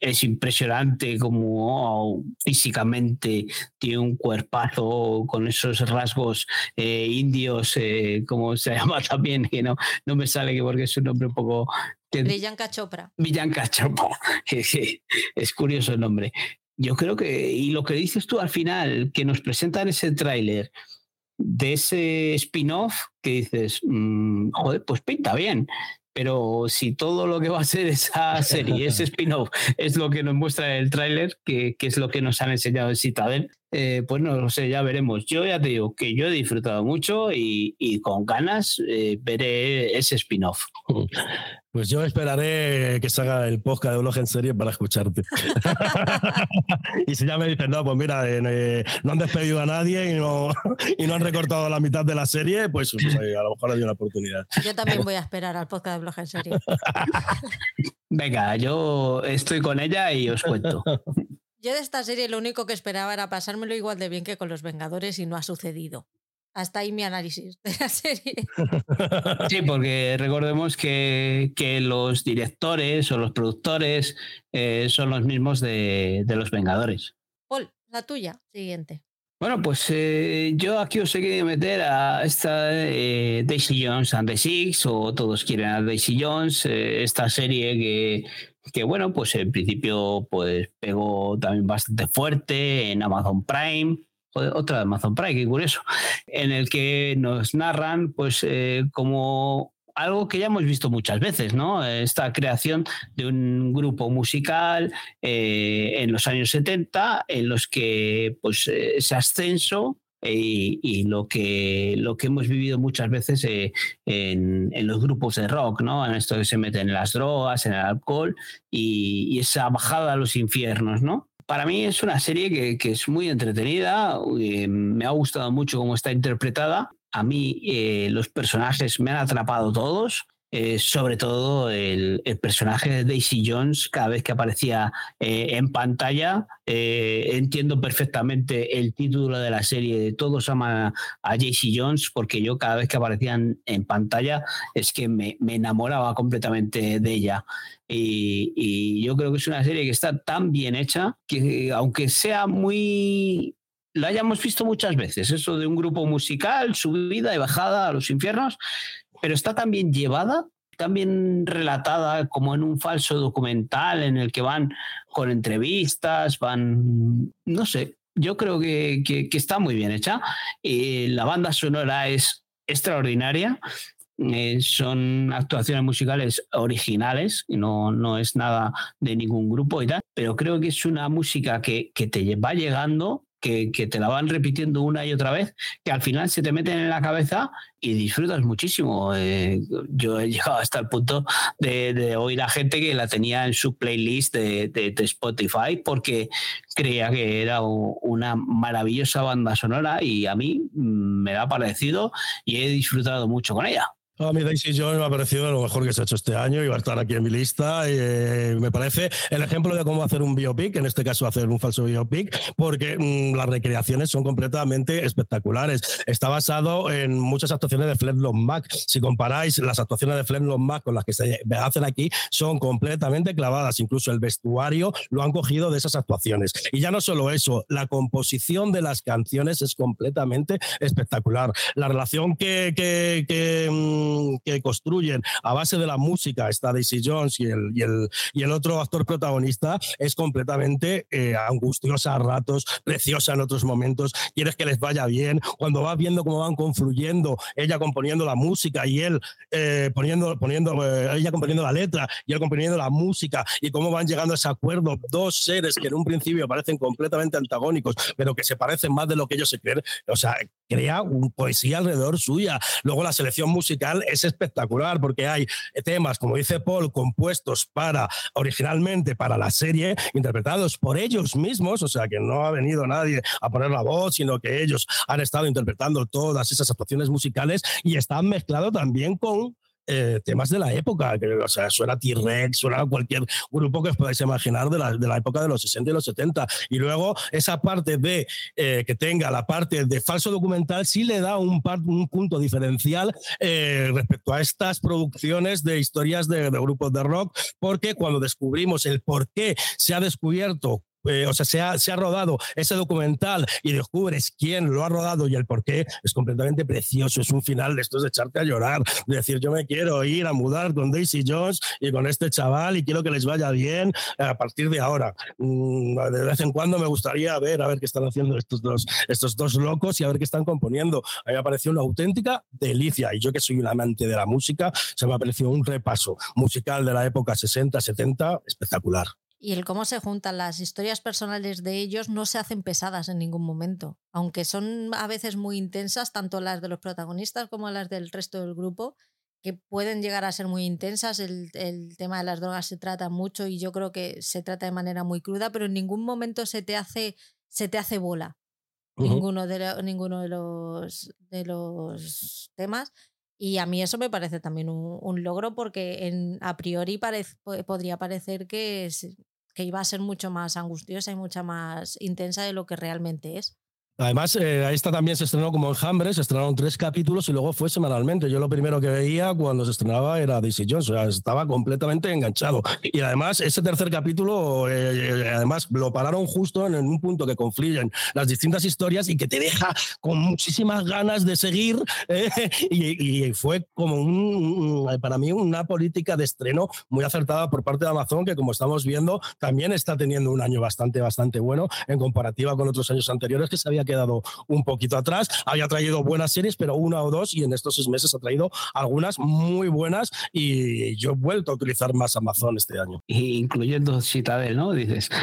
es impresionante como oh, físicamente tiene un cuerpazo con esos rasgos indios, como se <laughs> llama también, que no, no me sale que porque es un nombre un poco... Villanka Chopra. Villanka Chopra, <laughs> es curioso el nombre. Yo creo que, y lo que dices tú al final, que nos presentan ese tráiler, de ese spin-off que dices, mm, joder, pues pinta bien. Pero si todo lo que va a ser esa serie, ese <laughs> spin-off, es lo que nos muestra el tráiler, que, que, es lo que nos han enseñado en Citadel, eh, pues no lo sé, ya veremos. Yo ya te digo que yo he disfrutado mucho y, con ganas eh, veré ese spin-off. <laughs> Pues yo esperaré que salga el podcast de blog en serie para escucharte. <laughs> y si ya me dicen, no, pues mira, eh, no han despedido a nadie y no, <laughs> y no han recortado la mitad de la serie, pues, pues a lo mejor hay una oportunidad. Yo también voy a esperar al podcast de blog en serie. Venga, yo estoy con ella y os cuento. Yo de esta serie lo único que esperaba era pasármelo igual de bien que con los Vengadores y no ha sucedido. Hasta ahí mi análisis de la <laughs> serie. Sí, porque recordemos que, los directores o los productores eh, son los mismos de, los Vengadores. Paul, la tuya, siguiente. Bueno, pues eh, yo aquí os he querido meter a esta eh, Daisy Jones and the Six, o todos quieren a Daisy Jones, esta serie que que bueno, pues en principio pues pegó también bastante fuerte en Amazon Prime, otra de Amazon Prime, qué curioso, en el que nos narran pues eh, como algo que ya hemos visto muchas veces, ¿no? Esta creación de un grupo musical eh, en los años 70 en los que pues ese ascenso y, lo, que, lo que hemos vivido muchas veces eh, en, los grupos de rock, ¿no? En esto que se meten en las drogas, en el alcohol y, esa bajada a los infiernos, ¿no? Para mí es una serie que, es muy entretenida, eh, me ha gustado mucho cómo está interpretada. A mí eh, los personajes me han atrapado todos. Eh, sobre todo el, personaje de Daisy Jones, cada vez que aparecía eh, en pantalla, eh, entiendo perfectamente el título de la serie de Todos aman a, Daisy Jones, porque yo cada vez que aparecían en pantalla es que me, enamoraba completamente de ella. Y, y yo creo que es una serie que está tan bien hecha que aunque sea muy lo hayamos visto muchas veces, eso de un grupo musical, subida y bajada a los infiernos, pero está también llevada, también relatada como en un falso documental en el que van con entrevistas, van, no sé, yo creo que, está muy bien hecha. y la banda sonora es extraordinaria. Eh, son actuaciones musicales originales no, no es nada de ningún grupo y tal, pero creo que es una música que, que te va llegando que, te la van repitiendo una y otra vez, que al final se te meten en la cabeza y disfrutas muchísimo. Eh, yo he llegado hasta el punto de, oír a gente que la tenía en su playlist de, Spotify porque creía que era una maravillosa banda sonora y a mí mm, me ha parecido y he disfrutado mucho con ella. A mí Daisy Jones me ha parecido lo mejor que se ha hecho este año y va a estar aquí en mi lista. Eh, me parece el ejemplo de cómo hacer un biopic, en este caso hacer un falso biopic, porque mm, las recreaciones son completamente espectaculares. Está basado en muchas actuaciones de Fleetwood Mac. Si comparáis las actuaciones de Fleetwood Mac con las que se hacen aquí, son completamente clavadas. Incluso el vestuario lo han cogido de esas actuaciones. Y ya no solo eso, la composición de las canciones es completamente espectacular. La relación que, que, que que construyen a base de la música, está Daisy Jones y el, y el, y el otro actor protagonista, es completamente eh, angustiosa a ratos, preciosa en otros momentos. Quieres que les vaya bien. Cuando vas viendo cómo van confluyendo, ella componiendo la música y él eh, poniendo, poniendo eh, ella componiendo la letra y él componiendo la música y cómo van llegando a ese acuerdo, dos seres que en un principio parecen completamente antagónicos, pero que se parecen más de lo que ellos se creen. O sea, crea un poesía alrededor suya. Luego la selección musical es espectacular porque hay temas, como dice Paul, compuestos para originalmente para la serie, interpretados por ellos mismos, o sea que no ha venido nadie a poner la voz, sino que ellos han estado interpretando todas esas actuaciones musicales y están mezclados también con eh, temas de la época, que, o sea, suena T-Rex, suena cualquier grupo que os podáis imaginar de la, de la, época de los 60 y los 70. Y luego esa parte de eh, que tenga la parte de falso documental sí le da un, un punto diferencial eh, respecto a estas producciones de historias de, de grupos de rock, porque cuando descubrimos el por qué se ha descubierto eh, o sea, se ha, se ha, rodado ese documental y descubres quién lo ha rodado y el por qué, es completamente precioso. Es un final de estos de echarte a llorar, de decir, yo me quiero ir a mudar con Daisy Jones y con este chaval y quiero que les vaya bien a partir de ahora. Mm, de vez en cuando me gustaría ver, a ver qué están haciendo estos dos, estos dos locos y a ver qué están componiendo. A mí me ha parecido una auténtica delicia y yo que soy un amante de la música, se me ha parecido un repaso musical de la época 60-70 espectacular. Y el cómo se juntan las historias personales de ellos no se hacen pesadas en ningún momento. Aunque son a veces muy intensas, tanto las de los protagonistas como las del resto del grupo, que pueden llegar a ser muy intensas. El, tema de las drogas se trata mucho y yo creo que se trata de manera muy cruda, pero en ningún momento se te hace, se te hace bola. ninguno, de, ninguno de los, de los temas. Y a mí eso me parece también un, logro porque en, a priori podría parecer que, que iba a ser mucho más angustiosa y mucha más intensa de lo que realmente es. Además, eh, esta también se estrenó como enjambre, se estrenaron tres capítulos y luego fue semanalmente. Yo lo primero que veía cuando se estrenaba era Daisy Jones, o sea, estaba completamente enganchado. Y además, ese tercer capítulo, eh, eh, además, lo pararon justo en un punto que confluyen las distintas historias y que te deja con muchísimas ganas de seguir. <laughs> Y, fue como un, para mí una política de estreno muy acertada por parte de Amazon, que como estamos viendo, también está teniendo un año bastante, bastante bueno en comparativa con otros años anteriores que se había quedado un poquito atrás. Había traído buenas series, pero una o dos, y en estos seis meses ha traído algunas muy buenas. Y yo he vuelto a utilizar más Amazon este año. Incluyendo Citadel, ¿no? Dices. <laughs>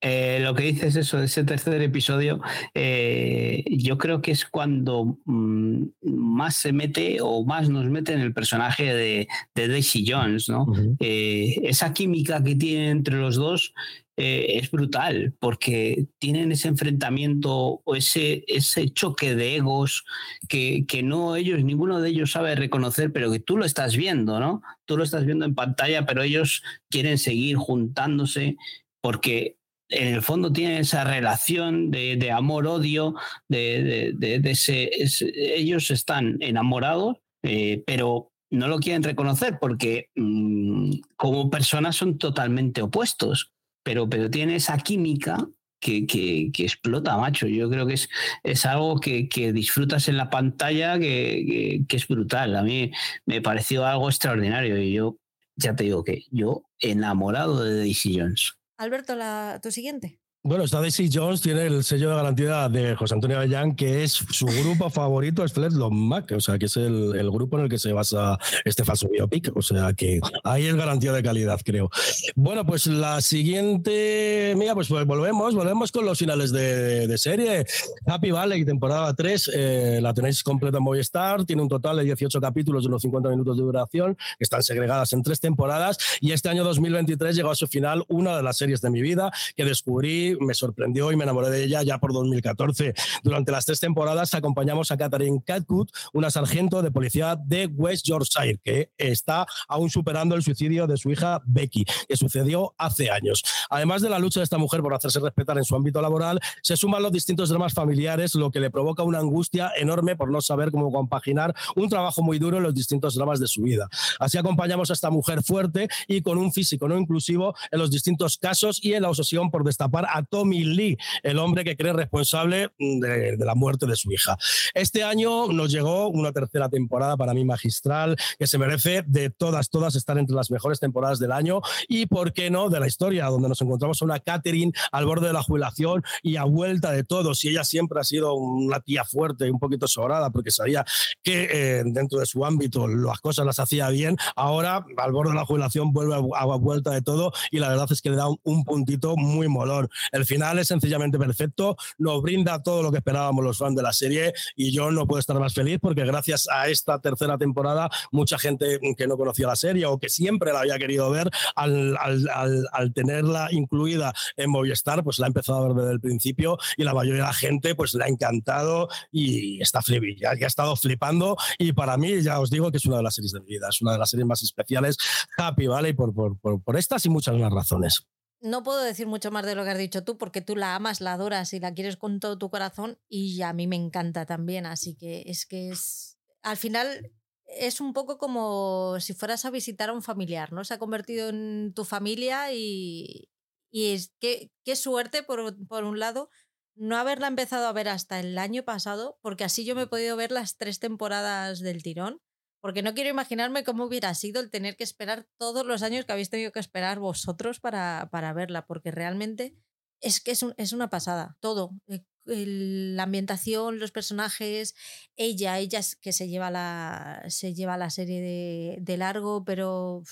Eh, lo que dices eso de ese tercer episodio, eh, yo creo que es cuando mm, más se mete o más nos mete en el personaje de, Daisy Jones, ¿no? Eh, esa química que tiene entre los dos eh, es brutal porque tienen ese enfrentamiento o ese, ese choque de egos que, que, no ellos, ninguno de ellos sabe reconocer, pero que tú lo estás viendo, ¿no? Tú lo estás viendo en pantalla, pero ellos quieren seguir juntándose porque en el fondo tienen esa relación de, amor-odio, de, de, ese, ellos están enamorados, eh, pero no lo quieren reconocer porque mm, como personas son totalmente opuestos pero, pero tiene esa química que, que, explota, macho. Yo creo que es, es algo que, que disfrutas en la pantalla que, es brutal. A mí me pareció algo extraordinario y yo ya te digo que yo enamorado de Daisy Jones. Alberto, la, tu siguiente. Bueno, esta Daisy Jones tiene el sello de garantía de José Antonio Avellán, que es su grupo favorito, es Fletlock Mac, o sea, que es el, el, grupo en el que se basa este falso biopic, o sea, que ahí es garantía de calidad, creo. Bueno, pues la siguiente, mira, pues, pues volvemos, volvemos con los finales de, de serie. Happy Valley, temporada 3, eh, la tenéis completa en Movistar, tiene un total de 18 capítulos de unos 50 minutos de duración, están segregadas en tres temporadas, y este año 2023 llegó a su final una de las series de mi vida que descubrí me sorprendió y me enamoré de ella ya por 2014. Durante las tres temporadas acompañamos a Catherine Catwood, una sargento de policía de West Yorkshire, que está aún superando el suicidio de su hija Becky, que sucedió hace años. Además de la lucha de esta mujer por hacerse respetar en su ámbito laboral, se suman los distintos dramas familiares, lo que le provoca una angustia enorme por no saber cómo compaginar un trabajo muy duro en los distintos dramas de su vida. Así acompañamos a esta mujer fuerte y con un físico no inclusivo en los distintos casos y en la obsesión por destapar a Tommy Lee, el hombre que cree responsable de, la muerte de su hija. Este año nos llegó una tercera temporada para mí magistral, que se merece de todas, todas estar entre las mejores temporadas del año y, ¿por qué no?, de la historia, donde nos encontramos a una Catherine al borde de la jubilación y a vuelta de todos. Y ella siempre ha sido una tía fuerte, un poquito sobrada, porque sabía que eh, dentro de su ámbito las cosas las hacía bien. Ahora, al borde de la jubilación, vuelve a, vuelta de todo y la verdad es que le da un, puntito muy molón. El final es sencillamente perfecto, nos brinda todo lo que esperábamos los fans de la serie y yo no puedo estar más feliz porque gracias a esta tercera temporada mucha gente que no conocía la serie o que siempre la había querido ver, al, al, tenerla incluida en Movistar, pues la ha empezado a ver desde el principio y la mayoría de la gente pues la ha encantado y está flip, ya, ha estado flipando y para mí ya os digo que es una de las series de mi vida, es una de las series más especiales, Happy Valley, por, por, por, por estas y muchas más razones no puedo decir mucho más de lo que has dicho tú, porque tú la amas, la adoras y la quieres con todo tu corazón, y a mí me encanta también. Así que es que es. Al final es un poco como si fueras a visitar a un familiar, ¿no? Se ha convertido en tu familia y, y es que qué suerte, por, por un lado, no haberla empezado a ver hasta el año pasado, porque así yo me he podido ver las tres temporadas del tirón porque no quiero imaginarme cómo hubiera sido el tener que esperar todos los años que habéis tenido que esperar vosotros para, para verla, porque realmente es que es, es una pasada, todo. Eh, la ambientación, los personajes, ella, ella es que se lleva la, se lleva la serie de, de largo, pero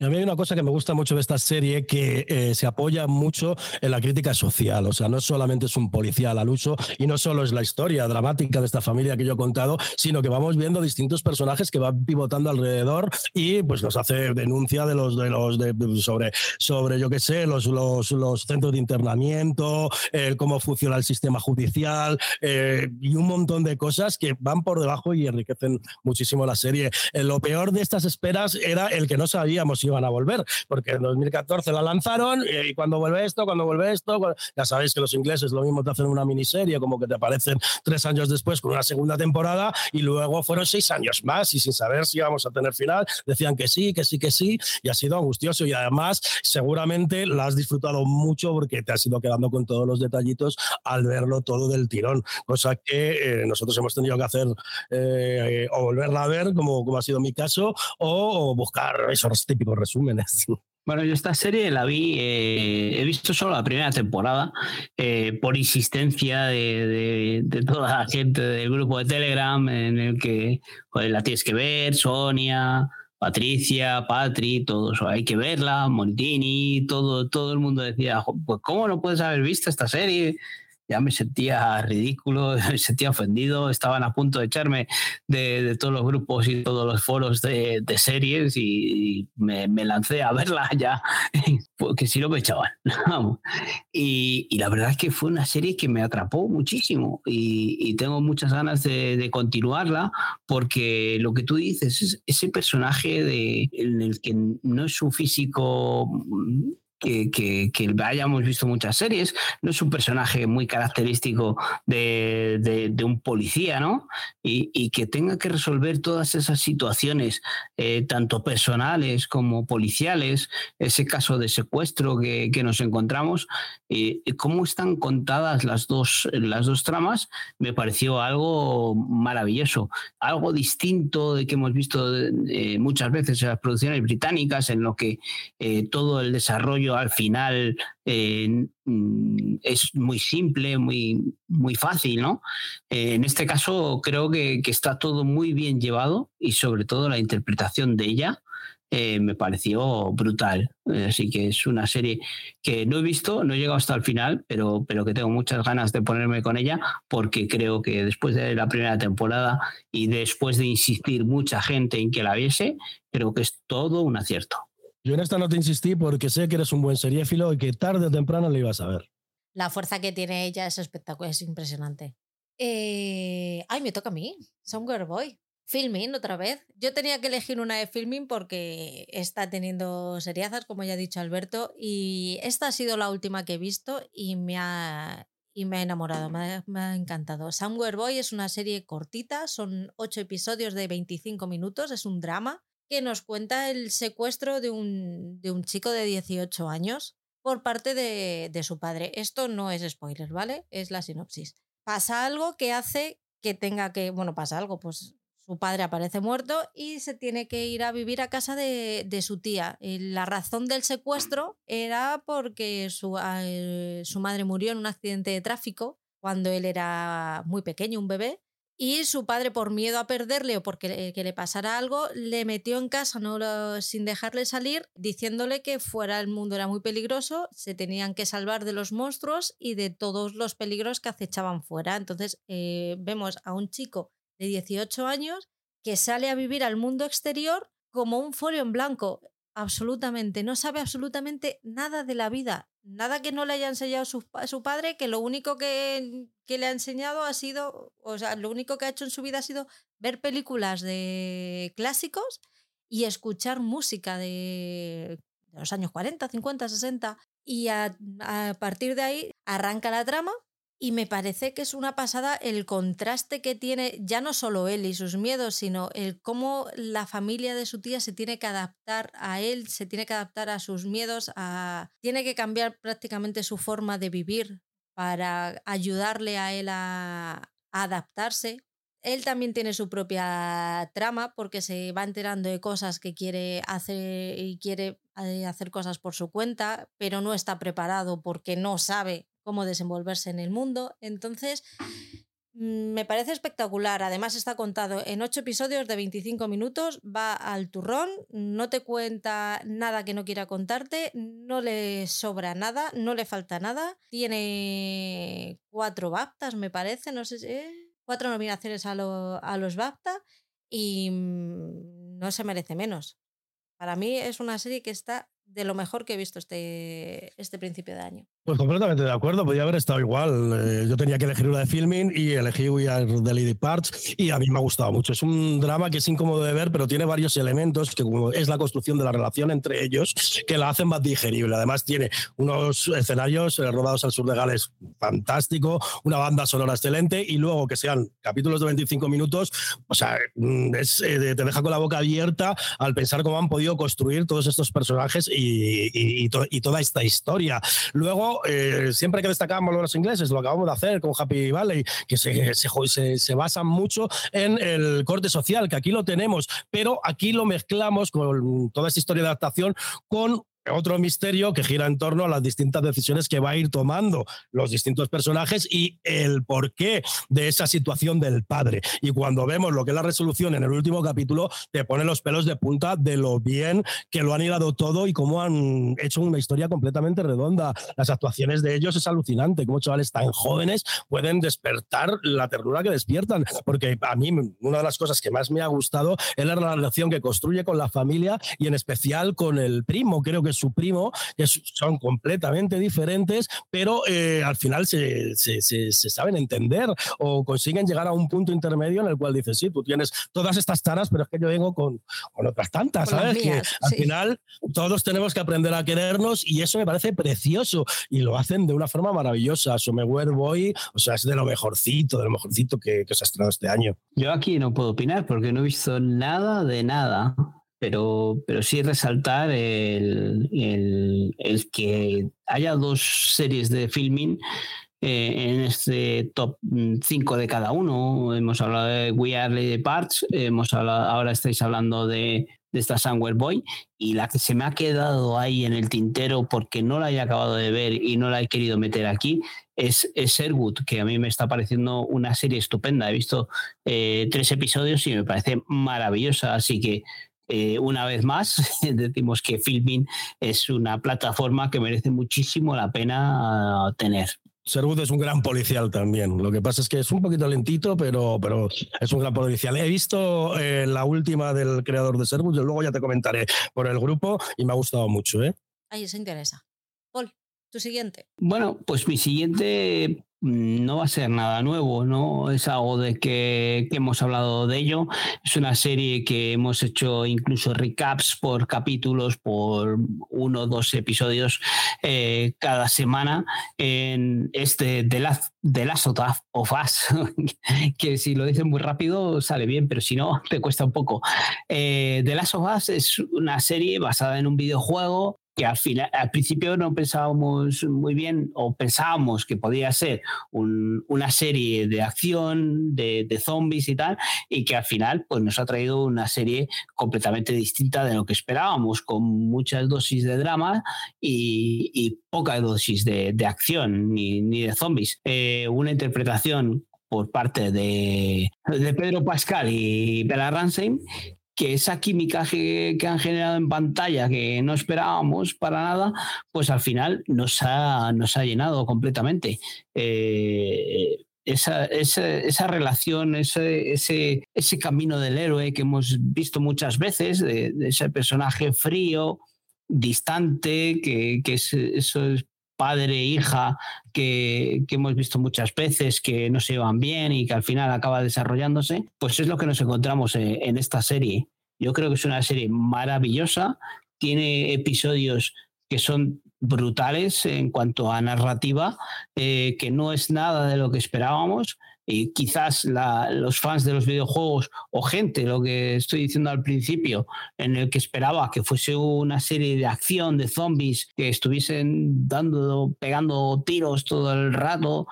a mí hay una cosa que me gusta mucho de esta serie que eh, se apoya mucho en la crítica social. O sea, no solamente es un policial al uso y no solo es la historia dramática de esta familia que yo he contado, sino que vamos viendo distintos personajes que van pivotando alrededor y pues nos hace denuncia de los de los de, sobre sobre yo qué sé los, los, los centros de internamiento, cómo funciona el sistema judicial eh, y un montón de cosas que van por debajo y enriquecen muchísimo la serie. Eh, lo peor de estas esperas era el que no sabíamos iban a volver, porque en 2014 la lanzaron y cuando vuelve esto, cuando vuelve esto, ya sabéis que los ingleses lo mismo te hacen una miniserie, como que te aparecen tres años después con una segunda temporada y luego fueron seis años más y sin saber si íbamos a tener final, decían que sí, que sí, que sí y ha sido angustioso y además seguramente la has disfrutado mucho porque te has ido quedando con todos los detallitos al verlo todo del tirón, cosa que eh, nosotros hemos tenido que hacer eh, o volverla a ver, como, como ha sido mi caso, o buscar esos típicos resúmenes. <laughs> Bueno, yo esta serie la vi, eh, he visto solo la primera temporada, eh, por insistencia de, toda la gente del grupo de Telegram, en el que la tienes que ver, Sonia, Patricia, Patri, todos, hay que verla, Montini, todo, todo el mundo decía, pues ¿cómo no puedes haber visto esta serie? Ya me sentía ridículo, <laughs> me sentía ofendido, estaban a punto de echarme de, todos los grupos y todos los foros de, series y, me, lancé a verla <laughs> ya, porque si no me echaban. <laughs> y, la verdad es que fue una serie que me atrapó muchísimo y, tengo muchas ganas de, continuarla porque lo que tú dices es ese personaje de, en el que no es su físico que, que, hayamos visto muchas series. No es un personaje muy característico de, de, un policía, ¿no? Y, y, que tenga que resolver todas esas situaciones, eh, tanto personales como policiales, ese caso de secuestro que, que nos encontramos, y cómo están contadas las dos, las dos tramas, me pareció algo maravilloso, algo distinto de que hemos visto eh, muchas veces en las producciones británicas, en lo que eh, todo el desarrollo al final eh, mm, es muy simple, muy, muy fácil, ¿no? Eh, en este caso creo que, está todo muy bien llevado y sobre todo la interpretación de ella eh, me pareció brutal. Así que es una serie que no he visto, no he llegado hasta el final, pero, pero que tengo muchas ganas de ponerme con ella porque creo que después de la primera temporada y después de insistir mucha gente en que la viese, creo que es todo un acierto. Yo en esta no te insistí porque sé que eres un buen seriéfilo y que tarde o temprano lo ibas a ver. La fuerza que tiene ella es espectacular, es impresionante. Eh, ay, me toca a mí. Somewhere Boy. Filming otra vez. Yo tenía que elegir una de filming porque está teniendo seriazas, como ya ha dicho Alberto, y esta ha sido la última que he visto y me ha, y me ha enamorado, me ha, encantado. Somewhere Boy es una serie cortita, son ocho episodios de 25 minutos, es un drama que nos cuenta el secuestro de un, de un chico de 18 años por parte de, de, su padre. Esto no es spoiler, ¿vale? Es la sinopsis. Pasa algo que hace que tenga que, bueno, pasa algo, pues su padre aparece muerto y se tiene que ir a vivir a casa de, su tía. la razón del secuestro era porque su, eh, su madre murió en un accidente de tráfico cuando él era muy pequeño, un bebé, y su padre, por miedo a perderle o porque le, que le pasara algo, le metió en casa no sin dejarle salir, diciéndole que fuera el mundo era muy peligroso, se tenían que salvar de los monstruos y de todos los peligros que acechaban fuera. Entonces eh, vemos a un chico de 18 años que sale a vivir al mundo exterior como un folio en blanco absolutamente, no sabe absolutamente nada de la vida, nada que no le haya enseñado su, su padre, que lo único que, que, le ha enseñado ha sido, o sea, lo único que ha hecho en su vida ha sido ver películas de clásicos y escuchar música de, los años 40, 50, 60. Y a partir de ahí arranca la trama y me parece que es una pasada el contraste que tiene ya no solo él y sus miedos, sino el cómo la familia de su tía se tiene que adaptar a él, se tiene que adaptar a sus miedos, a... tiene que cambiar prácticamente su forma de vivir para ayudarle a él a, adaptarse. Él también tiene su propia trama porque se va enterando de cosas que quiere hacer y quiere eh, hacer cosas por su cuenta, pero no está preparado porque no sabe cómo desenvolverse en el mundo. Entonces, Mm, me parece espectacular. Además está contado en ocho episodios de 25 minutos, va al turrón, no te cuenta nada que no quiera contarte, no le sobra nada, no le falta nada. Tiene cuatro BAFTAs, me parece, no sé si... Cuatro nominaciones a, a los BAFTA y mm, no se merece menos. Para mí es una serie que está de lo mejor que he visto este, este principio de año. Pues completamente de acuerdo, podría haber estado igual. Eh, yo tenía que elegir una de filming y elegí We Are the Lady Parts y a mí me ha gustado mucho. Es un drama que es incómodo de ver, pero tiene varios elementos que es la construcción de la relación entre ellos que la hacen más digerible. Además tiene unos escenarios eh, rodados al sur de Gales fantástico, una banda sonora excelente y luego que sean capítulos de 25 minutos, o sea, mm, eh, te deja con la boca abierta al pensar cómo han podido construir todos estos personajes y, y toda esta historia. Luego eh, siempre que destacamos los ingleses, lo acabamos de hacer con Happy Valley, que se, se, basan mucho en el corte social, que aquí lo tenemos, pero aquí lo mezclamos con toda esta historia de adaptación con otro misterio que gira en torno a las distintas decisiones que va a ir tomando los distintos personajes y el porqué de esa situación del padre. Y cuando vemos lo que es la resolución en el último capítulo, te pone los pelos de punta de lo bien que lo han hilado todo y cómo han hecho una historia completamente redonda. Las actuaciones de ellos es alucinante, cómo chavales tan jóvenes pueden despertar la ternura que despiertan. Porque a mí una de las cosas que más me ha gustado es la relación que construye con la familia y en especial con el primo. Creo que su primo, que son completamente diferentes, pero eh, al final se, se, se, saben entender o consiguen llegar a un punto intermedio en el cual dices, sí, tú tienes todas estas taras, pero es que yo vengo con, con otras tantas, ¿sabes? que al final todos tenemos que aprender a querernos y eso me parece precioso y lo hacen de una forma maravillosa. Somewhere Boy, o sea, es de lo mejorcito, de lo mejorcito que, que se ha estrenado este año. Yo aquí no puedo opinar porque no he visto nada de nada pero, pero sí resaltar el, el, que haya dos series de filming eh, en este top 5 de cada uno. Hemos hablado de We Are Parts, hemos hablado, ahora estáis hablando de, de esta Somewhere Boy, y la que se me ha quedado ahí en el tintero porque no la he acabado de ver y no la he querido meter aquí es, es que a mí me está pareciendo una serie estupenda. He visto eh, tres episodios y me parece maravillosa, así que eh, una vez más, <laughs> decimos que Filmin es una plataforma que merece muchísimo la pena ah, tener. Serwood es un gran policial también. Lo que pasa es que es un poquito lentito, pero, pero es un gran policial. He visto eh, la última del creador de Serwood, luego ya te comentaré por el grupo y me ha gustado mucho. ¿eh? Ahí se interesa. Tu siguiente. Bueno, pues mi siguiente Mm, no va a ser nada nuevo, ¿no? Es algo de que, hemos hablado de ello. Es una serie que hemos hecho incluso recaps por capítulos, por uno o dos episodios eh, cada semana en este The Last, The Last of Us, <laughs> que si lo dicen muy rápido sale bien, pero si no, te cuesta un poco. Eh, The Last of Us es una serie basada en un videojuego que al, final, al principio no pensábamos muy bien o pensábamos que podía ser una serie de acción, de, zombies y tal, y que al final pues, nos ha traído una serie completamente distinta de lo que esperábamos, con muchas dosis de drama y, poca dosis de, acción ni, de zombies. Eh, una interpretación por parte de, de, Pedro Pascal y Bella Ramsey que esa química que, han generado en pantalla que no esperábamos para nada, pues al final nos ha, nos ha llenado completamente. Eh, esa, esa, relación, ese, ese, ese, camino del héroe que hemos visto muchas veces, de, ese personaje frío, distante, que, que es, eso es padre e hija que, hemos visto muchas veces que no se llevan bien y que al final acaba desarrollándose, pues es lo que nos encontramos en, en esta serie. Yo creo que es una serie maravillosa, tiene episodios que son brutales en cuanto a narrativa, eh, que no es nada de lo que esperábamos. Y quizás los fans de los videojuegos o gente, lo que estoy diciendo al principio, en el que esperaba que fuese una serie de acción de zombies que estuviesen dando, pegando tiros todo el rato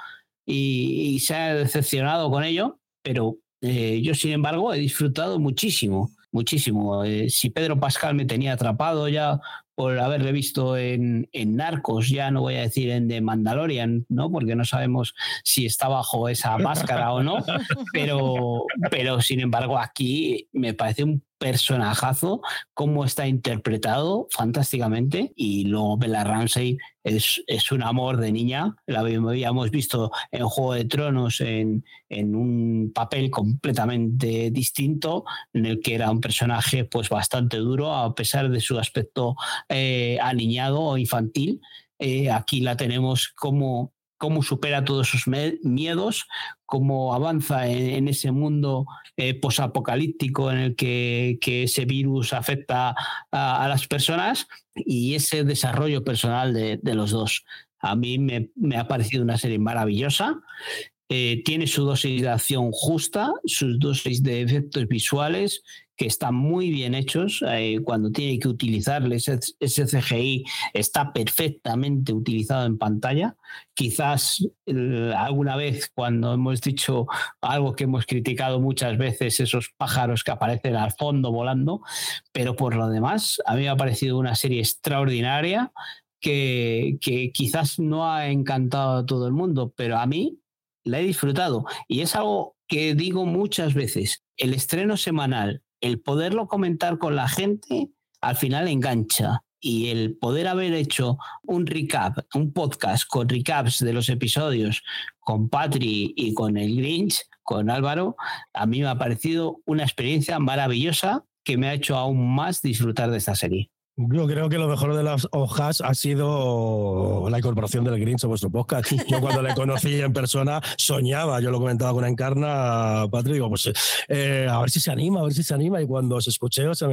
y, se ha decepcionado con ello, pero eh, yo sin embargo he disfrutado muchísimo muchísimo. Eh, si Pedro Pascal me tenía atrapado ya por haberle visto en, en, Narcos, ya no voy a decir en The Mandalorian, ¿no? Porque no sabemos si está bajo esa máscara o no, <laughs> pero, pero sin embargo aquí me parece un personajazo, cómo está interpretado fantásticamente y luego Bella Ramsey es, es, un amor de niña, la habíamos visto en Juego de Tronos en, en, un papel completamente distinto, en el que era un personaje pues bastante duro a pesar de su aspecto eh, aniñado o infantil. Eh, aquí la tenemos como cómo supera todos sus miedos, cómo avanza en, ese mundo eh, posapocalíptico en el que, ese virus afecta a, las personas y ese desarrollo personal de, los dos. A mí me, ha parecido una serie maravillosa. Eh, tiene su dosis de acción justa, sus dosis de efectos visuales que están muy bien hechos. Eh, cuando tiene que utilizarles ese, CGI está perfectamente utilizado en pantalla. Quizás alguna vez cuando hemos dicho algo que hemos criticado muchas veces, esos pájaros que aparecen al fondo volando, pero por lo demás, a mí me ha parecido una serie extraordinaria. Que, que quizás no ha encantado a todo el mundo, pero a mí la he disfrutado. Y es algo que digo muchas veces. El estreno semanal el poderlo comentar con la gente al final engancha. Y el poder haber hecho un recap, un podcast con recaps de los episodios con Patri y con el Grinch, con Álvaro, a mí me ha parecido una experiencia maravillosa que me ha hecho aún más disfrutar de esta serie. Yo creo que lo mejor de las hojas ha sido la incorporación del Grinch a vuestro podcast. <laughs> Yo cuando le conocí en persona soñaba, yo lo comentaba con Encarna, Patrick, digo, pues eh, a ver si se anima, a ver si se anima. Y cuando se escuché, o sea,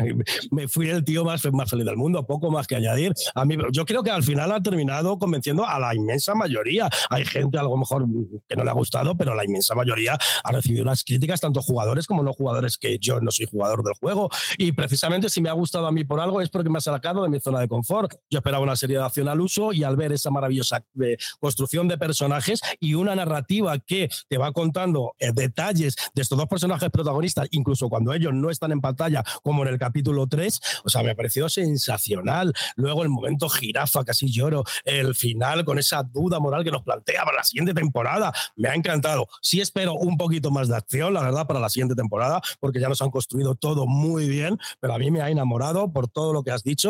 me, fui el tío más, más feliz del mundo, poco más que añadir. A mí, yo creo que al final ha terminado convenciendo a la inmensa mayoría. Hay gente a lo mejor que no le ha gustado, pero la inmensa mayoría ha recibido unas críticas, tanto jugadores como no jugadores, que yo no soy jugador del juego. Y precisamente si me ha gustado a mí por algo es porque me ha sacado de mi zona de confort. Yo esperaba una serie de acción al uso y al ver esa maravillosa eh, construcción de personajes y una narrativa que te va contando eh, detalles de estos dos personajes protagonistas, incluso cuando ellos no están en pantalla, como en el capítulo 3, o sea, me ha parecido sensacional. Luego el momento jirafa, casi lloro, el final con esa duda moral que nos plantea para la siguiente temporada, me ha encantado. Sí espero un poquito más de acción, la verdad, para la siguiente temporada, porque ya nos han construido todo muy bien, pero a mí me ha enamorado por todo lo que has dicho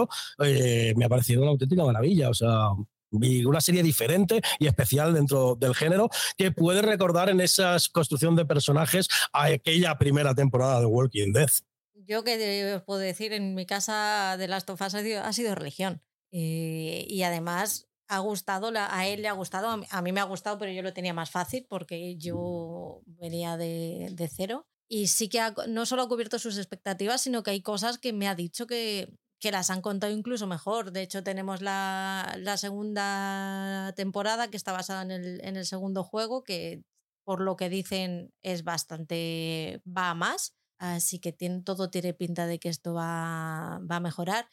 eh, me ha parecido una auténtica maravilla. O sea, una serie diferente y especial dentro del género que puede recordar en esa construcción de personajes a aquella primera temporada de Walking Dead. Yo que os puedo decir, en mi casa de Last of Us ha sido, religión. Y además ha gustado, a él le ha gustado, a mí, me ha gustado, pero yo lo tenía más fácil porque yo venía de, de cero. Y sí que no solo ha cubierto sus expectativas, sino que hay cosas que me ha dicho que, que las han contado incluso mejor. De hecho, tenemos la, segunda temporada que está basada en el, segundo juego, que por lo que dicen es bastante, va a más. Así que tiene, todo tiene pinta de que esto va, a mejorar.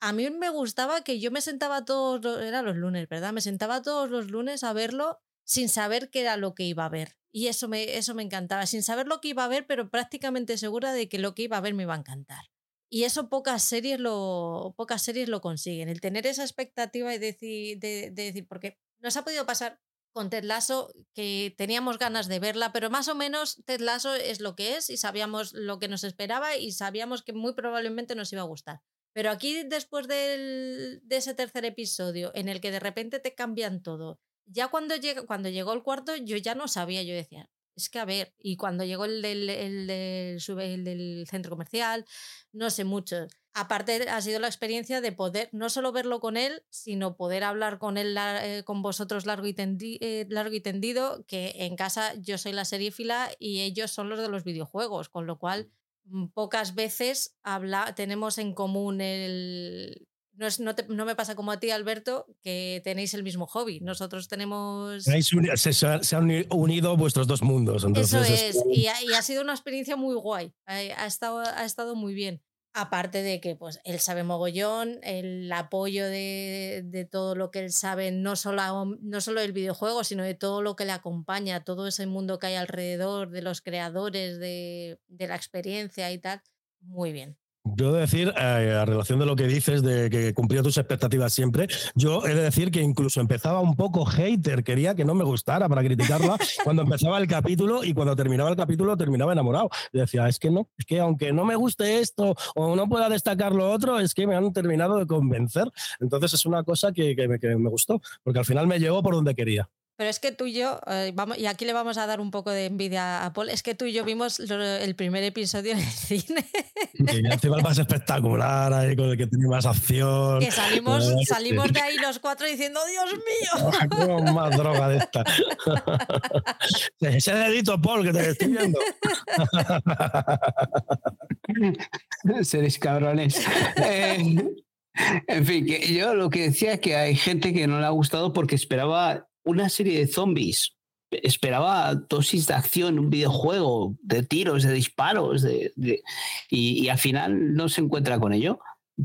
A mí me gustaba que yo me sentaba todos, era los lunes, ¿verdad? Me sentaba todos los lunes a verlo sin saber qué era lo que iba a ver. Y eso me, eso me encantaba, sin saber lo que iba a ver, pero prácticamente segura de que lo que iba a ver me iba a encantar. Y eso pocas series lo, pocas series lo consiguen. El tener esa expectativa y decir, de, decir, porque nos ha podido pasar con Ted Lasso que teníamos ganas de verla, pero más o menos Ted Lasso es lo que es y sabíamos lo que nos esperaba y sabíamos que muy probablemente nos iba a gustar. Pero aquí, después del, de ese tercer episodio, en el que de repente te cambian todo, ya cuando, llega, cuando llegó el cuarto, yo ya no sabía, yo decía, es que a ver, y cuando llegó el del, el del, centro comercial, no sé mucho. Aparte ha sido la experiencia de poder no solo verlo con él, sino poder hablar con él, eh, con vosotros largo y, eh, largo y tendido, que en casa yo soy la seriefila y ellos son los de los videojuegos, con lo cual mm, pocas veces habla, tenemos en común el, no, es, no, no, me pasa como a ti, Alberto, que tenéis el mismo hobby. Nosotros tenemos... Se, han unido vuestros dos mundos. Entonces Eso es, y, ha, sido una experiencia muy guay. Ha, estado, ha estado muy bien. Aparte de que pues, él sabe mogollón, el apoyo de, de todo lo que él sabe, no solo, no solo del videojuego, sino de todo lo que le acompaña, todo ese mundo que hay alrededor, de los creadores, de, de la experiencia y tal. Muy bien. Yo he de decir, eh, a relación de lo que dices, de que cumplía tus expectativas siempre, yo he de decir que incluso empezaba un poco hater, quería que no me gustara para criticarla <laughs> cuando empezaba el capítulo y cuando terminaba el capítulo terminaba enamorado. Y decía, es que no, es que aunque no me guste esto o no pueda destacar lo otro, es que me han terminado de convencer. Entonces es una cosa que, que, me, que me gustó, porque al final me llevó por donde quería. Pero es que tú y yo, eh, vamos, y aquí le vamos a dar un poco de envidia a Paul, es que tú y yo vimos lo- el primer episodio en el cine, Y encima el más espectacular, ahí con el que tiene más acción. que salimos, salimos de ahí los cuatro diciendo, Dios mío. <laughs> Como más droga de esta. <laughs> Ese dedito, Paul, que te estoy viendo. <laughs> Seréis cabrones. Eh, en fin, que yo lo que decía es que hay gente que no le ha gustado porque esperaba una serie de zombies. Esperaba dosis de acción, un videojuego, de tiros, de disparos, de, y, al final no se encuentra con ello.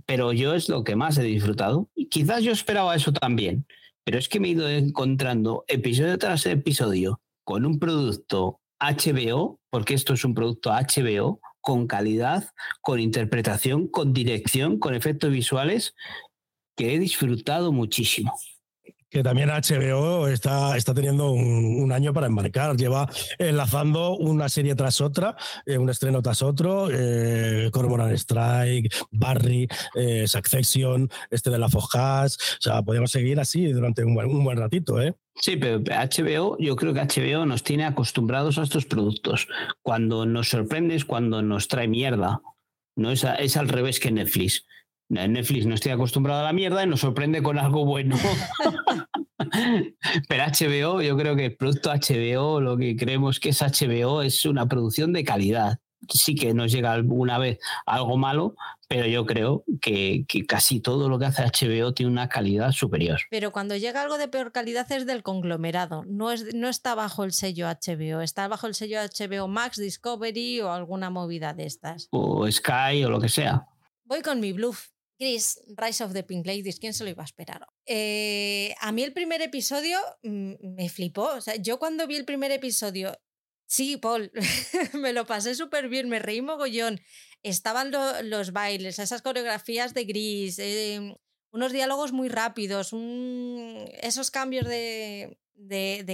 Pero yo es lo que más he disfrutado. Quizás yo esperaba eso también, pero es que me he ido encontrando episodio tras episodio con un producto HBO, porque esto es un producto HBO, con calidad, con interpretación, con dirección, con efectos visuales, que he disfrutado muchísimo. Que también HBO está, está teniendo un, un año para embarcar. Lleva enlazando una serie tras otra, eh, un estreno tras otro. Eh, Cormoran Strike, Barry, eh, Succession, este de la Fojas. O sea, podemos seguir así durante un buen, un buen ratito, ¿eh? Sí, pero HBO, yo creo que HBO nos tiene acostumbrados a estos productos. Cuando nos sorprende es cuando nos trae mierda. No es, a- es al revés que Netflix. En Netflix no estoy acostumbrado a la mierda y nos sorprende con algo bueno. <laughs> Pero HBO, yo creo que el producto HBO, lo que creemos que es HBO, es una producción de calidad. Sí que nos llega alguna vez algo malo, pero yo creo que, que casi todo lo que hace HBO tiene una calidad superior. Pero cuando llega algo de peor calidad es del conglomerado, no, es, no está bajo el sello HBO, está bajo el sello HBO Max, Discovery o alguna movida de estas. O Sky o lo que sea. Voy con mi bluff. Chris, Rise of the Pink Ladies, ¿quién se lo iba a esperar? Eh, a mí el primer episodio mm, me flipó. Yo cuando vi el primer episodio, sí, Paul, <laughs> me lo pasé súper bien, me reí mogollón. Estaban lo- los bailes, esas coreografías de Gris, eh, unos diálogos muy rápidos, esos cambios de,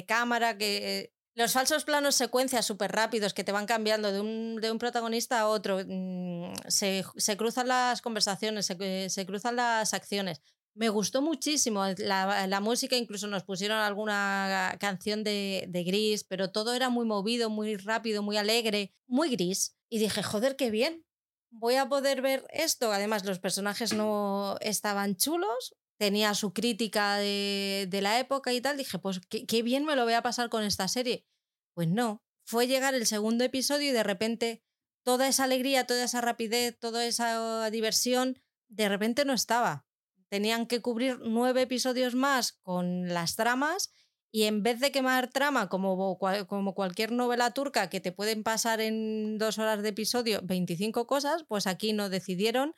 cámara que... Los falsos planos secuencias súper rápidos que te van cambiando de un, de un protagonista a otro. mm, Se, se cruzan las conversaciones, se, se cruzan las acciones. Me gustó muchísimo la, la música, incluso nos pusieron alguna canción de, de Gris, pero todo era muy movido, muy rápido, muy alegre, muy gris. Y dije, joder, qué bien, voy a poder ver esto. Además, los personajes no estaban chulos, tenía su crítica de, la época y tal. Dije, pues qué, qué bien me lo voy a pasar con esta serie. Pues no, fue llegar el segundo episodio y de repente toda esa alegría, toda esa rapidez, toda esa diversión, de repente no estaba. Tenían que cubrir nueve episodios más con las tramas y en vez de quemar trama como, como cualquier novela turca que te pueden pasar en dos horas de episodio 25 cosas, pues aquí no decidieron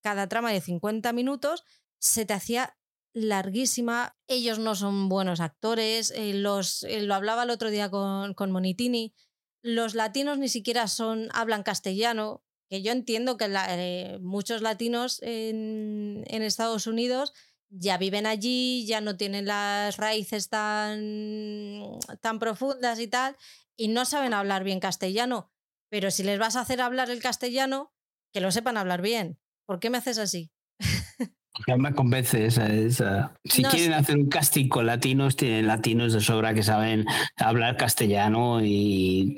cada trama de 50 minutos, se te hacía larguísima, ellos no son buenos actores, eh, los, eh, lo hablaba el otro día con, con Monitini, los latinos ni siquiera son, hablan castellano, que yo entiendo que eh, muchos latinos en, en Estados Unidos ya viven allí, ya no tienen las raíces tan, tan profundas y tal, y no saben hablar bien castellano. Pero si les vas a hacer hablar el castellano, que lo sepan hablar bien. ¿Por qué me haces así? <laughs> Ya me convence esa. esa. Si No, quieren sí. hacer un casting con latinos, tienen latinos de sobra que saben hablar castellano y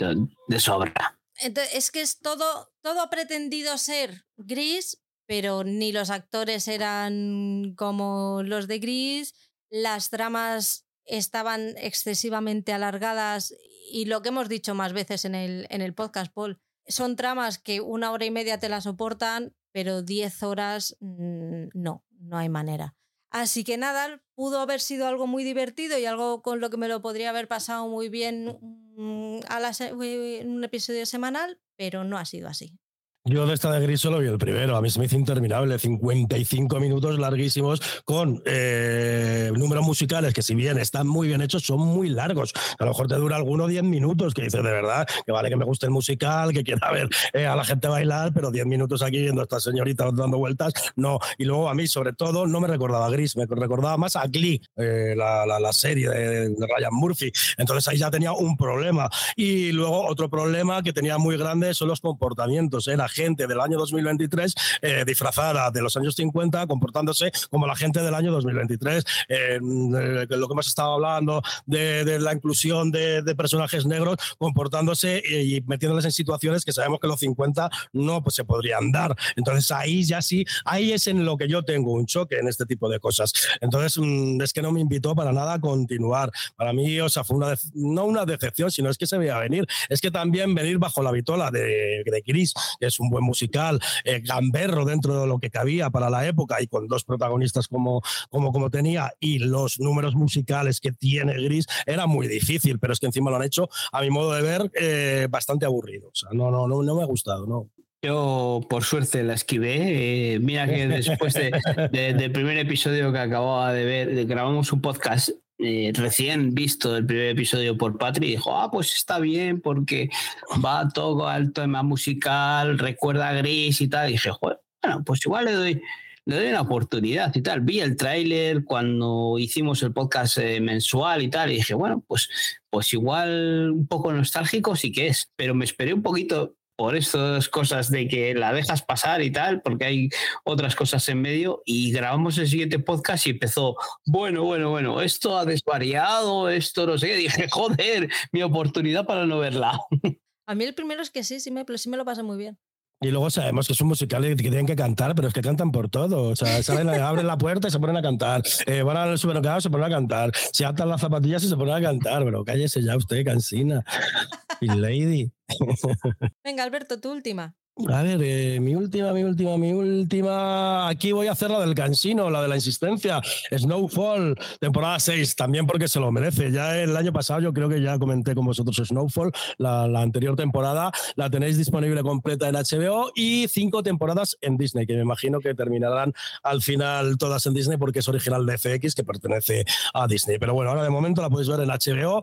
de, sobra. Entonces, es que es todo, todo ha pretendido ser gris, pero ni los actores eran como los de gris, las tramas estaban excesivamente alargadas y lo que hemos dicho más veces en el, en el podcast, Paul, son tramas que una hora y media te la soportan, pero diez horas mm, no, no hay manera. Así que nada, pudo haber sido algo muy divertido y algo con lo que me lo podría haber pasado muy bien mm, a un episodio semanal, pero no ha sido así. Yo de esta de Gris solo vi el primero, a mí se me hizo interminable, 55 minutos larguísimos con eh, números musicales que si bien están muy bien hechos, son muy largos. A lo mejor te dura alguno 10 minutos, que dices de verdad, que vale que me guste el musical, que quiera ver eh, a la gente bailar, pero 10 minutos aquí viendo a esta señorita dando vueltas, no. Y luego a mí, sobre todo, no me recordaba Gris, me recordaba más a Glee, eh, la, la, serie de, Ryan Murphy. Entonces ahí ya tenía un problema. Y luego otro problema que tenía muy grande son los comportamientos. Era gente del año 2023 eh, disfrazada de los años 50, comportándose como la gente del año 2023. Eh, lo que hemos estado hablando de, la inclusión de, personajes negros, comportándose y, metiéndoles en situaciones que sabemos que los 50 no pues, se podrían dar. Entonces ahí ya sí, ahí es en lo que yo tengo un choque en este tipo de cosas. Entonces mm, es que no me invitó para nada a continuar. Para mí, o sea, fue una, no una decepción, sino es que se veía venir. Es que también venir bajo la vitola de, de Chris, que es un buen musical, eh, gamberro dentro de lo que cabía para la época y con dos protagonistas como, como, como tenía y los números musicales que tiene Gris, era muy difícil, pero es que encima lo han hecho, a mi modo de ver, eh, bastante aburrido. O sea, no, no, no, no me ha gustado, no. Yo, por suerte, la esquivé. Eh, mira que después de, del primer episodio que acababa de ver, grabamos un podcast eh, recién visto el primer episodio por Patri, dijo, ah, pues está bien porque va todo al tema musical, recuerda a Gris y tal. Y dije, bueno, pues igual le doy, le doy una oportunidad y tal. Vi el tráiler cuando hicimos el podcast eh, mensual y tal, y dije, bueno, pues, pues igual un poco nostálgico sí que es, pero me esperé un poquito por estas cosas de que la dejas pasar y tal, porque hay otras cosas en medio, y grabamos el siguiente podcast y empezó, bueno, bueno, bueno, esto ha desvariado, esto no sé qué, <laughs> dije, joder, mi oportunidad para no verla. <laughs> A mí el primero es que sí, sí me, sí me lo pasé muy bien. Y luego sabemos que es un musical y que tienen que cantar, pero es que cantan por todo. O sea, salen, <laughs> abren la puerta y se ponen a cantar. Eh, van al supermercado y se ponen a cantar. Se atan las zapatillas y se ponen a cantar. Pero cállese ya usted, cansina. Lady. Venga, Alberto, tu última. A ver, eh, mi última, mi última, mi última. Aquí voy a hacer la del cansino, la de la insistencia. Snowfall, temporada 6, también porque se lo merece. Ya el año pasado yo creo que ya comenté con vosotros Snowfall, la, anterior temporada. La tenéis disponible completa en HBO y cinco temporadas en Disney, que me imagino que terminarán al final todas en Disney porque es original de FX, que pertenece a Disney. Pero bueno, ahora de momento la podéis ver en HBO.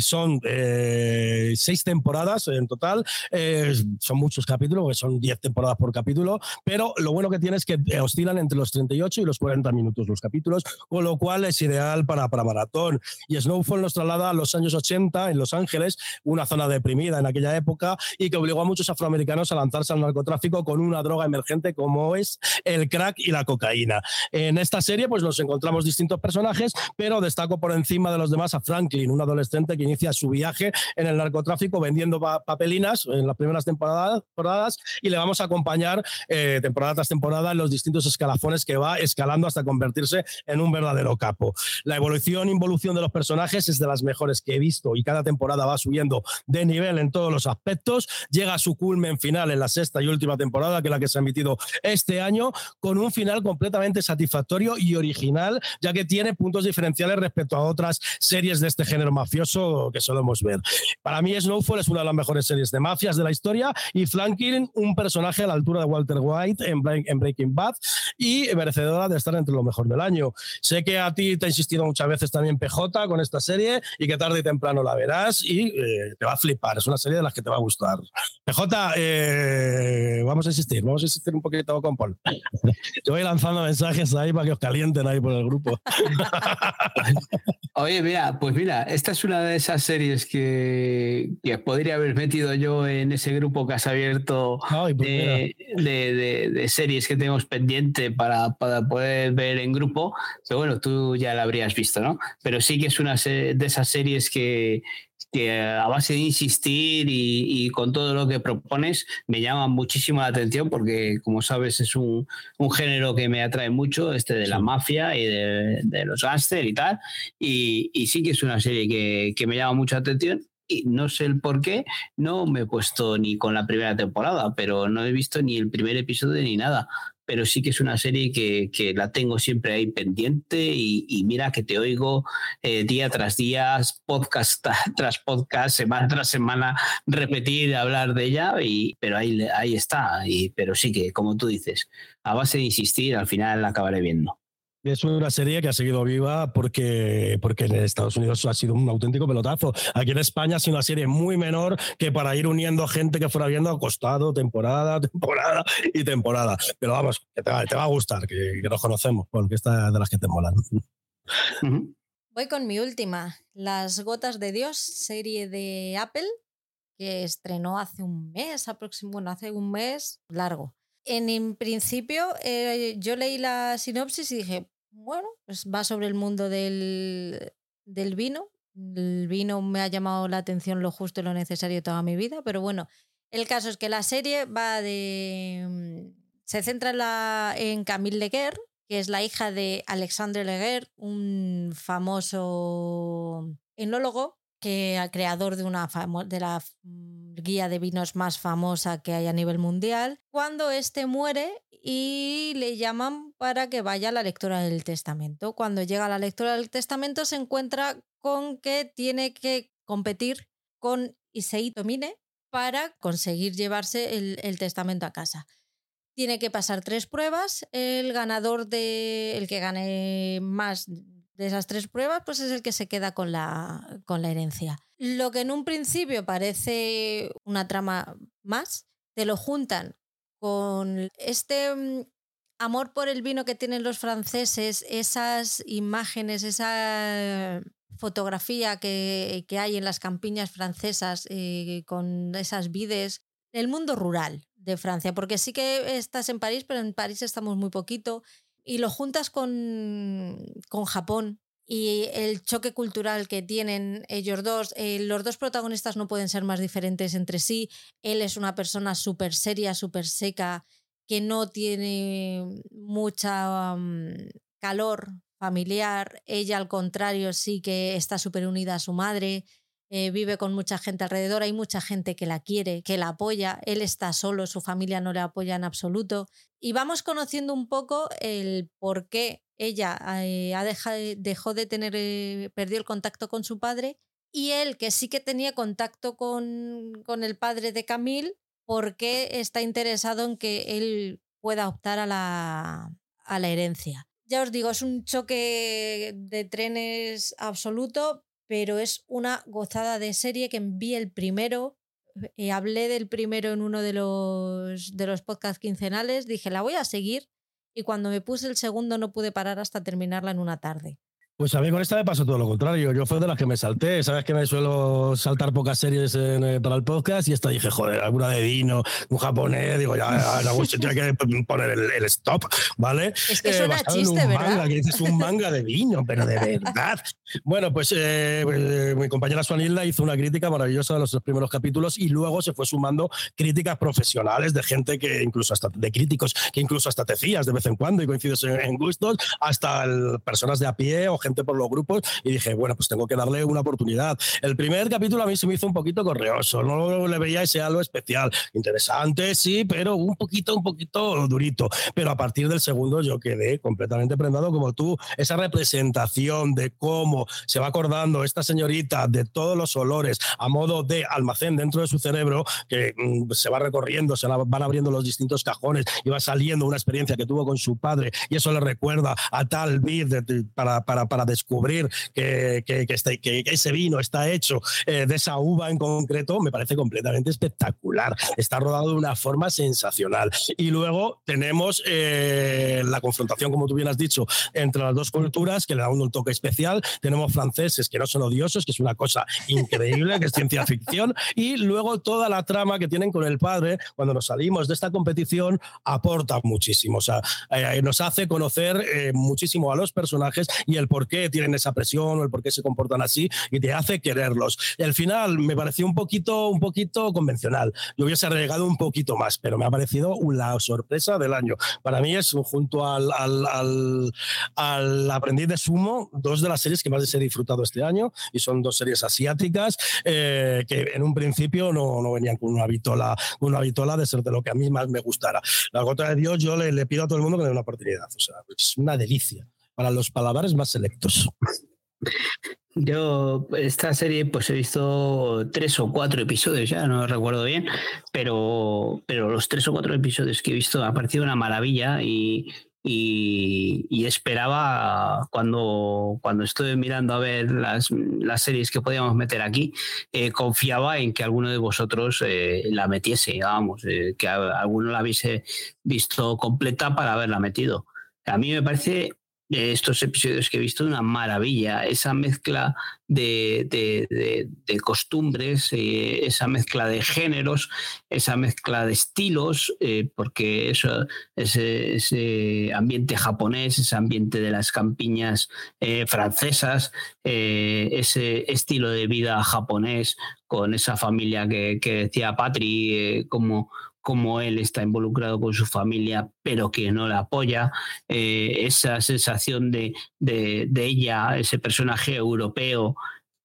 son eh, seis temporadas en total. Eh, son muchos capítulos que son 10 temporadas por capítulo, pero lo bueno que tiene es que eh, oscilan entre los 38 y los 40 minutos los capítulos, con lo cual es ideal para, para maratón. Y Snowfall nos traslada a los años 80 en Los Ángeles, una zona deprimida en aquella época y que obligó a muchos afroamericanos a lanzarse al narcotráfico con una droga emergente como es el crack y la cocaína. En esta serie pues nos encontramos distintos personajes, pero destaco por encima de los demás a Franklin, un adolescente que inicia su viaje en el narcotráfico vendiendo papelinas en las primeras temporadas, y le vamos a acompañar eh, temporada tras temporada en los distintos escalafones que va escalando hasta convertirse en un verdadero capo. La evolución, involución de los personajes es de las mejores que he visto y cada temporada va subiendo de nivel en todos los aspectos. Llega a su culmen final en la sexta y última temporada, que es la que se ha emitido este año, con un final completamente satisfactorio y original, ya que tiene puntos diferenciales respecto a otras series de este género mafioso que solemos ver. Para mí, Snowfall es una de las mejores series de mafias de la historia y Un personaje a la altura de Walter White en, Breaking Bad y merecedora de estar entre lo mejor del año. Sé que a ti te ha insistido muchas veces también PJ con esta serie y que tarde y temprano la verás y eh, te va a flipar. Es una serie de las que te va a gustar. PJ, eh, vamos a insistir, vamos a insistir un poquito con Paul. Yo voy lanzando mensajes ahí para que os calienten ahí por el grupo. <laughs> Oye, mira, pues mira, esta es una de esas series que, que podría haber metido yo en ese grupo que has abierto pues de, series que tenemos pendiente para, poder ver en grupo, pero bueno, tú ya la habrías visto, ¿no? Pero sí que es una de esas series que, a base de insistir y, con todo lo que propones me llama muchísimo la atención porque, como sabes, es un, género que me atrae mucho, este de la mafia y de, los gángster y tal. Y, sí que es una serie que, que me llama mucho la atención y no sé el por qué, no me he puesto ni con la primera temporada, pero no he visto ni el primer episodio ni nada. pero sí que es una serie que, que la tengo siempre ahí pendiente y, mira que te oigo eh, día tras día, podcast <laughs> tras podcast, semana tras semana, repetir, hablar de ella, y, pero ahí, ahí está, y, pero sí que, como tú dices, a base de insistir, al final la acabaré viendo. Es una serie que ha seguido viva porque, porque en Estados Unidos ha sido un auténtico pelotazo. Aquí en España ha sido una serie muy menor que para ir uniendo gente que fuera viendo acostado temporada, <laughs> temporada y temporada. Pero vamos, que te va, a gustar, que, nos conocemos, porque esta de las que te molan. Voy con mi última, Las Gotas de Dios, serie de Apple, que estrenó hace un mes, aproximadamente, bueno, hace un mes largo en, principio eh, yo leí la sinopsis y dije, bueno, pues va sobre el mundo del, del vino. El vino me ha llamado la atención lo justo y lo necesario toda mi vida, pero bueno, el caso es que la serie va de... Mm, se centra en, la, en Camille Leguer, que es la hija de Alexandre Leguer, un famoso enólogo que creador de una de la mm, guía de vinos más famosa que hay a nivel mundial, cuando este muere y le llaman para que vaya a la lectura del testamento. Cuando llega a la lectura del testamento se encuentra con que tiene que competir con Issei Tomine para conseguir llevarse el, el testamento a casa tiene que pasar tres pruebas. El ganador de el que gane más de esas tres pruebas, pues es el que se queda con la, con la herencia. Lo que en un principio parece una trama más, te lo juntan con este mm, amor por el vino que tienen los franceses, esas imágenes, esa fotografía que, hay en las campiñas francesas eh, con esas vides, el mundo rural de Francia, porque sí que estás en París, pero en París estamos muy poquito y lo juntas con, con Japón y el choque cultural que tienen ellos dos. Eh, los dos protagonistas no pueden ser más diferentes entre sí. Él es una persona súper seria, súper seca, que no tiene mucha mm, calor familiar. Ella, al contrario, sí que está súper unida a su madre. Eh, vive con mucha gente alrededor, hay mucha gente que la quiere, que la apoya, él está solo, su familia no le apoya en absoluto. Y vamos conociendo un poco el por qué ella eh, ha dejó de tener, eh, perdió el contacto con su padre y él, que sí que tenía contacto con, con el padre de Camille, por qué está interesado en que él pueda optar a la, a la herencia. Ya os digo, es un choque de trenes absoluto, pero es una gozada de serie que vi el primero. Eh, hablé del primero en uno de los, de los podcasts quincenales, dije, la voy a seguir y cuando me puse el segundo no pude parar hasta terminarla en una tarde. Pues a mí con esta me pasó todo lo contrario. Yo fue de las que me salté. Sabes que me suelo saltar pocas series eh, para el podcast y esta dije, joder, alguna de vino, un japonés. Digo, ya, la tiene que poner el, stop, ¿vale? Es que suena eh, chiste, un ¿verdad? Manga, que dices un manga de vino, pero de verdad. bueno, pues eh, eh, mi compañera Suanilda hizo una crítica maravillosa de los primeros capítulos y luego se fue sumando críticas profesionales de gente que incluso hasta, de críticos que incluso hasta te fías de vez en cuando y coincides en, gustos, hasta personas de a pie o gente por los grupos y dije, bueno, pues tengo que darle una oportunidad. El primer capítulo a mí se me hizo un poquito correoso, no le veía ese algo especial. Interesante, sí, pero un poquito, un poquito durito. Pero a partir del segundo yo quedé completamente prendado como tú. Esa representación de cómo se va acordando esta señorita de todos los olores a modo de almacén dentro de su cerebro, que mm, se va recorriendo, se van abriendo los distintos cajones y va saliendo una experiencia que tuvo con su padre y eso le recuerda a tal vid para, para, para para descubrir que, que, este, que, ese vino está hecho eh, de esa uva en concreto, me parece completamente espectacular. Está rodado de una forma sensacional. Y luego tenemos eh, la confrontación, como tú bien has dicho, entre las dos culturas, que le da un toque especial. Tenemos franceses que no son odiosos, que es una cosa increíble, que es ciencia ficción. Y luego toda la trama que tienen con el padre, cuando nos salimos de esta competición, aporta muchísimo. O sea, eh, nos hace conocer muchísimo a los personajes y el por qué tienen esa presión o el por qué se comportan así y te hace quererlos. Y al final me pareció un poquito, un poquito convencional. Yo hubiese agregado un poquito más, pero me ha parecido la sorpresa del año. Para mí es junto al, al, al, aprendiz de sumo, dos de las series que más he disfrutado este año y son dos series asiáticas eh, que en un principio no, no venían con una vitola, una vitola de ser de lo que a mí más me gustara. La gota de Dios yo le, le pido a todo el mundo que le dé una oportunidad. O sea, es una delicia para los paladares más selectos. Yo esta serie pues he visto tres o cuatro episodios, ya no recuerdo bien, pero, pero los tres o cuatro episodios que he visto ha parecido una maravilla y, esperaba cuando, cuando estuve mirando a ver las, las series que podíamos meter aquí, eh, confiaba en que alguno de vosotros eh, la metiese, vamos, eh, que alguno la hubiese visto completa para haberla metido. A mí me parece estos episodios que he visto una maravilla, esa mezcla de, de, costumbres, eh, esa mezcla de géneros, esa mezcla de estilos, eh, porque ese, ese, ambiente japonés, ese ambiente de las campiñas eh, francesas, ese estilo de vida japonés con esa familia que, que decía Patri, como como él está involucrado con su familia, pero que no la apoya, eh, esa sensación de, de, ella, ese personaje europeo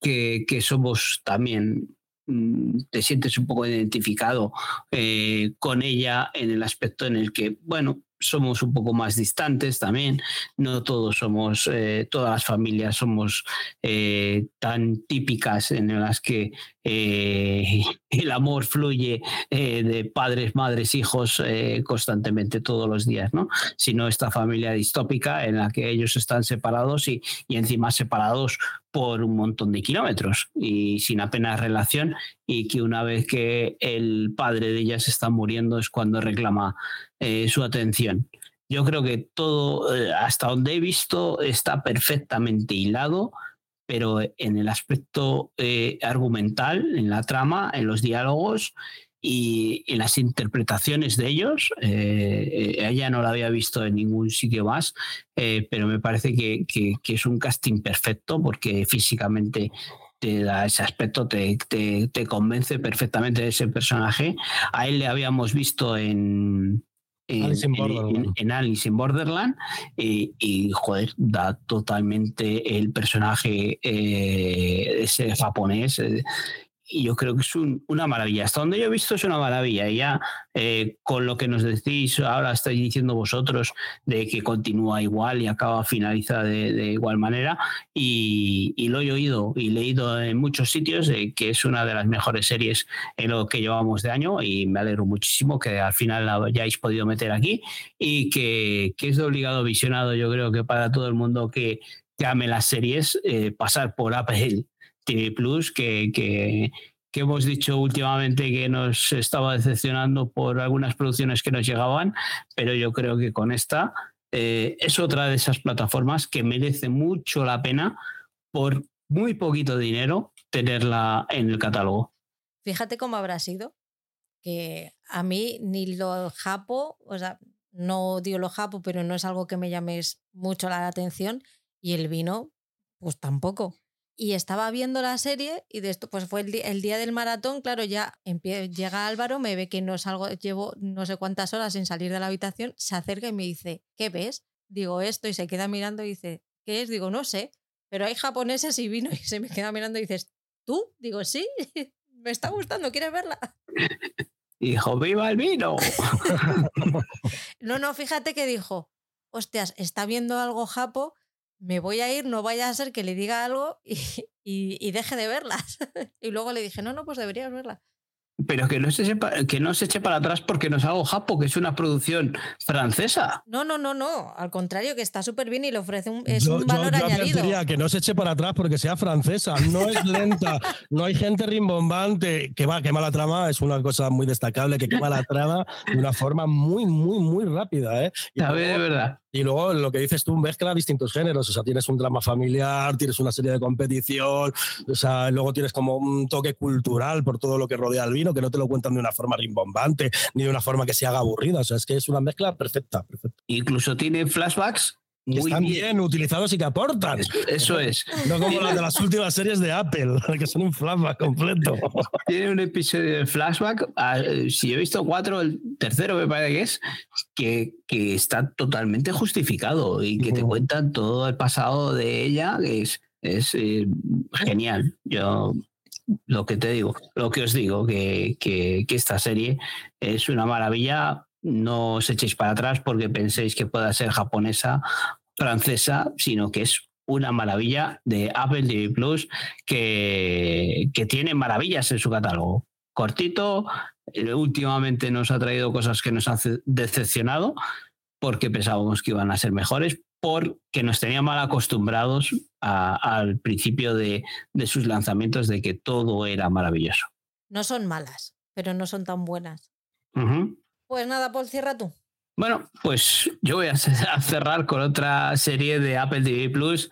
que, que somos también mm, te sientes un poco identificado eh, con ella en el aspecto en el que, bueno, somos un poco más distantes también, no todos somos, eh, todas las familias somos eh, tan típicas en las que eh, <laughs> el amor fluye de padres, madres, hijos constantemente todos los días, ¿no? Sino esta familia distópica en la que ellos están separados y, y encima separados por un montón de kilómetros y sin apenas relación y que una vez que el padre de ellas está muriendo es cuando reclama eh, su atención. Yo creo que todo, eh, hasta donde he visto, está perfectamente hilado, pero en el aspecto eh, argumental, en la trama, en los diálogos y en las interpretaciones de ellos, ella no la había visto en ningún sitio más, pero me parece que, que, es un casting perfecto porque físicamente te da ese aspecto, te, te, convence perfectamente de ese personaje. A él le habíamos visto en, en Alice in Borderland, en, Alice in Borderland y, joder, da totalmente el personaje eh, ese japonés. Eh, y yo creo que es una maravilla. Hasta donde yo he visto es una maravilla. Y ya eh, con lo que nos decís, ahora estáis diciendo vosotros de que continúa igual y acaba finalizada de, igual manera. Y, lo he oído y leído en muchos sitios que es una de las mejores series en lo que llevamos de año. Y me alegro muchísimo que al final la hayáis podido meter aquí y que, es de obligado visionado. Yo creo que para todo el mundo que, que ame las series, eh, pasar por Apple TV Plus, que, que, hemos dicho últimamente que nos estaba decepcionando por algunas producciones que nos llegaban, pero yo creo que con esta eh, es otra de esas plataformas que merece mucho la pena por muy poquito dinero tenerla en el catálogo. Fíjate cómo habrá sido, que a mí ni lo japo, o sea, no digo lo japo, pero no es algo que me llames mucho la atención, y el vino, pues tampoco y estaba viendo la serie y de esto pues fue el, día del maratón, claro, ya llega Álvaro, me ve que no salgo, llevo no sé cuántas horas sin salir de la habitación, se acerca y me dice, ¿qué ves? Digo esto y se queda mirando y dice, ¿qué es? Digo, no sé, pero hay japoneses y vino <laughs> y se me queda mirando y dices, ¿tú? Digo, sí, <laughs> me está gustando, ¿quieres verla? <laughs> Hijo, viva el vino. no, no, fíjate que dijo, hostias, está viendo algo japo me voy a ir, no vaya a ser que le diga algo y, <laughs> y, deje de verlas. <laughs> y luego le dije, no, no, pues deberías verla. Pero que no, se eche que no se eche para atrás porque nos hago Japo, que es una producción francesa. No, no, no, no. Al contrario, que está súper bien y le ofrece un, es un valor yo, añadido. que no se eche para atrás porque sea francesa. No es lenta, no hay gente rimbombante. Que va, quema la trama, es una cosa muy destacable, que quema la trama de una forma muy, muy, muy rápida. ¿eh? a ver, de verdad. Y luego lo que dices tú mezcla distintos géneros, o sea, tienes un drama familiar, tienes una serie de competición, o sea, luego tienes como un toque cultural por todo lo que rodea al vino, que no te lo cuentan de una forma rimbombante, ni de una forma que se haga aburrida, o sea, es que es una mezcla perfecta. perfecta. Incluso tiene flashbacks están bien. utilizados y que aportan. Eso, es. No como las de las últimas series de Apple, <laughs> que son un flashback completo. <laughs> Tiene un episodio de flashback, ah, si he visto cuatro, el tercero me parece que es, que, que está totalmente justificado y que te cuentan todo el pasado de ella, que es, es eh, genial. Yo lo que te digo, lo que os digo, que, que, que esta serie es una maravilla no os echéis para atrás porque penséis que pueda ser japonesa, francesa, sino que es una maravilla de Apple TV Plus que, que tiene maravillas en su catálogo. Cortito, eh, últimamente nos ha traído cosas que nos han decepcionado porque pensábamos que iban a ser mejores, porque nos tenía mal acostumbrados al principio de, sus lanzamientos de que todo era maravilloso. No son malas, pero no son tan buenas. Pues nada, Paul, cierra tú. Bueno, pues yo voy a <laughs> cerrar con otra serie de Apple TV Plus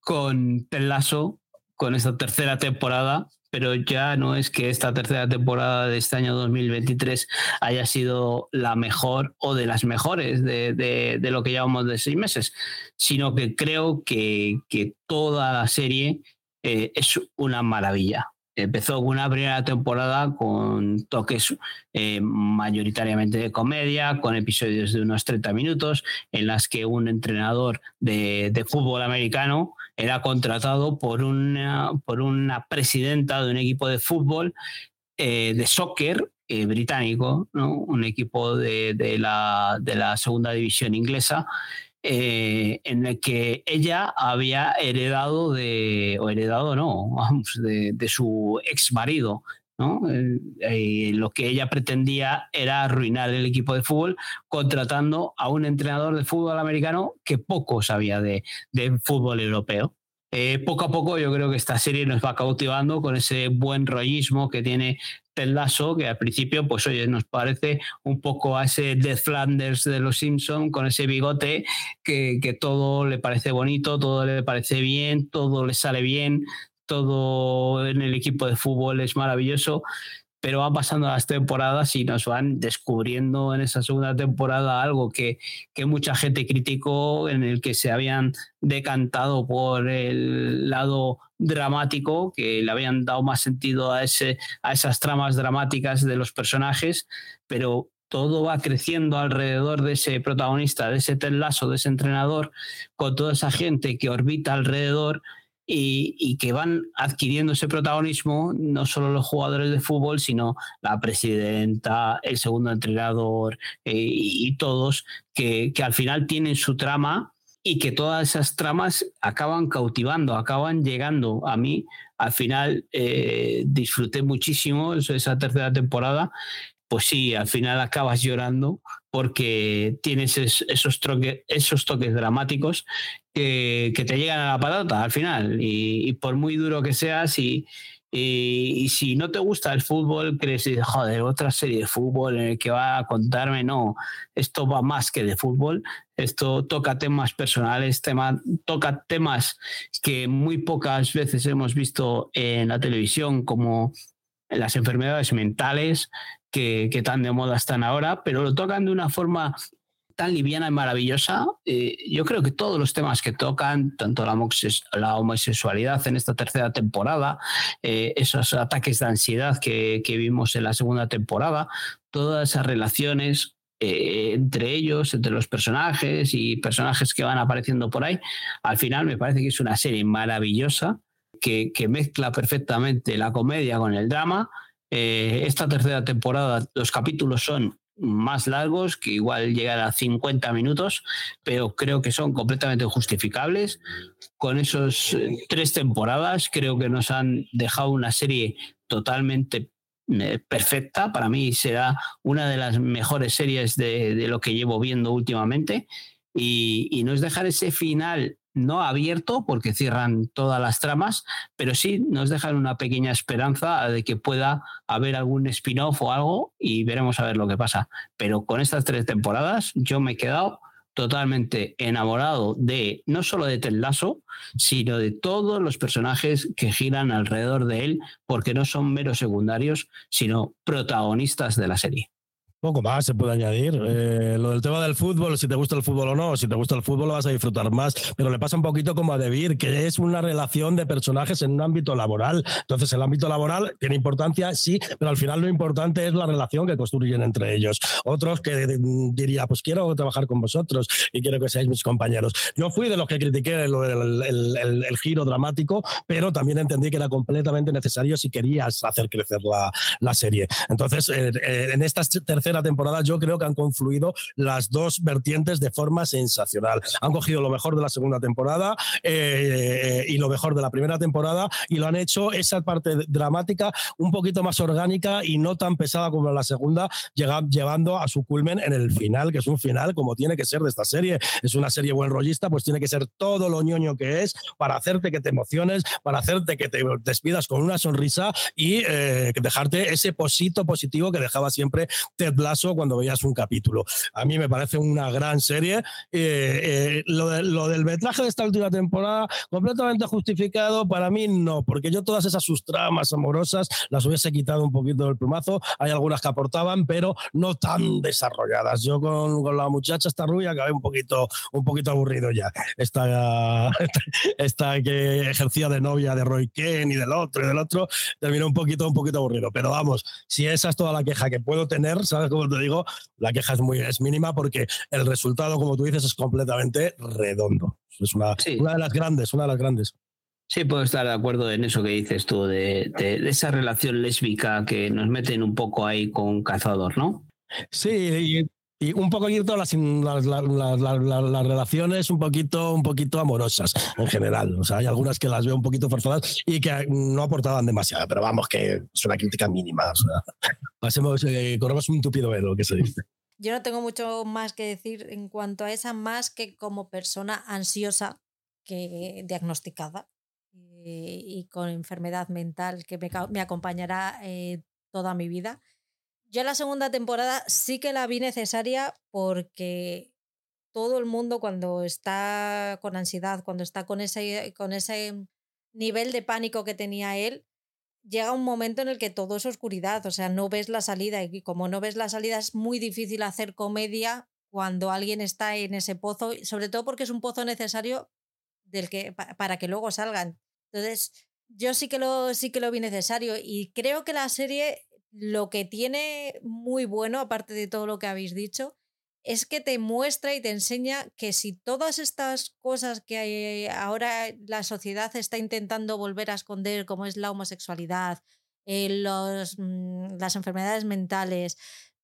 con Lasso, con esta tercera temporada, pero ya no es que esta tercera temporada de este año 2023 haya sido la mejor o de las mejores de, lo que llevamos de seis meses, sino que creo que, toda la serie eh, es una maravilla empezó una primera temporada con toques eh, mayoritariamente de comedia, con episodios de unos 30 minutos, en las que un entrenador de, fútbol americano era contratado por una, por una presidenta de un equipo de fútbol eh, de soccer eh, británico, un equipo de, la, de la segunda división inglesa. Eh, en el que ella había heredado de, o heredado no, <laughs> de, su ex marido. ¿no? Eh, lo que ella pretendía era arruinar el equipo de fútbol contratando a un entrenador de fútbol americano que poco sabía de, de fútbol europeo. Eh, poco a poco yo creo que esta serie nos va cautivando con ese buen rollismo que tiene Ted Lasso, que al principio, pues oye, nos parece un poco a ese Death Flanders de los Simpsons, con ese bigote que todo le parece bonito, todo le parece bien, todo le sale bien, todo en el equipo de fútbol es maravilloso pero van pasando las temporadas y nos van descubriendo en esa segunda temporada algo que, que, mucha gente criticó, en el que se habían decantado por el lado dramático, que le habían dado más sentido a, ese, a esas tramas dramáticas de los personajes, pero todo va creciendo alrededor de ese protagonista, de ese telazo, de ese entrenador, con toda esa gente que orbita alrededor y, que van adquiriendo ese protagonismo no solo los jugadores de fútbol, sino la presidenta, el segundo entrenador eh, y, todos, que, al final tienen su trama y que todas esas tramas acaban cautivando, acaban llegando a mí. Al final eh, disfruté muchísimo esa tercera temporada pues sí, al final acabas llorando porque tienes esos, toques dramáticos que, te llegan a la patata al final. Y, por muy duro que seas, y, si no te gusta el fútbol, crees, joder, otra serie de fútbol en el que va a contarme, no, esto va más que de fútbol, esto toca temas personales, toca temas que muy pocas veces hemos visto en la televisión, como las enfermedades mentales, que, tan de moda están ahora, pero lo tocan de una forma tan liviana y maravillosa. Eh, yo creo que todos los temas que tocan, tanto la, homosexualidad en esta tercera temporada, eh, esos ataques de ansiedad que, vimos en la segunda temporada, todas esas relaciones eh, entre ellos, entre los personajes y personajes que van apareciendo por ahí, al final me parece que es una serie maravillosa que mezcla perfectamente la comedia con el drama eh, esta tercera temporada los capítulos son más largos, que igual llegan a 50 minutos, pero creo que son completamente justificables. Con esos eh, tres temporadas creo que nos han dejado una serie totalmente eh, perfecta. Para mí será una de las mejores series de, lo que llevo viendo últimamente. Y, y nos dejan ese final no abierto porque cierran todas las tramas, pero sí nos dejan una pequeña esperanza de que pueda haber algún spin-off o algo y veremos a ver lo que pasa. Pero con estas tres temporadas yo me he quedado totalmente enamorado de no solo de Ted sino de todos los personajes que giran alrededor de él, porque no son meros secundarios, sino protagonistas de la serie. Poco más se puede añadir. Eh, lo del tema del fútbol, si te gusta el fútbol o no, si te gusta el fútbol lo vas a disfrutar más, pero le pasa un poquito como a Debir, que es una relación de personajes en un ámbito laboral. Entonces, el ámbito laboral tiene importancia, sí, pero al final lo importante es la relación que construyen entre ellos. Otros que mm, diría, pues quiero trabajar con vosotros y quiero que seáis mis compañeros. Yo fui de los que critiqué el, el, giro dramático, pero también entendí que era completamente necesario si querías hacer crecer la, la serie. Entonces, eh, eh, en esta tercera temporada yo creo que han confluido las dos vertientes de forma sensacional. Han cogido lo mejor de la segunda temporada eh, y lo mejor de la primera temporada y lo han hecho esa parte dramática un poquito más orgánica y no tan pesada como la segunda, llevando a su culmen en el final, que es un final como tiene que ser de esta serie. Es una serie buen rollista, pues tiene que ser todo lo ñoño que es para hacerte que te emociones, para hacerte que te despidas con una sonrisa y eh, dejarte ese posito positivo que dejaba siempre Ted cuando veías un capítulo. A mí me parece una gran serie. Eh, eh, lo, lo, del metraje de esta última temporada, completamente justificado, para mí no, porque yo todas esas sus tramas amorosas las hubiese quitado un poquito del plumazo. Hay algunas que aportaban, pero no tan desarrolladas. Yo con, con la muchacha esta rubia acabé un poquito, un poquito aburrido ya. Esta, <laughs> esta que ejercía de novia de Roy Ken y del otro y del otro, terminó un poquito, un poquito aburrido. Pero vamos, si esa es toda la queja que puedo tener, ¿sabes? Como te digo, la queja es muy es mínima porque el resultado, como tú dices, es completamente redondo. Es una, una de las grandes, una de las grandes. Sí, puedo estar de acuerdo en eso que dices tú, de, esa relación lésbica que nos meten un poco ahí con Cazador, ¿no? Sí, y, un poquito las, las, las, relaciones un poquito, un poquito amorosas en general. O sea, hay algunas que las veo un poquito forzadas y que no aportaban demasiado, pero vamos, que es una crítica mínima. O sea, <laughs> pasemos, eh, corremos un tupido velo, que se dice. Yo no tengo mucho más que decir en cuanto a esa, más que como persona ansiosa que diagnosticada eh, y con enfermedad mental que me, me acompañará eh, toda mi vida. Yo la segunda temporada sí que la vi necesaria porque todo el mundo cuando está con ansiedad, cuando está con ese, con ese nivel de pánico que tenía él, llega un momento en el que todo es oscuridad, o sea, no ves la salida y como no ves la salida es muy difícil hacer comedia cuando alguien está en ese pozo, sobre todo porque es un pozo necesario del que, para que luego salgan. Entonces, yo sí que lo sí que lo vi necesario y creo que la serie lo que tiene muy bueno, aparte de todo lo que habéis dicho, es que te muestra y te enseña que si todas estas cosas que ahora la sociedad está intentando volver a esconder, como es la homosexualidad, eh, los, mm, las enfermedades mentales,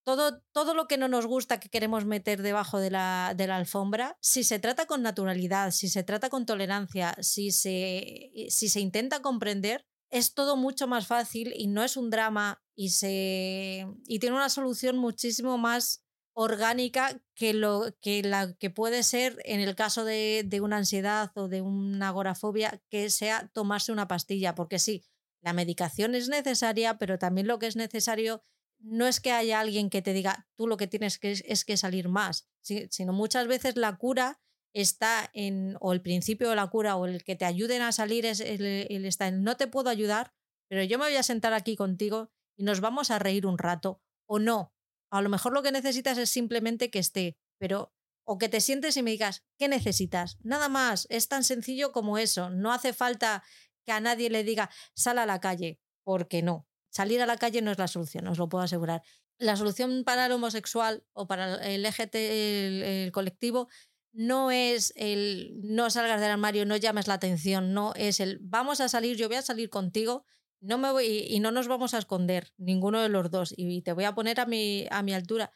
todo, todo, lo que no nos gusta que queremos meter debajo de la, de la, alfombra, si se trata con naturalidad, si se trata con tolerancia, si se, si se intenta comprender, es todo mucho más fácil y no es un drama y, se, y tiene una solución muchísimo más orgánica que, lo, que la que puede ser en el caso de, de una ansiedad o de una agorafobia, que sea tomarse una pastilla, porque sí, la medicación es necesaria, pero también lo que es necesario no es que haya alguien que te diga tú lo que tienes que es, que salir más, sino muchas veces la cura está en, o el principio de la cura o el que te ayuden a salir es el, está en no te puedo ayudar, pero yo me voy a sentar aquí contigo y nos vamos a reír un rato, o no. A lo mejor lo que necesitas es simplemente que esté, pero o que te sientes y me digas, ¿qué necesitas? Nada más, es tan sencillo como eso. No hace falta que a nadie le diga, sal a la calle, porque no. Salir a la calle no es la solución, os lo puedo asegurar. La solución para el homosexual o para el LGT, el colectivo, no es el no salgas del armario, no llames la atención, no es el vamos a salir, yo voy a salir contigo, no me voy y no nos vamos a esconder ninguno de los dos y te voy a poner a mi, a mi altura.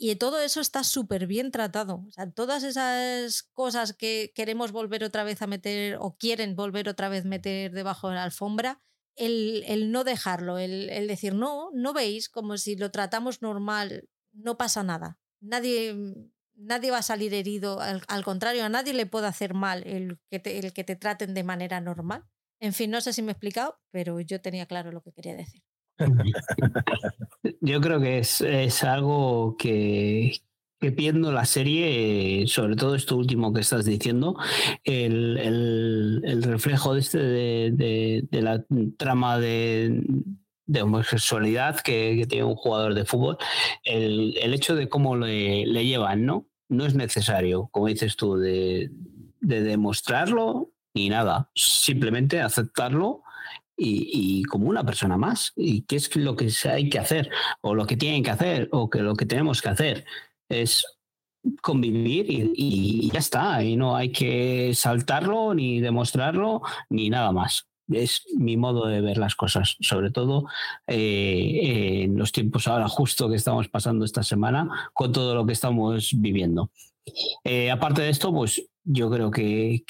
Y todo eso está súper bien tratado. Todas esas cosas que queremos volver otra vez a meter o quieren volver otra vez meter debajo de la alfombra, el, el no dejarlo, el, el decir, no, no veis como si lo tratamos normal, no pasa nada. Nadie, nadie va a salir herido, al, contrario, a nadie le puede hacer mal el que, el que te traten de manera normal. En fin, no sé si me he explicado, pero yo tenía claro lo que quería decir. Yo creo que es, es algo que, que viendo la serie, sobre todo esto último que estás diciendo, el, el, el reflejo de, este de, de, de, la trama de, de homosexualidad que, tiene un jugador de fútbol, el, hecho de cómo le, llevan, ¿no? No es necesario, como dices tú, de, demostrarlo ni nada, simplemente aceptarlo y, como una persona más. ¿Y qué es lo que hay que hacer? O lo que tienen que hacer, o que lo que tenemos que hacer es convivir y, ya está. Y no hay que saltarlo, ni demostrarlo, ni nada más. Es mi modo de ver las cosas, sobre todo eh, en los tiempos ahora justo que estamos pasando esta semana con todo lo que estamos viviendo. Eh, aparte de esto, pues yo creo que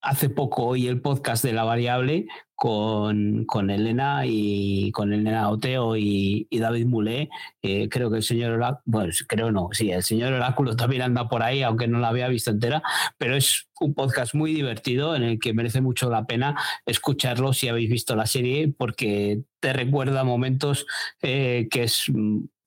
hace poco oí el podcast de la variable con, con Elena y con Elena Oteo y, David Mulé. Eh, creo que el señor Oráculo, bueno, creo no, sí, el señor Oráculo también anda por ahí, aunque no la había visto entera, pero es un podcast muy divertido en el que merece mucho la pena escucharlo si habéis visto la serie, porque te recuerda momentos eh, que es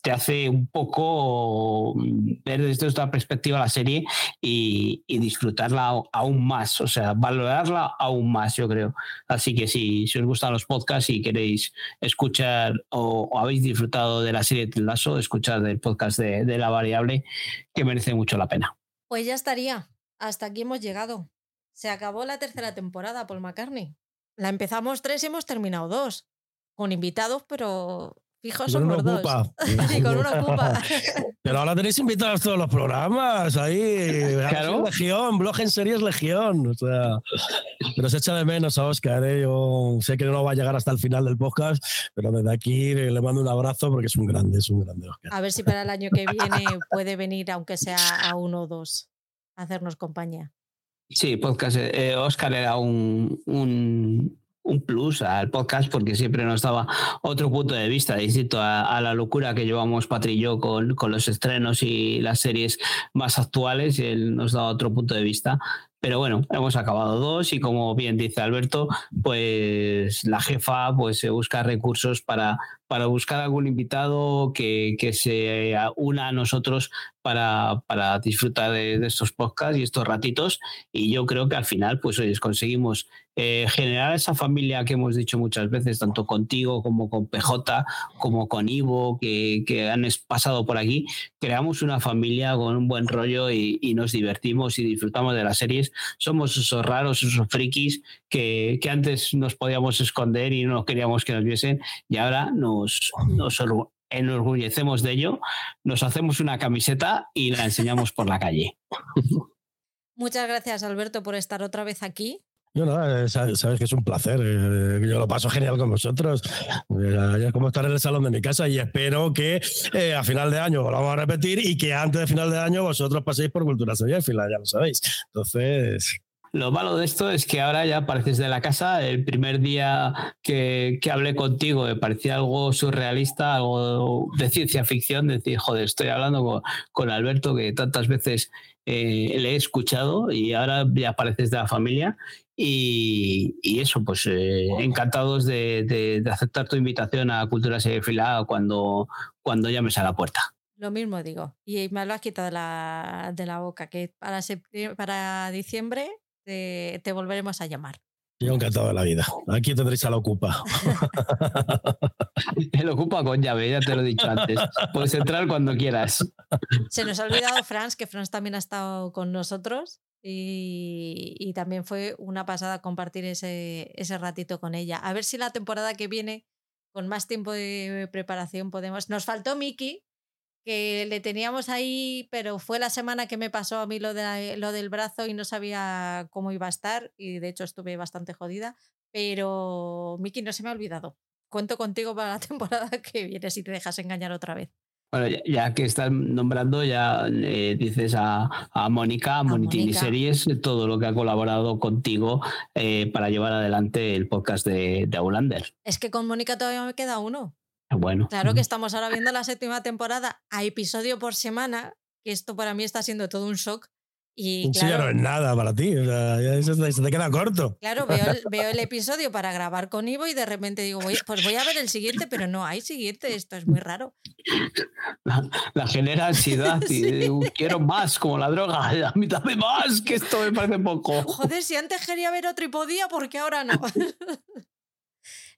te hace un poco mm, ver desde esta perspectiva la serie y, disfrutarla aún más, o sea, valorarla aún más, yo creo. Así que si, si os gustan los podcasts y queréis escuchar o, habéis disfrutado de la serie de Lazo, escuchar el podcast de, de La Variable, que merece mucho la pena. Pues ya estaría. Hasta aquí hemos llegado. Se acabó la tercera temporada, Paul McCartney. La empezamos tres y hemos terminado dos. Con invitados, pero Fijo, con una dos. <laughs> y con una ocupa. <laughs> Pero ahora tenéis invitados todos los programas. Ahí, claro. Legión, blog en series Legión. O sea, pero se echa de menos a Oscar. ¿eh? Yo sé que no va a llegar hasta el final del podcast, pero desde aquí le mando un abrazo porque es un grande, es un grande Oscar. A ver si para el año que viene puede venir, aunque sea a uno o dos, a hacernos compañía. Sí, podcast. Eh, Oscar era un, un un plus al podcast porque siempre nos daba otro punto de vista distinto a, la locura que llevamos Patrillo con, con los estrenos y las series más actuales y él nos daba otro punto de vista. Pero bueno, hemos acabado dos y como bien dice Alberto, pues la jefa pues se busca recursos para, para buscar algún invitado que, que se una a nosotros para, para disfrutar de, estos podcasts y estos ratitos. Y yo creo que al final, pues hoy conseguimos eh, generar esa familia que hemos dicho muchas veces, tanto contigo como con PJ, como con Ivo, que, que han pasado por aquí. Creamos una familia con un buen rollo y, y nos divertimos y disfrutamos de las series. Somos esos raros, esos frikis que, que antes nos podíamos esconder y no queríamos que nos viesen y ahora nos, nos enorgullecemos de ello, nos hacemos una camiseta y la enseñamos por la calle. Muchas gracias, Alberto, por estar otra vez aquí. Yo no, sabes que es un placer. Eh, yo lo paso genial con vosotros. Es como estar en el salón de mi casa y espero que eh, a final de año lo vamos a repetir y que antes de final de año vosotros paséis por Cultura Sevilla, ya lo sabéis. Entonces, lo malo de esto es que ahora ya pareces de la casa. El primer día que, hablé contigo me parecía algo surrealista, algo de ciencia ficción. Decir, joder, estoy hablando con, Alberto que tantas veces eh, le he escuchado y ahora ya pareces de la familia. Y, eso, pues eh, encantados de, aceptar tu invitación a Cultura Fila cuando, cuando llames a la puerta. Lo mismo digo. Y me lo has quitado de la, boca, que para, para diciembre te, volveremos a llamar. Yo encantado de la vida. Aquí tendréis a la Ocupa. <laughs> El Ocupa con llave, ya te lo he dicho antes. Puedes entrar cuando quieras. Se nos ha olvidado Franz, que Franz también ha estado con nosotros y, también fue una pasada compartir ese, ese ratito con ella. A ver si la temporada que viene, con más tiempo de preparación, podemos. Nos faltó Miki, que le teníamos ahí, pero fue la semana que me pasó a mí lo, de, lo del brazo y no sabía cómo iba a estar y de hecho estuve bastante jodida, pero Miki no se me ha olvidado. Cuento contigo para la <laughs> temporada que viene si te dejas engañar otra vez. Bueno, ya, que estás nombrando, ya eh, dices a, a Mónica, a Monitini Series, todo lo que ha colaborado contigo eh, para llevar adelante el podcast de, de Aulander. Es que con Mónica todavía me queda uno. Bueno. Claro que estamos ahora viendo la séptima temporada a episodio por semana, que esto para mí está siendo todo un shock. Y claro, no es nada para ti, o sea, se te queda corto. Claro, veo el, veo el, episodio para grabar con Ivo y de repente digo, pues voy a ver el siguiente, pero no hay siguiente, esto es muy raro. La, genera ansiedad <laughs> y quiero más, como la droga, <laughs> a mí dame más, que esto me parece poco. Joder, si antes quería ver otro y podía, ¿por qué ahora no? <laughs>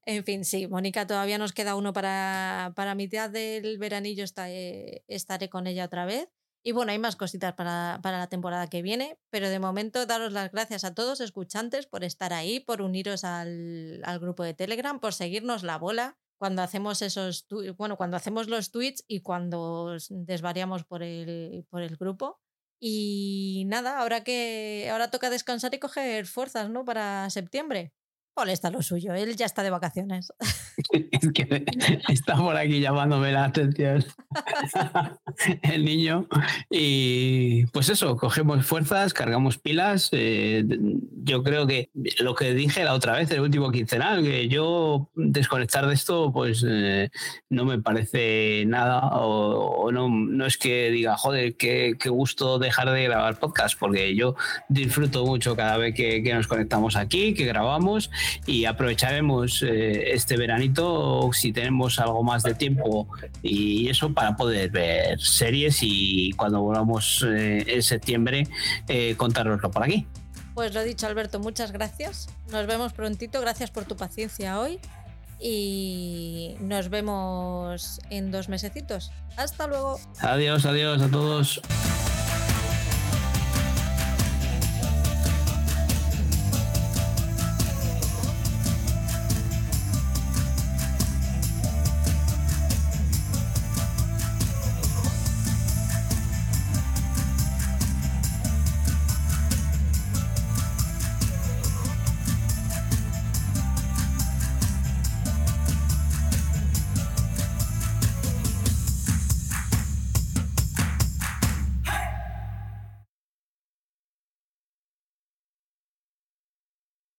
En fin, sí, Mónica, todavía nos queda uno para, para mitad del veranillo, está, eh, estaré con ella otra vez. Y bueno, hay más cositas para, para, la temporada que viene, pero de momento daros las gracias a todos escuchantes por estar ahí, por uniros al, al grupo de Telegram, por seguirnos la bola cuando hacemos esos bueno, cuando hacemos los tweets y cuando desvariamos por el, por el grupo. Y nada, ahora que ahora toca descansar y coger fuerzas, ¿no? Para septiembre. Paul está lo suyo, él ya está de vacaciones. <laughs> es que está por aquí llamándome la atención <laughs> el niño. Y pues eso, cogemos fuerzas, cargamos pilas. Eh, yo creo que lo que dije la otra vez, el último quincenal, que yo desconectar de esto, pues eh, no me parece nada. O, no, no es que diga, joder, qué, qué, gusto dejar de grabar podcast, porque yo disfruto mucho cada vez que nos conectamos aquí, que grabamos y aprovecharemos eh, este veranito si tenemos algo más de tiempo y eso para poder ver series y cuando volvamos eh, en septiembre eh, contároslo por aquí. Pues lo dicho Alberto, muchas gracias. Nos vemos prontito, gracias por tu paciencia hoy y nos vemos en dos mesecitos. Hasta luego. Adiós, adiós a todos.